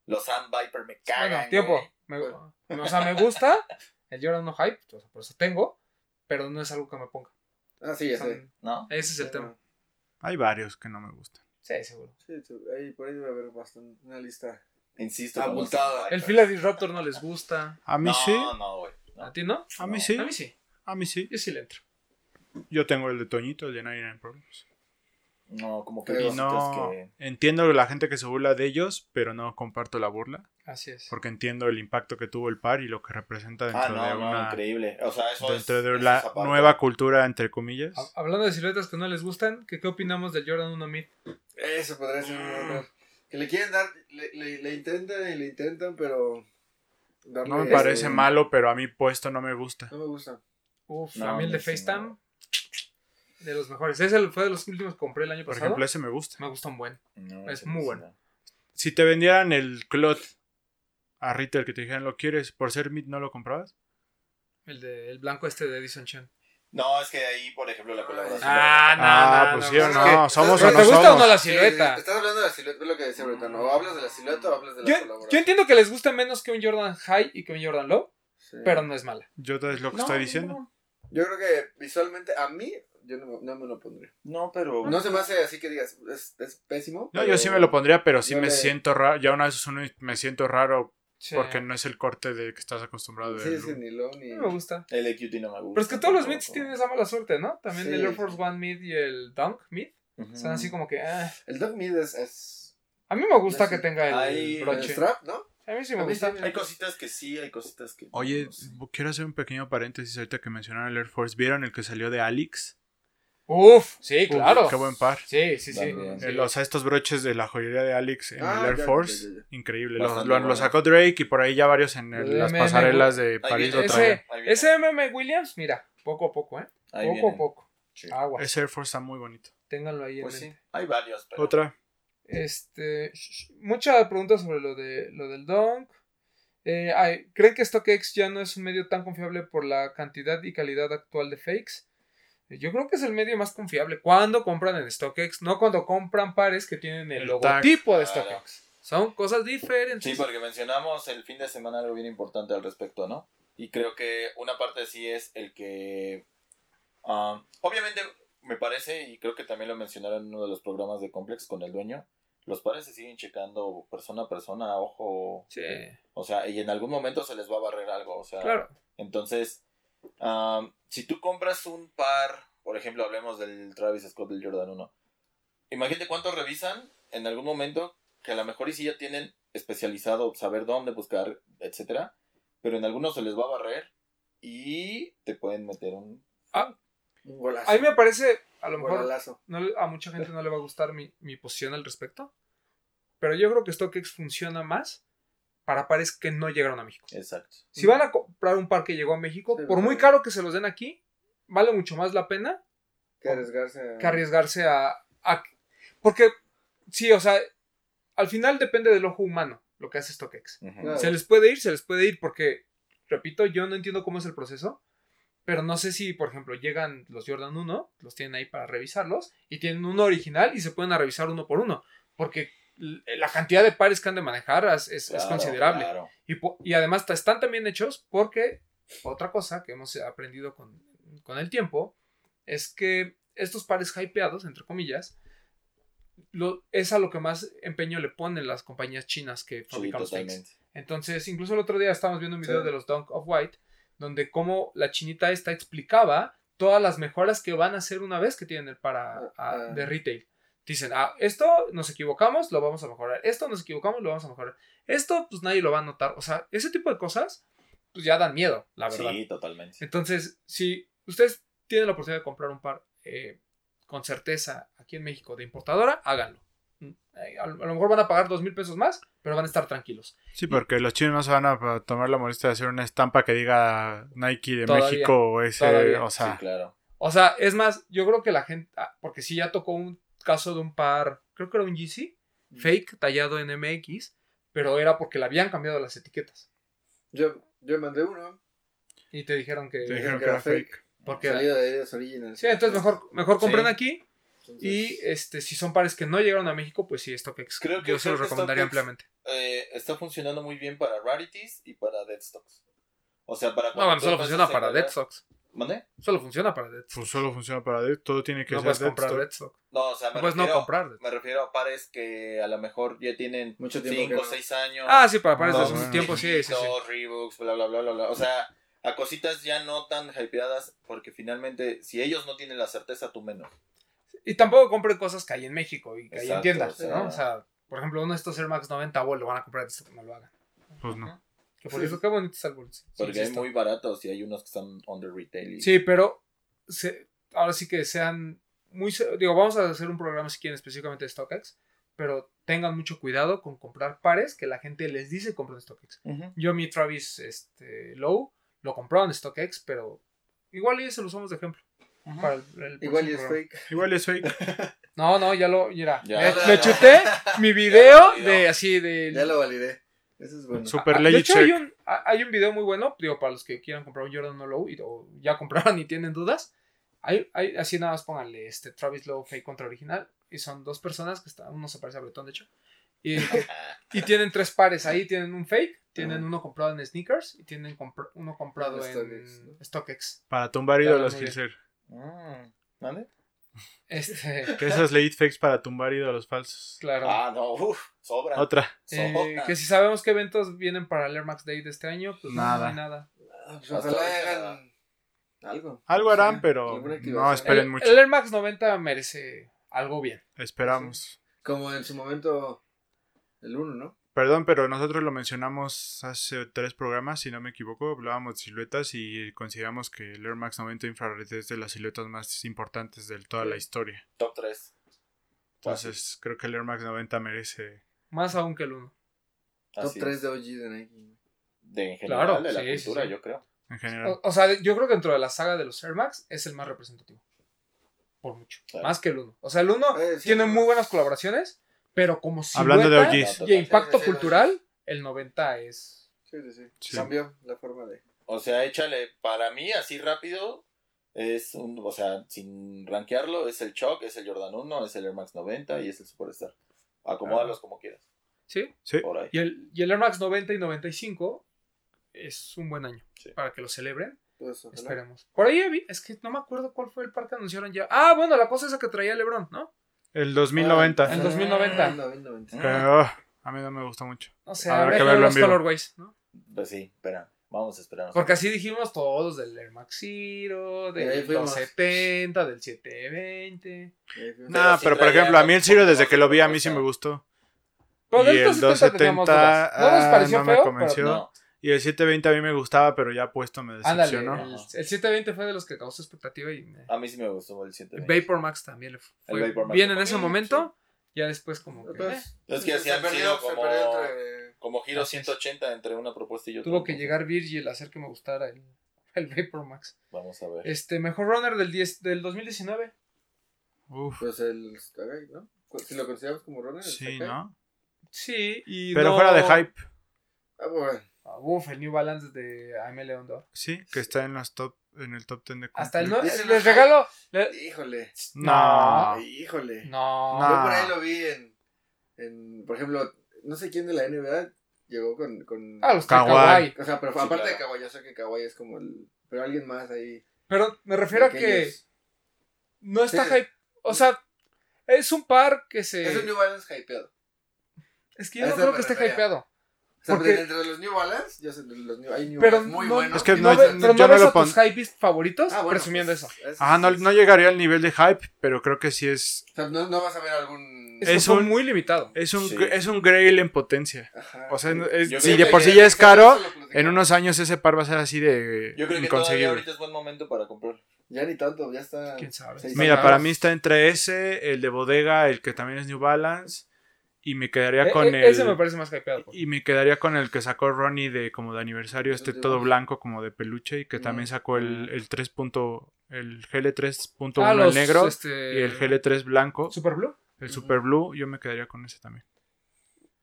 Los Sand Viper me cagan. Bueno, tiempo. güey. O sea, me gusta el Jordan 1 Hype, o sea, por eso tengo, pero no es algo que me ponga. Ah, sí, ya Son- sé. ¿No? ese es el tema. no. Hay varios que no me gustan. Sí, seguro. Sí, ahí, por ahí debe haber bastante, una lista. Insisto. Abultada. El. Fila Disruptor no les gusta. A mí no, sí. No, güey. no. ¿A ti no? A mí No. sí. A mí sí. A mí sí. Yo sí le entro. Yo tengo el de Toñito, el de 99 Problems. No, como que Y no. que... Entiendo la gente que se burla de ellos, pero no comparto la burla. Así es. Porque entiendo el impacto que tuvo el par y lo que representa dentro Ah, no, de no, una. increíble. O sea, eso dentro es, de la es nueva cultura, entre comillas. Ha- Hablando de siluetas que no les gustan, ¿qué, qué opinamos del Jordan 1 Mid? Eso podría ser un honor. Que le quieren dar, le, le, le intentan y le intentan, pero... darle No me ese- parece malo, pero a mí puesto no me gusta. No me gusta. Uf, No, a mí el de FaceTime, no. de los mejores. Ese fue de los últimos que compré el año Por pasado. ejemplo, ese me gusta. Me gusta un buen. No, es muy no, bueno. no. Si te vendieran el clot a retail que te dijeran lo quieres, por ser mid no lo comprabas. El, de, el blanco este de Edison Chen. No, es que ahí, por ejemplo, la colaboración. Ah, no, Ah, no, pues no, sí no, que- somos ¿Pero o te no gusta o no somos. la Sí, silueta? estás hablando de la silueta, es lo que decía ahorita, ¿no? O hablas de la silueta o hablas de la Yo, colaboración. yo entiendo que les guste menos que un Jordan High y que un Jordan Low, Sí. pero no es mala. Yo es lo que No, estoy diciendo. No, Yo creo que visualmente, a mí, yo no, me- no me lo pondría. no, pero. No se me hace así que digas, es, es pésimo. No, yo sí me lo pondría, pero sí yo me le- siento raro. Ya una vez uno me siento raro Sí. porque no es el corte de que estás acostumbrado de Sí, ni ni... mí me gusta. El EQT no me gusta. Pero es que todos los mids tienen esa mala suerte, ¿no? También Sí. el Air Force One mid y el Dunk mid. Ujú. Son así como que... ah. El dog mid es, es A mí me gusta que tenga el Ahí- el broche. strap, ¿no? A mí sí me gusta. sí. Hay cositas que sí, hay cositas que. no, Oye, no sé. quiero hacer un pequeño paréntesis ahorita que mencionaron el Air Force. ¿Vieron el que salió de Alix? Uf, sí, Uf, claro. qué buen par. Sí, sí, sí. También. Sí. El- o sea, estos broches de la joyería de Alix en Ah, el Air ya, Force, ya, ya, ya. increíble. Lo, lo- sacó Drake y por ahí ya varios en el- las pasarelas de París lo Ese- traen. ese, MM Williams, mira, poco a poco, ¿eh? Ahí poco vienen. a poco. Sí. Agua. Ese Air Force está muy bonito. Ténganlo ahí en Pues sí, mente. hay varios. Pero... Otra. Este, muchas preguntas sobre lo de lo del Dunk. Eh, ay, ¿Creen que StockX ya no es un medio tan confiable por la cantidad y calidad actual de fakes? Eh, Yo creo que es el medio más confiable cuando compran en StockX, no cuando compran pares que tienen el, El tag. logotipo de Claro. StockX. Son cosas diferentes. Sí, porque mencionamos el fin de semana algo bien importante al respecto, ¿no? Y creo que una parte sí es el que... ah, obviamente me parece, y creo que también lo mencionaron en uno de los programas de Complex con el dueño, los padres se siguen checando persona a persona, ojo. Sí, O sea, y en algún momento se les va a barrer algo, o sea... claro. Entonces, si tú compras un par, por ejemplo, hablemos del Travis Scott del Jordan 1, imagínate cuántos revisan en algún momento que a lo mejor y sí ya tienen especializado saber dónde buscar, etcétera, pero en algunos se les va a barrer y te pueden meter un... Un golazo. A mí me parece, a lo mejor no a mucha gente no le va a gustar mi, mi posición al respecto, pero yo creo que StockX funciona más para pares que no llegaron a México. Exacto. Si van a comprar un par que llegó a México, Sí, por muy caro que se los den aquí, vale mucho más la pena Que arriesgarse a... que arriesgarse a, a- Porque, sí, o sea, al final depende del ojo humano lo que hace StockX. Claro. Se les puede ir, se les puede ir, porque, repito, yo no entiendo cómo es el proceso, pero no sé si, por ejemplo, llegan los Jordan 1, los tienen ahí para revisarlos, y tienen uno original y se pueden a revisar uno por uno, porque l- la cantidad de pares que han de manejar es, es- es Claro, considerable. claro. Y, además están también hechos porque, otra cosa que hemos aprendido con, con el tiempo, es que estos pares hypeados, entre comillas, lo, es a lo que más empeño le ponen las compañías chinas que Sí, fabrican los fakes. Entonces, incluso el otro día estábamos viendo un video Sí. de los Dunk of White, donde como la chinita esta explicaba todas las mejoras que van a hacer una vez que tienen el para Ah, ah, ah. de retail. Dicen, ah, esto nos equivocamos, lo vamos a mejorar. Esto nos equivocamos, lo vamos a mejorar. Esto, pues nadie lo va a notar. O sea, ese tipo de cosas, pues ya dan miedo, la verdad. Sí, totalmente. Entonces, si ustedes tienen la oportunidad de comprar un par eh, con certeza aquí en México de importadora, háganlo. Mm, eh, A, lo mejor van a pagar dos mil pesos más, pero van a estar tranquilos. Sí, porque los chinos no se van a tomar la molestia de hacer una estampa que diga Nike de Todavía, México o ese, todavía. o sea, sí, claro. O sea, es más, yo creo que la gente, ah, porque sí ya tocó un caso de un par, creo que era un GC, fake, tallado en MX, pero era porque le habían cambiado las etiquetas. Yo, yo mandé uno. Y te dijeron que... te dijeron que era fake. porque Salida de ellos original. Sí, entonces mejor, mejor compren Sí. aquí. Entonces, Y este, si son pares que no llegaron a México, pues sí, StockX. Creo que- yo se los recomendaría StockX- ampliamente. Eh, está funcionando muy bien para rarities y para deadstocks. O sea, para No, bueno, solo funciona para encontrar- Deadstocks. ¿Mande? Solo funciona para Deadstocks. Pues solo funciona para Dead, todo tiene que No ser puedes comprar Deadstock. Deadstock. No, o sea, me No puedes no refiero, comprar. Deadstock. me refiero a pares que a lo mejor ya tienen Mucho tiempo 5 que o no. 6 años. Ah, sí, para pares de hace bueno. tiempo, sí, sí, sí. Reeboks, bla, bla, bla, bla, bla. O sea, a cositas ya no tan hypeadas, porque finalmente, si ellos no tienen la certeza, tú menos. Y tampoco compren cosas que hay en México y que hay en tiendas, ¿no? O sea, por ejemplo, uno de estos Air Max 90 Volt lo van a comprar de esto, no lo hagan. Pues no. Que por eso, qué bonito está el Volt. Sí, Porque hay muy baratos y hay unos que están under retail. y- Sí, pero se- ahora sí que sean muy... Digo, vamos a hacer un programa si quieren específicamente de StockX, pero tengan mucho cuidado con comprar pares que la gente les dice compren en StockX. Ujú. Yo mi Travis este, Low lo compró en StockX, pero igual y se lo usamos de ejemplo. Para el- el Igual y es programa. fake. Igual es fake. (laughs) No, no, ya lo, mira, Ya. me, Ya, me ya. chuté mi video Ya lo validó. de así de... Ya lo validé. Eso es bueno. Super Ah, de legit hecho, check. hay un, ah, hay un video muy bueno, digo, para los que quieran comprar un Jordan No Low y, o ya compraron y tienen dudas. Hay, hay, así nada más pónganle este Travis Low fake contra original. Y son dos personas que están, uno se parece a Bretón, de hecho. Y, (laughs) y tienen tres pares ahí, tienen un fake, tienen Ajá. uno comprado en sneakers y tienen compr- uno comprado En en StockX, ¿no? StockX. Para tumbar ídolos. Gilser. Mm, ¿Mande? Este, (laughs) Que esas legit fakes para tumbar ídolos falsos. claro. Ah, no, uff, sobra. Otra. Eh, sobra. que si sabemos qué eventos vienen para el Air Max Day de este año, pues Nada. no hay nada. Ah, pues ojalá hagan algo. Algo harán, Sí, pero no esperen el, mucho. el Air Max 90 merece algo bien. Esperamos. Como en su momento el 1, ¿no? Perdón, pero nosotros lo mencionamos hace tres programas, si no me equivoco. Hablábamos de siluetas y consideramos que el Air Max 90 Infrared es de las siluetas más importantes de toda la historia. Top 3. Entonces, creo que el Air Max 90 merece. Más aún que el 1. Top 3 de OG de Nike. De en general, Claro, de la sí, sí, cultura, sí. yo creo. En general. O, o sea, yo creo que dentro de la saga de los Air Max es el más representativo. Por mucho. Claro. Más que el 1. O sea, el 1 Eh, sí, tiene muy buenas colaboraciones, pero como Hablando de OGs. y impacto Sí, sí, sí. cultural, el 90 es... Sí, sí, sí. Sí. Cambió la forma de. O sea, échale, para mí, así rápido, es un, o sea, sin rankearlo, es el Chuck, es el Jordan 1, es el Air Max 90 y es el Superstar. Acomódalos como quieras. ¿Sí? Sí. Por ahí. Y el, y el Air Max 90 y 95 es un buen año Sí. para que lo celebren. Pues. Esperemos. Por ahí vi, es que no me acuerdo cuál fue el par que anunciaron ya. Ah, bueno, la cosa esa que traía LeBron, ¿no? El 2090. En 2090. Ah, 2090. Que, oh, a mí no me gustó mucho. O sea, Habrá que que ver verlo en los vivo. colorways, ¿no? Pues sí, espera. Vamos a esperar. Porque así dijimos todos del Air Max Zero, del fuimos. 270, del 720. Eh, fue- No, sí pero por traía ejemplo, a mí el Ciro desde que lo vi a mí sí me gustó. Pero Y el 270 teníamos dudas. 270, No nos ah, pareció no me feo, convenció. pero No, Y el 720 a mí me gustaba, pero ya puesto me ándale, decepcionó. el, el 720 fue de los que causó expectativa y me- a mí sí me gustó el 7. Vapor Max también le fue El Vapor Max bien en ese bien, momento. Ya después como que Pues, eh, Es que así han sido como- entre- Como giro Así es. 180 entre una propuesta y otra. tuvo que llegar Virgil a hacer que me gustara el, (laughs) el Vapor Max. Vamos a ver. Este, mejor runner del 10 del 2019. Uf, Pues el ¿no? Si lo consideramos como runner, el sí, Sakai. ¿no? Sí, y Pero no- fuera de hype. Ah, bueno. Uf, el New Balance de AM León d'Or. Sí, que está en los top, en el top 10 de Hasta el completo. no, Ese les no- regalo. le- Híjole. No. Híjole. no. No. Yo por ahí lo vi en, en, por ejemplo, no sé quién de la NBA llegó con, con Ah, los Kawhi. Kawhi. o sea, pero Sí, aparte de. Kawhi, yo sé que Kawhi es como el, pero alguien más ahí. Pero me refiero a que no está Sí. hype. O sea, es un par que se. Es un New Balance hypeado. Es que yo a no creo que esté refería. hypeado. Sea, Porque- entre los New Balance, yo sé, los New, hay New Pero Balance muy no, buenos. Es que no no- pero yo no no ves lo a tus favoritos Ah, bueno, presumiendo pues, eso. Ah, no, no llegaría al nivel de hype, pero creo que sí es. O sea, no, no vas a ver algún... Es, un- muy limitado. Es un, Sí. es un grail en potencia. Ajá. O sea, es- si de por sí ya- es caro, en unos años ese par va a ser así de Yo creo que todavía ahorita es buen momento para comprar. Ya ni tanto, ya está... ¿Quién sabe? Mira, para mí está entre ese, el de bodega, el que también es New Balance, y me quedaría E- con el Ese me parece más hypeado. y me quedaría con el que sacó Ronnie de como de aniversario, este de todo blanco como de peluche y que Mm. también sacó el, el 3. punto- el GL3.1 Ah, el negro este, y el GL3 blanco, Super Blue. el Super Blue, yo me quedaría con ese también.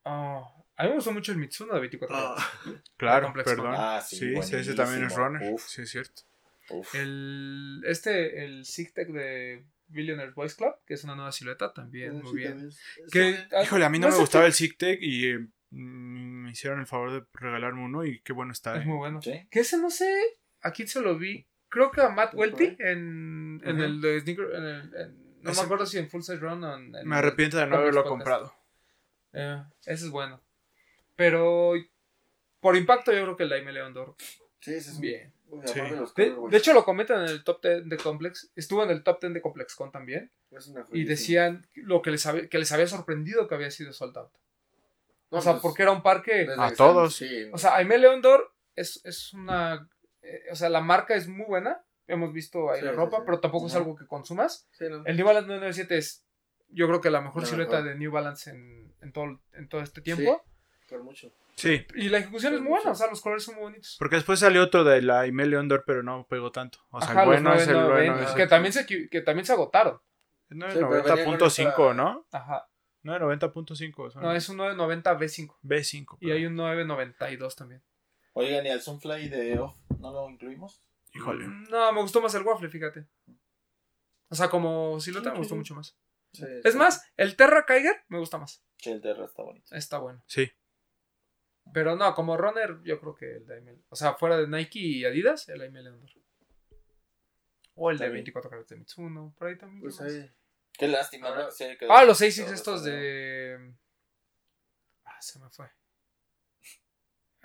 Ah, a mí me gustó mucho el Mitsuno de 24 Ah. horas. Claro, Complex perdón. Ah, sí, sí, sí, ese también es runner. Uf. Sí, es cierto. Uf. El, este, el SIGTEC de Billionaires Boys Club, que es una nueva silueta, también muy Sí, bien. también es- Que, es- ah, Híjole, a mí no, me gustaba qué- el SIGTEC y eh, mm, me hicieron el favor de regalarme uno y qué bueno está. Es eh. muy bueno. Sí. Que ese no sé a quién se lo vi. Creo que a Matt. Welty en, en el de Sneaker. En el, en- no Ese- me acuerdo si en Full Size Run o en. en- Me arrepiento de no haberlo Podcast. comprado. Eh, ese es bueno. Pero por impacto, yo creo que el Daime León d'Or. Sí, ese es Bien. Sí. los De, hecho, lo comentan en el top 10 de Complex. Estuvo en el top 10 de ComplexCon también. es una Y decían lo que les, había, que les había sorprendido que había sido sold out. No, o sea, pues, porque era un par que. desde A todos. sí, O sea, Aime León d'Or es, es una. eh, o sea, la marca es muy buena. Hemos visto ahí Sí, la ropa, sí. pero tampoco es algo que consumas. sí, no. El New Balance 997 es, yo creo que la mejor La silueta mejor. de New Balance en, en, todo, en todo este tiempo. Por mucho. Sí, Y la ejecución es muy buena, o sea, los colores son muy bonitos. porque después salió otro de la Email Ondor, pero no pegó tanto. O sea, Ajá, el los bueno es el 9920, bueno. que, también se, que también se agotaron. Es Sí, pero venía con 990.5, esa- ¿no? Ajá. 990.5. son No, es un 990 B5. B5. Y hay un 992 también. Oigan, ¿y al Sunfly de Off no lo incluimos? Híjole. No, me gustó más el waffle, fíjate. O sea, como silueta me gustó mucho más. Sí, Es sí. más, el Terra Kiger me gusta más. Che, el Terra está bonito. Está bueno. Sí. Pero no, como runner, yo creo que el de Aimel. O sea, fuera de Nike y Adidas, el Aimel Leondor. O el de Está bien. 24 carats de Mitsuno, por ahí también. Pues ¿qué más? ahí. Qué lástima, ¿no? Ah, los 6 todo estos de. Ah, se me fue. (laughs)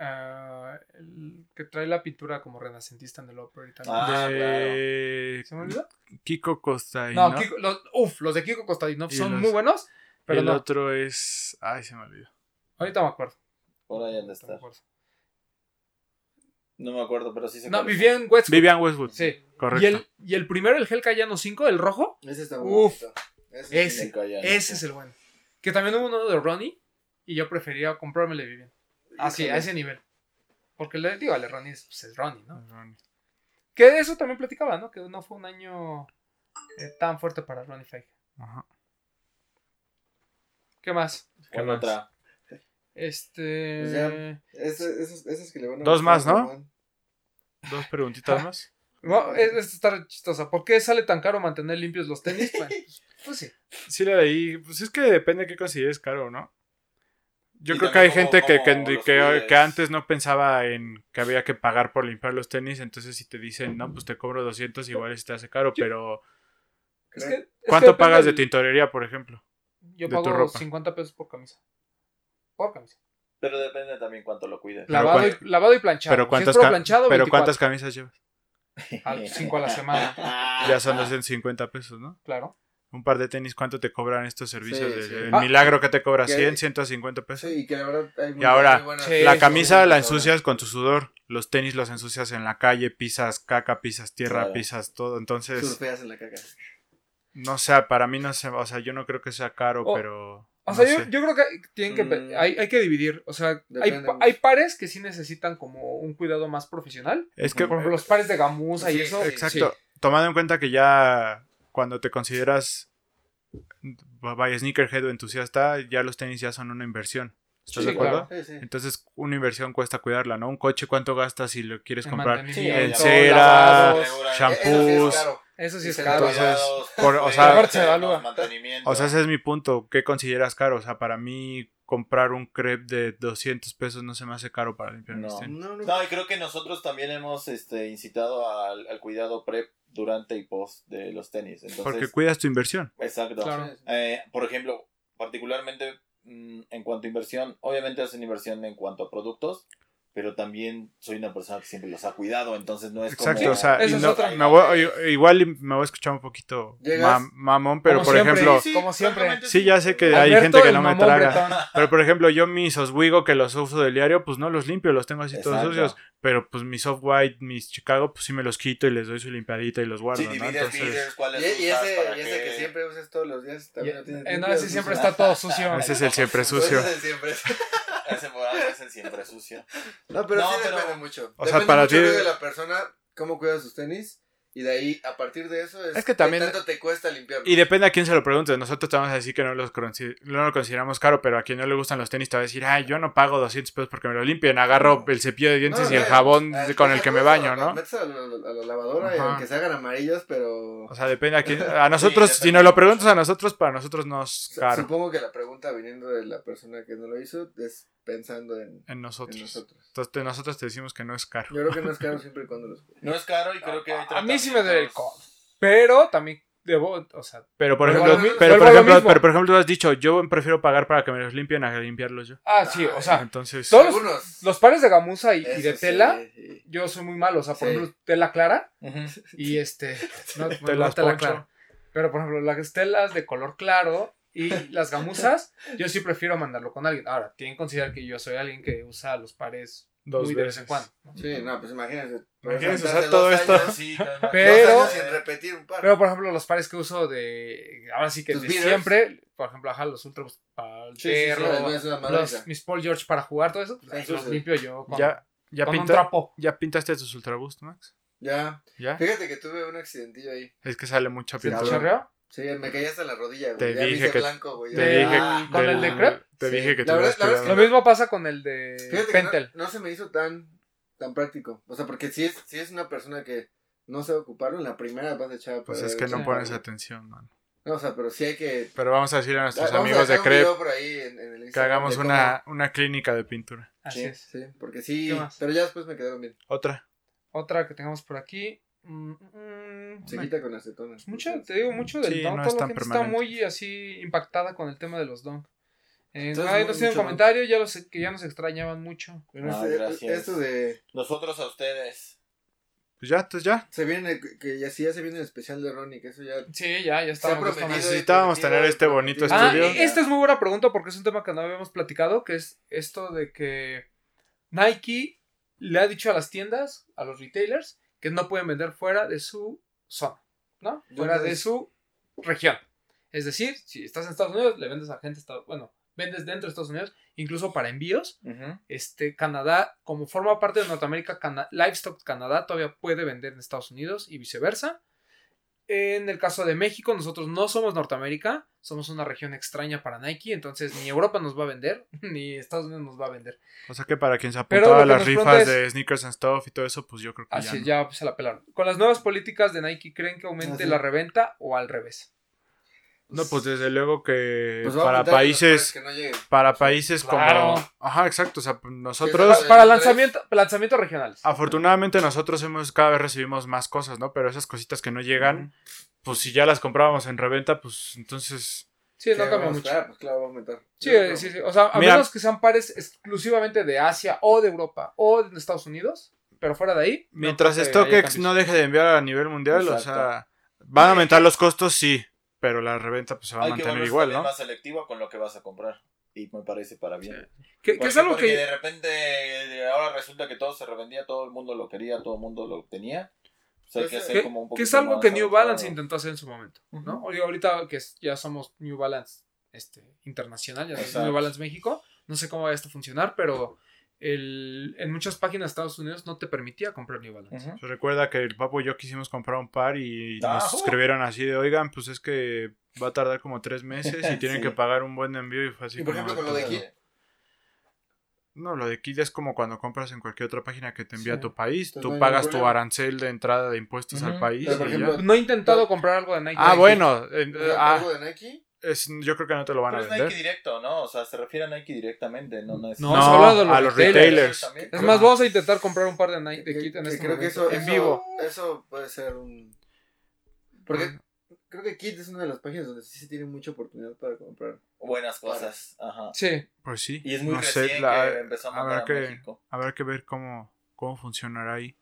Ah, el que trae la pintura como renacentista en el Opera y tal. Ah, de ¿Se me olvidó? Kiko Costa. No, Kiko- los, uf, los de Kiko Costadinov Y son los- muy buenos, pero el no. otro es. Ay, se me olvidó. Ahorita me acuerdo. Por ahí han de estar. No me acuerdo, pero sí se No, Vivian Westwood. Vivian Westwood. Sí. Correcto. Y el, y el primero, el Hell Cayano 5, el rojo, Ese está muy Uf. bonito. Ese ese. sí. ese es el bueno. Que también hubo uno de Ronnie y yo prefería comprarme el de Vivian. Así, a ese nivel. Porque le digo, el de Ronnie es, pues, es Ronnie, ¿no? Ronnie. Que de eso también platicaba, ¿no? Que no fue un año eh, tan fuerte para Ronnie Feige. Ajá. ¿Qué más? ¿Qué más? otra. Este. Pues ya. Ese- esos, esos que le van a Dos más, ¿no? Dos preguntitas (laughs) más. No, es, es estar chistosa. ¿Por qué sale tan caro mantener limpios los tenis? Bueno, (laughs) pues sí. Sí la leí. Pues es que depende de qué consideres caro, ¿no? Yo Y creo que hay gente que, que, antes no pensaba en que había que pagar por limpiar los tenis, entonces si te dicen, no, pues te cobro 200, igual se te hace caro, pero Es que- es que ¿cuánto pagas de tintorería, por ejemplo? Yo de tu pago ropa? 50 pesos por camisa. Por camisa. Pero depende también cuánto lo cuides. Lavado, y, lavado y planchado. Pero Si es cuántas, puro ca- planchado, pero 24. cuántas camisas llevas? (laughs) Al- cinco a la semana. (laughs) Ya son 250 pesos, ¿no? Claro. Un par de tenis, ¿cuánto te cobran estos servicios? Sí, de- sí. El Ah. milagro que te cobra Que- 100, 150 pesos. Sí, y que la verdad hay muy- Y ahora, muy buenas- Sí, la sí, camisa sí, la ahora. ensucias con tu sudor. Los tenis los ensucias en la calle, pisas caca, pisas tierra, Claro. pisas todo. Entonces, Surfeas en la caca. no sé, para mí no sé, o sea, yo no creo que sea caro, O- pero... O no sea, yo, creo que tienen que, Mm. hay, hay que dividir. O sea, hay, hay pares que sí necesitan como un cuidado más profesional. Es que, Por ejemplo, los pares de gamuza y eso. exacto, tomando en cuenta que ya cuando te consideras vaya sneakerhead o entusiasta, ya los tenis ya son una inversión. ¿Estás Sí, de acuerdo? claro. Sí, sí. Entonces, una inversión cuesta cuidarla, ¿no? Un coche, ¿cuánto gastas si lo quieres En comprar? En cera, shampoos. Eso sí es caro. Entonces, por- o pues, sea- mantenimiento. O sea, ese es mi punto. ¿Qué consideras caro? O sea, para mí comprar un crepe de 200 pesos no se me hace caro para limpiar mis No. tenis. No, no. No, y creo que nosotros también hemos este, incitado al, al cuidado prep durante y post de los tenis. Entonces, Porque cuidas tu inversión. Exacto. Claro. Eh, por ejemplo, particularmente en cuanto a inversión, obviamente hacen inversión en cuanto a productos, pero también soy una persona que siempre los ha cuidado, entonces no es Exacto, como... o sea, y es no- otra. me voy- igual y me voy a escuchar un poquito mam- mamón, pero Como por siempre. ejemplo, Sí, como siempre. sí, ya sé que hay Alberto, gente que no me traga. bretón. Pero por ejemplo, yo mis Oswego que los uso del diario, pues no los limpio, los tengo así todos Exacto. sucios. Pero pues mis Soft White, mis Chicago, pues sí me los quito y les doy su limpiadita y los guardo, Sí, ¿no? divides Entonces, cuáles Y, y ese, para y ese qué. que siempre usas todos los días también lo tienes Eh, no, ese siempre sucio. está todo sucio. ese es el siempre sucio. (laughs) ese es el siempre. Ese moral es el siempre sucio. No, pero No, sí pero- depende mucho. O sea, depende para mucho ti- de la persona, cómo cuida sus tenis. Y de ahí, a partir de eso, es, Es que también- tanto te cuesta limpiarlos. Y depende a quién se lo pregunte. Nosotros te vamos a decir que no, los no lo consideramos caro, pero a quien no le gustan los tenis te va a decir, ay, yo no pago 200 pesos porque me lo limpien. Agarro el cepillo de dientes No, y el jabón con el que me baño, los ¿no? Metes a la, a la lavadora y aunque se hagan amarillos, pero... O sea, depende a quién. (laughs) A nosotros, Sí, si nos lo preguntas a nosotros, para nosotros no es caro. Supongo que la pregunta viniendo de la persona que no lo hizo es pensando en, En en nosotros. nosotros. Entonces, te- nosotros te decimos que no es caro. Yo creo que no es caro (laughs) siempre y cuando los. No es caro y creo que hay A mí sí me duele el codo. Pero también debo, o sea, Pero por ejemplo, pero, por ejemplo, mismo. pero por ejemplo, tú has dicho, yo prefiero pagar para que me los limpien a limpiarlos yo. ah, sí, o sea, Entonces, Todos los- Algunos. los pares de gamuza y, de tela, sí. yo soy muy malo. O sea, por Sí. ejemplo, tela clara y este, no, (laughs) bueno, tela poncho. clara. Pero por ejemplo, las telas de color claro y las gamuzas, yo sí prefiero mandarlo con alguien. Ahora, tienen que considerar que yo soy alguien que usa los pares Dos muy de vez en cuando. ¿no? Sí, no, pues imagínense. Imagínense Hace usar dos todo años, esto. Sí. Pero- sin repetir un par. Pero por ejemplo, los pares que uso de. Ahora sí que ¿Tus de beaters? siempre. Por ejemplo, ajá, los ultra para el Sí, sí, sí, perro, una los- mis Paul George para jugar, todo eso. pues, ahí Sí, los sí. limpio yo con, ya, ya, con un pinta- trapo. ya pintaste tus Ultra Boost, Max. Ya. ¿Ya? Fíjate que tuve un accidentillo ahí. Es que sale mucha Sí, pintura. ¿Chorreó? Sí, me caí hasta la rodilla, güey. Te ya dije que- blanco, güey. Te dije, Ah, ¿con el de crepe? Te Sí. dije que La te verdad- la verdad es cuidado. Lo mismo pasa con el de Fíjate que no, se me hizo tan, tan práctico. O sea, porque si es, si es una persona que no sabe ocuparlo, en la primera vas a echar Pues es que no Sí. pones atención, man. No, o sea, pero sí hay que... Pero vamos a decirle a nuestros Vamos a amigos de Crep en, en que hagamos una, una clínica de pintura. Así Sí, es. sí, porque sí, pero ya después me quedaron bien. Otra. Otra que tengamos por aquí. Mm, mm, Se quita con acetona. mucho, te digo, mucho del Sí, dunk. no toda es la gente está muy así impactada con el tema de los dunk. Eh, Entonces, nos tienen mucho comentarios, ya los, que ya nos extrañaban mucho. Bueno, Ah, este- gracias. esto de... Nosotros a ustedes. Pues ya, entonces ya. Se viene, que ya sí ya se viene el especial de Ronnie, que eso ya... Sí, ya, ya estamos. Necesitábamos tener este bonito. Ah, estudio. y esta es muy buena pregunta porque es un tema que no habíamos platicado, que es esto de que Nike le ha dicho a las tiendas, a los retailers, que no pueden vender fuera de su zona, ¿no? Fuera de su región. Es decir, si estás en Estados Unidos, le vendes a gente, bueno, vendes dentro de Estados Unidos, incluso para envíos. Este, Canadá, como forma parte de Norteamérica, Cana- Livestock Canadá todavía puede vender en Estados Unidos y viceversa. En el caso de México, nosotros no somos Norteamérica, somos una región extraña para Nike, entonces ni Europa nos va a vender, (laughs) ni Estados Unidos nos va a vender. O sea que para quien se apuntaba a las rifas es- de sneakers and stuff y todo eso, pues yo creo que Así ya. es, no. ya se la pelaron. Con las nuevas políticas de Nike, ¿creen que aumente la reventa o al revés? No, pues desde luego que Pues para países, que no lleguen. para países Claro. como... Ajá, exacto. O sea, Que nosotros... se- Para lanzamiento, lanzamientos regionales. Afortunadamente nosotros hemos cada vez recibimos más cosas, ¿no? Pero esas cositas que no llegan, pues si ya las comprábamos en reventa, pues entonces... Sí, ¿Qué no cambia mucho. esperar? Pues claro, va a aumentar. Sí, sí, sí. O sea, a Mira. menos que sean pares exclusivamente de Asia o de Europa o de Estados Unidos, pero fuera de ahí. no Mientras que StockX no deje de enviar a nivel mundial, o sea, van a aumentar los costos, sí, pero la reventa pues se va a Hay que mantener volverse igual, ¿no? más selectivo con lo que vas a comprar. Y me parece para bien. Que, que Porque- es algo porque que. de repente ahora resulta que todo se revendía, todo el mundo lo quería, todo el mundo lo tenía. Pues hay Pues, que hacer que, como un que es algo que New. Balance intentó hacer en su momento, ¿no? Ujú. Oye, ahorita que ya somos New Balance este, internacional, ya somos. New Balance México, no sé cómo va esto a funcionar, pero el, en muchas páginas de Estados Unidos no te permitía comprar New Balance. Se recuerda que el papo y yo quisimos comprar un par y nos escribieron así de, oigan, pues es que va a tardar como tres meses y (laughs) tienen Sí. que pagar un buen envío y fue así Y por como, ejemplo, con lo de Kit, No, lo de Kid es como cuando compras en cualquier otra página que te envía Sí. a tu país, Entonces tú no pagas tu arancel de entrada de impuestos al país Pero, por y ejemplo, ya. No he intentado comprar algo de Nike. Ah, Nike. bueno, eh, ah, algo de Nike, es- yo creo que no te lo van Pero a es vender. Nike directo, ¿no? O sea, se refiere a Nike directamente, no, no es... No, habla de los a los retailers. Es más, vamos a intentar comprar un par de Nike de que- Kit en que este creo que momento, eso, en eso- vivo. Eso puede ser un... Porque creo que Kit es una de las páginas donde sí se tiene mucha oportunidad para comprar. Buenas cosas, ajá. Sí. Pues sí. Y es muy no sé, recién la- que empezó a a que, México. habrá que ver cómo, cómo funcionará ahí.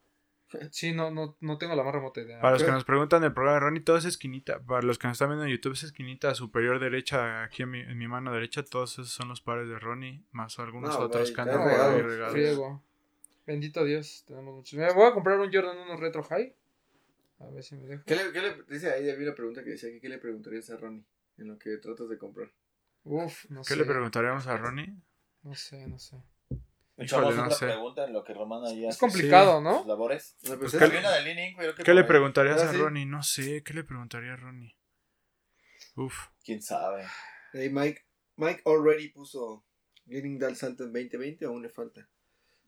Sí, no, no, no tengo la más remota idea. Para los que nos preguntan del programa de Ronnie, todo es esquinita. Para los que nos están viendo en YouTube, es esquinita superior derecha, aquí en mi, en mi mano derecha, todos esos son los pares de Ronnie, más algunos No, otros que andan regados. Friego. Bendito Dios, tenemos muchos. Mira, voy a comprar un Jordan 1 Retro High. A ver si me deja. ¿Qué le, qué le, dice ahí había una pregunta que decía que qué le preguntarías a Ronnie en lo que tratas de comprar? Uf, no ¿Qué sé. le preguntaríamos a Ronnie? No sé, no sé. Echamos no otra sé. pregunta en lo que Román ahí Es hace complicado, sus ¿no? labores. Pues Pues, es- ¿qué Hay una de Leaning, pero que ¿Qué le preguntarías Ahora a sí. Ronnie? No sé, ¿qué le preguntaría a Ronnie? Uf. ¿Quién sabe? Ahí Mike, Mike already puso Leaning Dal Salto en 2020 o aún le falta.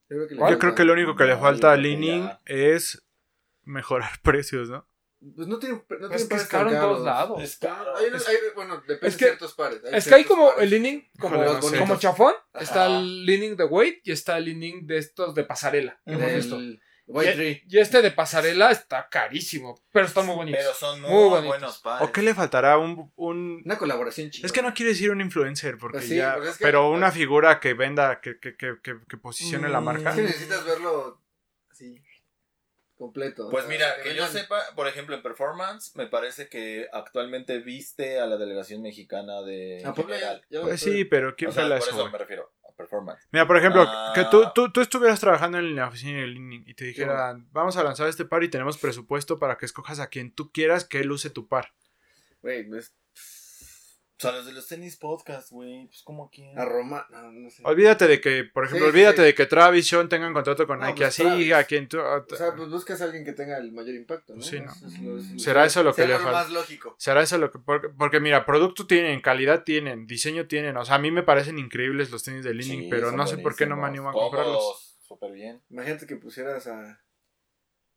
Yo creo que, le ¿Cuál? Yo creo que lo único que le falta a Leaning es mejorar (laughs) precios, ¿no? Pues no tienen, no tienen es que es pares caro en todos lados. Es caro. Hay Es- hay- bueno, depende es de que- ciertos pares. Es que hay como pares. el leaning como, como chafón. Ajá. Está el leaning de weight y está el leaning de estos de pasarela. White Y- este de pasarela está carísimo, pero están muy bonitos. Pero son muy, Muy bonitos. buenos pares. ¿O qué le faltará? Un, un... Una colaboración chida. Es que no quiere decir un influencer, porque Pues sí, ya... porque es que- pero una figura que venda, que, que, que, que, que posicione la Mm, marca. Es que necesitas verlo así, completo. Pues mira, que yo sepa, por ejemplo, en performance, me parece que actualmente viste a la delegación mexicana de general. Pues sí, pero ¿quién O sea, pela por eso, me refiero, a performance. Mira, por ejemplo, Ah. que tú, tú, tú estuvieras trabajando en la oficina de Leaning y te dijeran, vamos a lanzar este par y tenemos presupuesto para que escojas a quien tú quieras que él use tu par. Güey, pues, sea, los de los tenis podcast, güey, pues como quién. a Roma, no, no sé. Olvídate de que, por ejemplo, Sí, olvídate sí. de que Travis Sean tengan contrato con No, Nike pues, así, Travis. a quien tú... O sea, pues buscas a alguien que tenga el mayor impacto, ¿no? Sí, ¿no? Eso es lo- es lo- ¿Será eso lo que será le falta? más lógico. ¿Será eso lo que.? Porque, porque mira, producto tienen, calidad tienen, diseño tienen. O sea, a mí me parecen increíbles los tenis de Leaning, Sí, pero no sé por qué no me animo a comprarlos. Súper bien. Imagínate que pusieras a,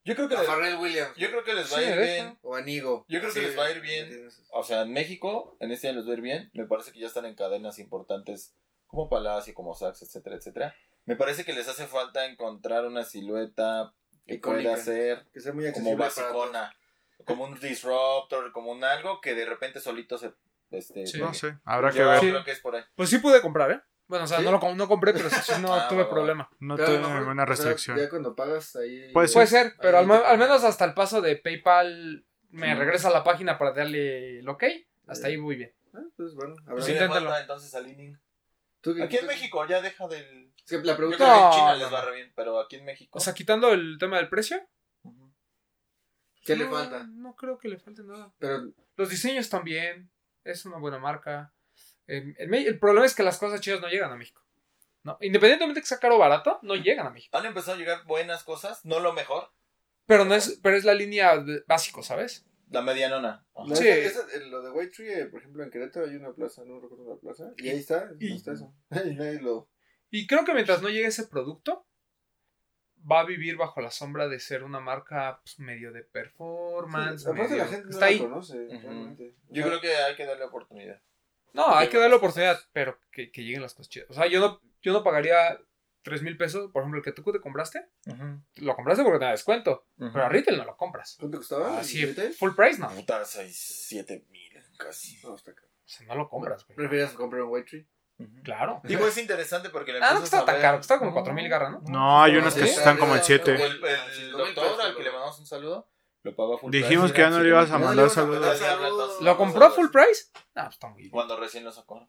Yo creo que a les, Pharrell Williams yo creo que les va Sí, a ir bien. o a Nigo. Yo creo que les va a ir bien. O sea, en México, en este año les va a ir bien. Me parece que ya están en cadenas importantes como Palacio, como Saks, etcétera, etcétera. Me parece que les hace falta encontrar una silueta que Icónica. pueda ser Que sea muy como basicona, como un disruptor, como un algo que de repente solito se... Este, Sí. No sé, habrá que ver. Sí. creo que es por ahí. Pues sí pude comprar, ¿eh? Bueno, o sea, ¿Sí? no, lo, no compré, pero sí, sí no (laughs) Ah, tuve va, va. problema. No Pero a tuve mejor, ninguna restricción. ya cuando pagas ahí. Puede Puede ser, pero al, al menos hasta el paso de PayPal me Sí. regresa a la página para darle el ok. Hasta ahí muy bien. Ah, pues bueno, Pues le inténtalo. falta entonces a. ¿Tú qué- Aquí en tú- México ya deja del... Es que la Yo pregunta creo que en No, China no, les no. va re bien, pero aquí en México... O sea, quitando el tema del precio. ¿qué le no, falta? No creo que le falte nada. Pero Los diseños también. Es una buena marca. Eh, el, el problema es que las cosas chidas no llegan a México. ¿no? Independientemente que sea caro o barato, no llegan a México. Han empezado a llegar buenas cosas, no lo mejor, Pero no es, pero es la línea de- básico, ¿sabes? la medianona. Sí. esa- esa- lo de White Tree, eh, por ejemplo, en Querétaro hay una plaza, no recuerdo la plaza, y ahí está, Y- no está eso. (laughs) Y nadie lo. Y creo que mientras no llegue ese producto, va a vivir bajo la sombra de ser una marca pues, medio de performance. Sí, medio- la gente no está la ahí. conoce. O Yo sea, creo que hay que darle oportunidad. No, hay que darle oportunidad, pero que, que lleguen las cosas chidas. O sea, yo no, yo no pagaría 3 mil pesos, por ejemplo, el que tú te compraste, lo compraste porque te da descuento, pero a retail no lo compras. ¿Cuánto costaba? Así, ¿En retail? full price no. O Puta, 6, 7 mil casi. No, está caro. sea, no lo compras, güey. ¿Preferías comprar un White Tree? Claro. Digo, es interesante porque le Ah, no a tan caro, costaba como 4 mil garra, ¿no? No, hay unos que están como en Arriba, 7. El, doctor al que le mandamos un saludo, lo pagó a full Dijimos price, que ya no le ibas a mandar saludos. ¿Lo compró a full price? No, pues está muy bien. Cuando recién lo sacó.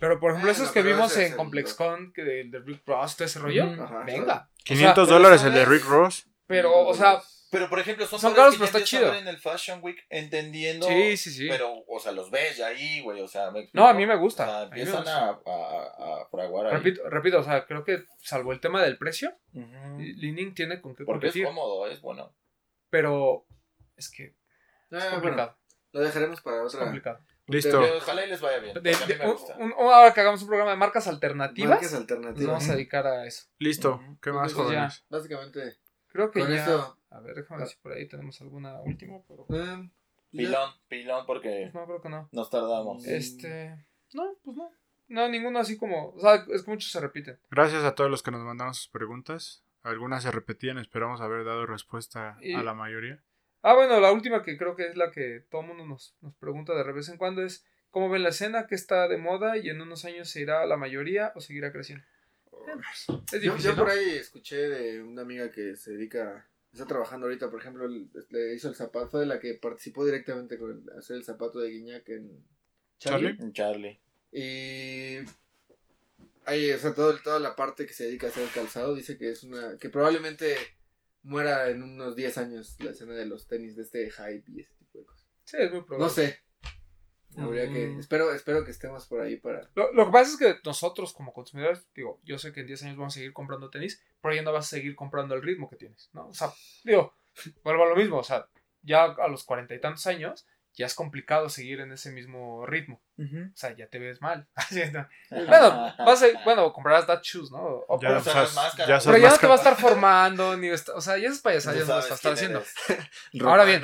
Pero por ejemplo, esos que vimos es en ComplexCon, que del de Rick Ross, todo ese rollo, venga. O sea, 500 pero dólares el de es- Rick Ross. pero, o sea, Pero por ejemplo, son, caros, que pero está chido. en el Fashion Week entendiendo. sí, sí, sí. Pero, o sea, los ves ya ahí, güey. O sea, me No, a mí me gusta, O sea, a empiezan gusta. a, a, a fraguar ahí. Repito, repito, o sea, creo que salvo el tema del precio. Leaning tiene con qué Porque es competir. cómodo, es bueno. Pero es que es Ah, bueno, complicado. lo dejaremos para Es otra. complicado. Listo. Pero ojalá y les vaya bien. De- de- un- un- ahora que hagamos un programa de marcas alternativas, Marcas nos alternativas. vamos a dedicar a eso. Listo. ¿Qué más, Entonces ya. jóvenes? Básicamente. Creo que Con ya. esto- A ver, déjame ver si por ahí tenemos alguna última. Pero... eh. Pilón, pilón, porque No, creo que no. nos tardamos. Mm. Este. No, pues no. No, ninguno así como. O sea, es que muchos se repiten. Gracias a todos los que nos mandaron sus preguntas. Algunas se repetían, esperamos haber dado respuesta Y- a la mayoría. Ah, bueno, la última que creo que es la que todo el mundo nos, nos pregunta de vez en cuando es: ¿Cómo ven la escena? ¿Qué está de moda? ¿Y en unos años se irá la mayoría o seguirá creciendo? Es Yo, difícil. yo por ahí escuché de una amiga que se dedica, está trabajando ahorita, por ejemplo, le hizo el zapato, fue de la que participó directamente con el- hacer el zapato de Guiñac en Charlie. Charlie. Charlie. Y ahí, o sea, todo, toda la parte que se dedica a hacer el calzado dice que es una, que probablemente muera en unos 10 años la escena de los tenis de este hype y ese tipo de cosas. Sí, es muy probable. No sé. Habría que, espero, espero que estemos por ahí para. Lo, lo que pasa es que nosotros como consumidores, digo, yo sé que en 10 años vamos a seguir comprando tenis, pero ya no vas a seguir comprando el ritmo que tienes, ¿no? O sea, digo, vuelvo a lo mismo, o sea, ya a los cuarenta y tantos años ya es complicado seguir en ese mismo ritmo, o sea, ya te ves mal. (laughs) Así es, ¿no? bueno, vas a, bueno, comprarás that shoes, ¿no? O- Ya pero, usas usas- máscara. ya Pero ya no te va a estar formando, ni está- o sea, ya esas payasadas ya no las sabes va a estar haciendo. (laughs) Ahora bien,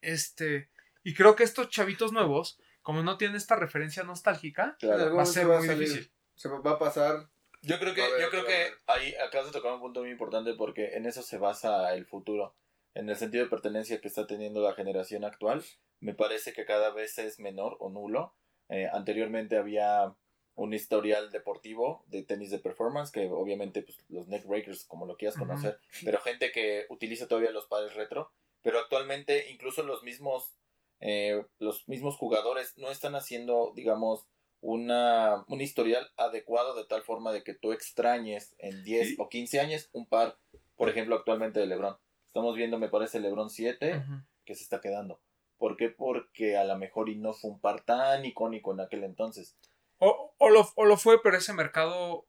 este, y creo que estos chavitos nuevos, como no tienen esta referencia nostálgica, Claro. va a ser muy difícil. Se va a pasar. Yo creo que, yo creo que ahí acabas de tocar un punto muy importante porque en eso se basa el futuro. En el sentido de pertenencia que está teniendo la generación actual, me parece que cada vez es menor o nulo. Eh, anteriormente había un historial deportivo de tenis de performance, que obviamente pues, los neckbreakers, como lo quieras conocer, pero gente que utiliza todavía los pares retro, pero actualmente incluso los mismos, eh, los mismos jugadores no están haciendo, digamos, una, un historial adecuado de tal forma de que tú extrañes en 10 Sí. o 15 años un par, por ejemplo, actualmente de LeBron. Estamos viendo, me parece, LeBron 7, Ujú. que se está quedando. ¿Por qué? Porque a lo mejor y no fue un par tan icónico en aquel entonces. O, o lo, o lo fue, pero ese mercado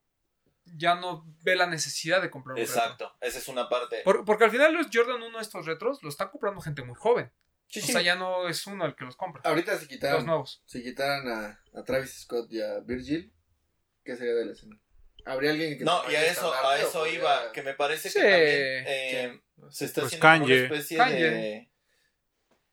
ya no ve la necesidad de comprar un retro. Exacto, esa es una parte. Por- porque al final los Jordan 1 estos retros los está comprando gente muy joven. Sí, o sí. sea, ya no es uno el que los compra. Ahorita si Los quitaran, nuevos. si quitaran a, a Travis Scott y a Virgil, ¿qué sería de la escena? ¿Habría alguien que No, y a eso, a eso podría- iba, que me parece Sí. que también eh, se está Pues haciendo como Kanye. una especie Kanye. de...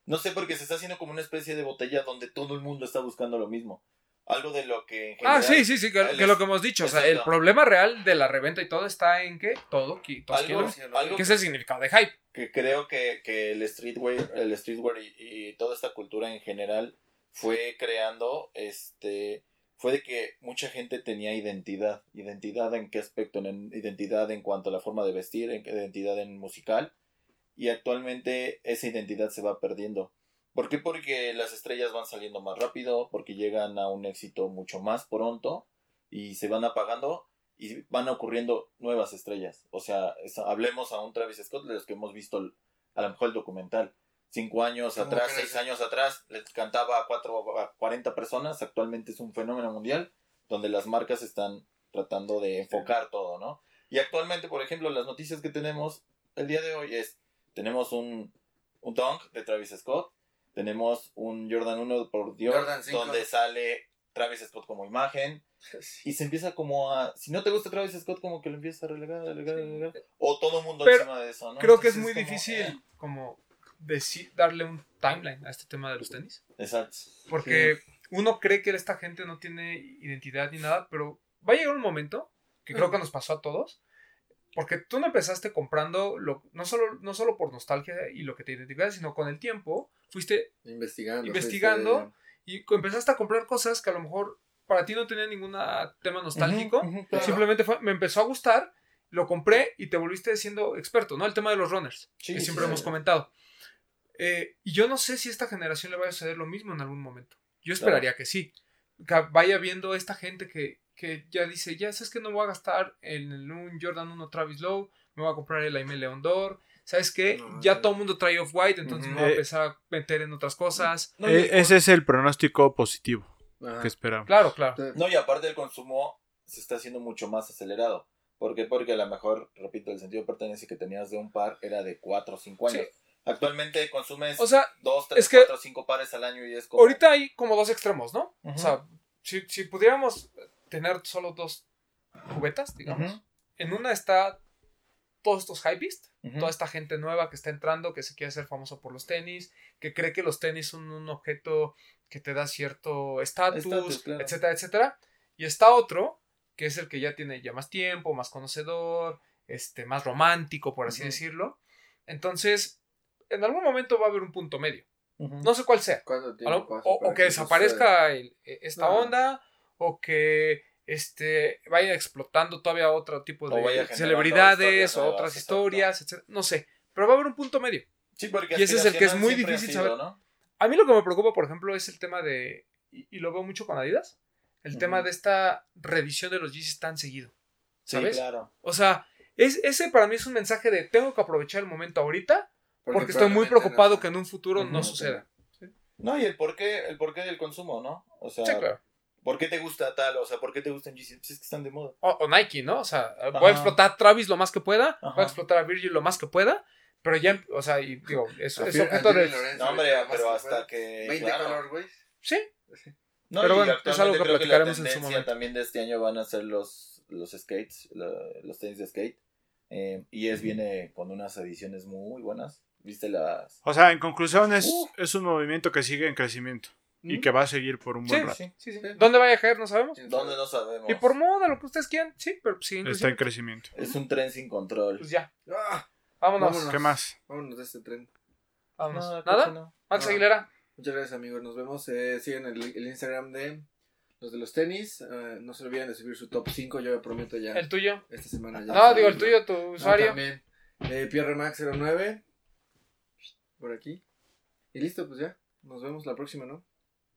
No sé, porque se está haciendo como una especie de botella donde todo el mundo está buscando lo mismo. Algo de lo que en Ah, sí, sí, sí, que, que lo que hemos dicho. O sea, el problema real de la reventa y todo está en que todo, qui- todos Algo, quieren- algo ¿Qué es el significado de hype? que creo que, que el streetwear, el streetwear y, y toda esta cultura en general fue creando, este, fue de que mucha gente tenía identidad. ¿Identidad en qué aspecto? En, identidad en cuanto a la forma de vestir, en, identidad en musical. Y actualmente esa identidad se va perdiendo. ¿Por qué? Porque las estrellas van saliendo más rápido, porque llegan a un éxito mucho más pronto y se van apagando y van ocurriendo nuevas estrellas. O sea, hablemos a un Travis Scott de los que hemos visto el- a lo mejor el documental. Cinco años ¿Cómo atrás, crees? seis años atrás, le cantaba a, cuatro, a 40 personas. Actualmente es un fenómeno mundial donde las marcas están tratando de enfocar todo, ¿no? Y actualmente, por ejemplo, las noticias que tenemos el día de hoy es, tenemos un, un Dunk de Travis Scott, tenemos un Jordan 1 por Dios, donde sale Travis Scott como imagen, (laughs) y se empieza como a. Si no te gusta Travis Scott, como que lo empiezas a relegar, relegar, relegar. O todo el mundo Pero encima de eso, ¿no? Creo que es muy como, difícil eh, como deci- darle un timeline a este tema de los tenis. Exacto. Porque uno cree que esta gente no tiene identidad ni nada, pero va a llegar un momento, que creo que nos pasó a todos, porque tú no empezaste comprando, lo, no, solo, no solo por nostalgia y lo que te identificaba, sino con el tiempo fuiste Investigando. Investigando. y empezaste a comprar cosas que a lo mejor para ti no tenían ningún tema nostálgico. Ujú, ujú, claro. Simplemente fue, me empezó a gustar, lo compré y te volviste siendo experto, ¿no? El tema de los runners, Sí, que sí, siempre sí. hemos comentado. Eh, y yo no sé si a esta generación le vaya a suceder lo mismo en algún momento. Yo esperaría que sí. Que vaya viendo esta gente que, que ya dice, ya sabes que no voy a gastar en el- un Jordan 1 Travis Lowe, me voy a comprar el Aime Leon Dor. ¿Sabes qué? No, ya todo el mundo trae off-white, entonces me voy a Eh, empezar a meter en otras cosas. No, E- y- ese es el pronóstico positivo Ajá. que esperamos. Claro, claro. No, y aparte el consumo se está haciendo mucho más acelerado. ¿Por qué? Porque a lo mejor, repito, el sentido de pertenencia que tenías de un par era de 4 o 5 años. Actualmente consumes O sea, 2, 3, es que- 4, 5 pares al año y es como... ahorita hay como dos extremos, ¿no? O sea, si, si pudiéramos tener solo dos cubetas, digamos, en una está todos estos hypebeast, toda esta gente nueva que está entrando, que se quiere hacer famoso por los tenis, que cree que los tenis son un objeto que te da cierto estatus, claro. etcétera, etcétera. Y está otro, que es el que ya tiene ya más tiempo, más conocedor, este, más romántico, por así decirlo. Entonces, en algún momento va a haber un punto medio. No sé cuál sea. ¿Cuánto A tiempo lo- pasa o, o que desaparezca el- e- esta No. onda, o que este vaya explotando todavía otro tipo de celebridades historias o otras historias, etc. No sé, pero va a haber un punto medio. Sí, porque Y ese es el que es muy difícil sido, saber. ¿no? A mí lo que me preocupa, por ejemplo, es el tema de, y, y lo veo mucho con Adidas, el tema de esta revisión de los Yeezys tan seguido. Sí, ¿Sabes? claro. O sea, es, ese para mí es un mensaje de tengo que aprovechar el momento ahorita porque, estoy muy preocupado no- que en un futuro no suceda. No, y el porqué, el porqué del consumo, ¿no? O sea, Sí, claro. ¿por qué te gusta tal? O sea, ¿por qué te gustan Yeezy? Pues es que están de moda. O, o Nike, ¿no? O sea, voy Ajá. a explotar a Travis lo más que pueda, voy Ajá. a explotar a Virgil lo más que pueda, pero ya, o sea, y digo, es, es objeto de... Lorenzo, No, hombre, pero que hasta que... 20 claro. colorways. Sí, No, Pero bueno, es actualmente algo que platicaremos la en su momento. también de este año van a ser los, los skates, los tenis de skate. Eh, y es viene con unas ediciones muy buenas. ¿Viste las...? O sea, en conclusión, es, Uh. es un movimiento que sigue en crecimiento y ¿Mm? que va a seguir por un Sí, buen rato. Sí. sí, sí. Sí. ¿Dónde vaya a caer? No sabemos. ¿Dónde no sabemos? Y por moda, lo que ustedes quieran, sí, pero sí, Está en crecimiento. Es un tren sin control. pues ya, Ah, vámonos. Vámonos. ¿Qué más? vámonos de este tren. vámonos. No, ¿Nada? no. Max No. Aguilera, Muchas gracias, amigos. Nos vemos. Eh, sigan el, el Instagram de los de los tenis. Eh, no se olviden de subir su top 5. Yo prometo ya el tuyo. esta semana. Ya No, digo el tuyo, tu usuario. también. Eh, PierreMax09. Por aquí. Y listo, pues ya. Nos vemos la próxima, ¿no?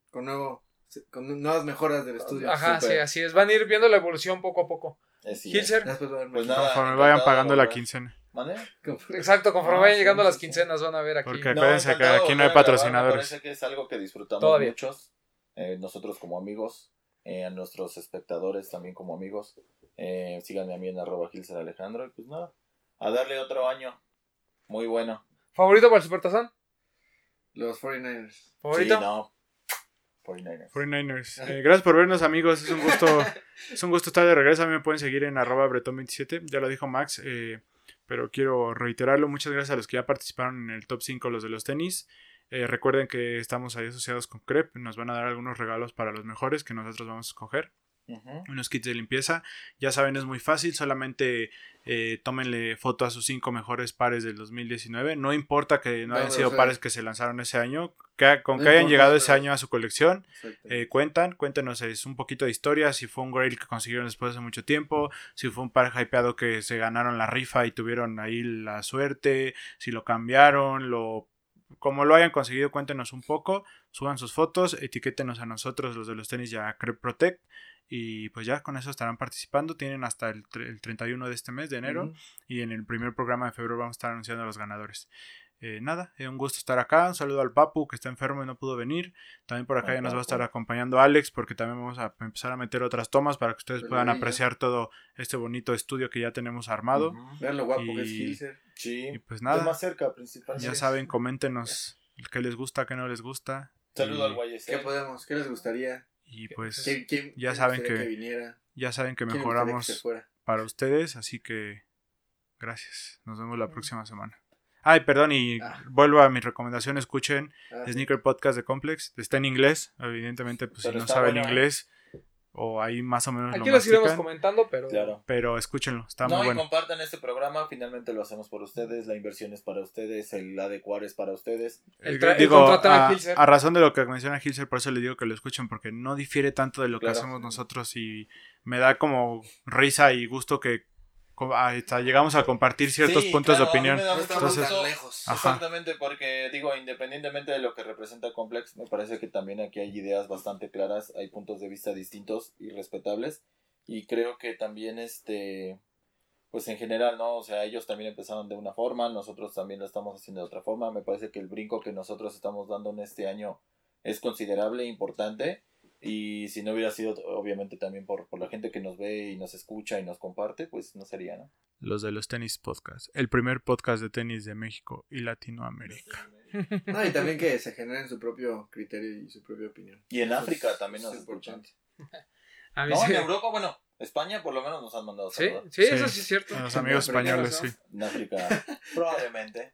Con nuevo. Con nuevas mejoras del estudio. Ajá, sí, así es. Van a ir viendo la evolución poco a poco. Hilser, Pues nada. Conforme vayan pagando la quincena. Exacto, conforme vayan sí, llegando sí, las sí. quincenas van a ver aquí. Porque No, acuérdense que encantado aquí no hay Me patrocinadores. parece que es algo que disfrutamos Todavía. muchos. eh, nosotros como amigos. eh, a nuestros espectadores también como amigos. Eh, síganme a mí en arroba Gilser Alejandro. Y pues nada. A darle otro año. Muy bueno. ¿Favorito para el Supertazón? Los 49ers. ¿Favorito? Sí, no. 49ers. 49ers. Eh, gracias por vernos, amigos. Es un gusto, (laughs) es un gusto estar de regreso. A mí me pueden seguir en arroba bretón27. Ya lo dijo Max, eh, pero quiero reiterarlo. Muchas gracias a los que ya participaron en el top 5, los de los tenis. Eh, recuerden que estamos ahí asociados con Crep. Nos van a dar algunos regalos para los mejores que nosotros vamos a escoger. Unos kits de limpieza. Ya saben, es muy fácil, solamente eh, tómenle foto a sus cinco mejores pares del 2019. No importa que no hayan no, sido o sea, pares que se lanzaron ese año, que, con no que hayan importa, llegado ese año a su colección, eh, cuentan, cuéntenos es un poquito de historia, si fue un grail que consiguieron después de mucho tiempo, si fue un par hypeado que se ganaron la rifa y tuvieron ahí la suerte, si lo cambiaron, lo como lo hayan conseguido, cuéntenos un poco, suban sus fotos, etiquétenos a nosotros los de los tenis ya Crep Protect y pues ya con eso estarán participando, tienen hasta el, el 31 de este mes de enero y en el primer programa de febrero vamos a estar anunciando a los ganadores. Eh, nada, eh, un gusto estar acá. Un saludo al Papu que está enfermo y no pudo venir. También por acá ya nos va a estar acompañando Alex porque también vamos a empezar a meter otras tomas para que ustedes puedan apreciar todo este bonito estudio que ya tenemos armado. Vean lo guapo que es Y- Hilser. Sí. Y pues Es nada, más cerca, principalmente. ya saben, coméntenos qué les gusta, qué no les gusta. Saludo Y- al Guayes. ¿Qué podemos? ¿Qué les gustaría? Y pues ¿Quién- quién- ya saben que- viniera? ya saben que ¿Quién le gustaría que mejoramos para ustedes, así que gracias. Nos vemos la próxima semana. Ay, perdón, y Ah. vuelvo a mi recomendación, escuchen Ah, Sneaker Podcast de Complex. Está en inglés, evidentemente, pues si no saben bueno, ¿eh? inglés o ahí más o menos Aquí lo los iremos comentando, pero. Claro. pero escúchenlo, está no, muy y bueno. compartan este programa. Finalmente lo hacemos por ustedes. La inversión es para ustedes. El adecuar es para ustedes. El, digo, contratar a a, Hilser. a razón de lo que menciona Hilser, por eso le digo que lo escuchen, porque no difiere tanto de lo que hacemos nosotros y me da como risa y gusto que hasta llegamos a compartir ciertos Sí, puntos claro, de opinión. no Entonces- tan lejos. Exactamente, porque digo, independientemente de lo que representa Complex, me parece que también aquí hay ideas bastante claras, hay puntos de vista distintos y respetables. Y creo que también, este, pues en general, ¿no? O sea, ellos también empezaron de una forma, nosotros también lo estamos haciendo de otra forma. Me parece que el brinco que nosotros estamos dando en este año es considerable, importante. Y si no hubiera sido, obviamente, también por, por la gente que nos ve y nos escucha y nos comparte, pues no sería, ¿no? Los de los tenis podcast, el primer podcast de tenis de México y Latinoamérica. (laughs) No, y también que se generen su propio criterio y su propia opinión. Y en Eso África es- también nos es escuchan. (laughs) A mí No, sí. en Europa, bueno, España por lo menos nos han mandado Sí, saludos. sí, Sí. eso sí es cierto. A los amigos españoles, sí. En África, (laughs) probablemente.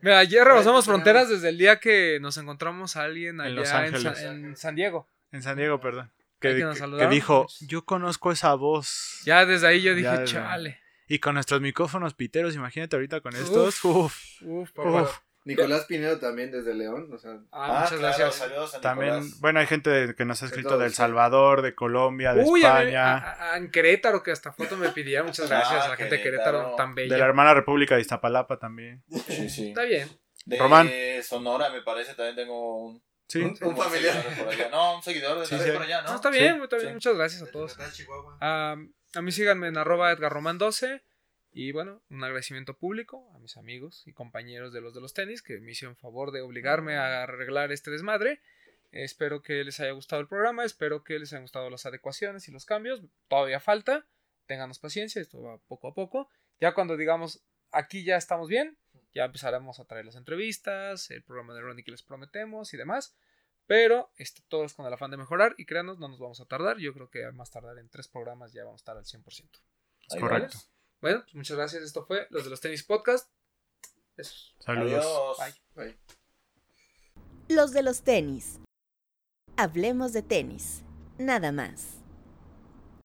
Mira, ayer rebasamos fronteras desde el día que nos encontramos a alguien allá En Los en San Diego. En San Diego, perdón. Que, que nos que- dijo, yo conozco esa voz. Ya desde ahí yo dije, Ya, chale. Y con nuestros micrófonos piteros, imagínate ahorita con estos. Uf, Uf, papá. uf. Nicolás Pinedo también desde León, o sea, Ah, muchas claro, gracias. Saludos a También, Nicolás. bueno, hay gente de- que nos ha De escrito todos, del sí. Salvador, de Colombia, de Uy, a España, a- a- en Querétaro, que hasta foto me pidieron. Muchas gracias Ah, a la gente de Querétaro. Querétaro, tan de la bella. hermana República de Iztapalapa también. Sí, sí. Está bien. De Román. Sonora, me parece, también tengo un, Sí, Un- un familiar. seguidor por allá. No, un seguidor de Sí, sí. por allá, ¿no? No, está Sí, bien, está bien. sí. Muchas gracias a todos. Chihuahua. A, a mí síganme en arroba edgarroman12. Y bueno, un agradecimiento público a mis amigos y compañeros de los de los tenis que me hicieron favor de obligarme a arreglar este desmadre. Espero que les haya gustado el programa, espero que les hayan gustado las adecuaciones y los cambios. Todavía falta, ténganos paciencia, esto va poco a poco. Ya cuando digamos aquí ya estamos bien, ya empezaremos a traer las entrevistas, el programa de Ronnie que les prometemos y demás. Pero este, todo es con el afán de mejorar y créanos, no nos vamos a tardar. Yo creo que a más tardar en tres programas ya vamos a estar al 100%. Ahí correcto. Bueno, pues muchas gracias. Esto fue los de los tenis podcast. Besos. Saludos. Adiós. Bye. Bye. Los de los tenis. Hablemos de tenis. Nada más.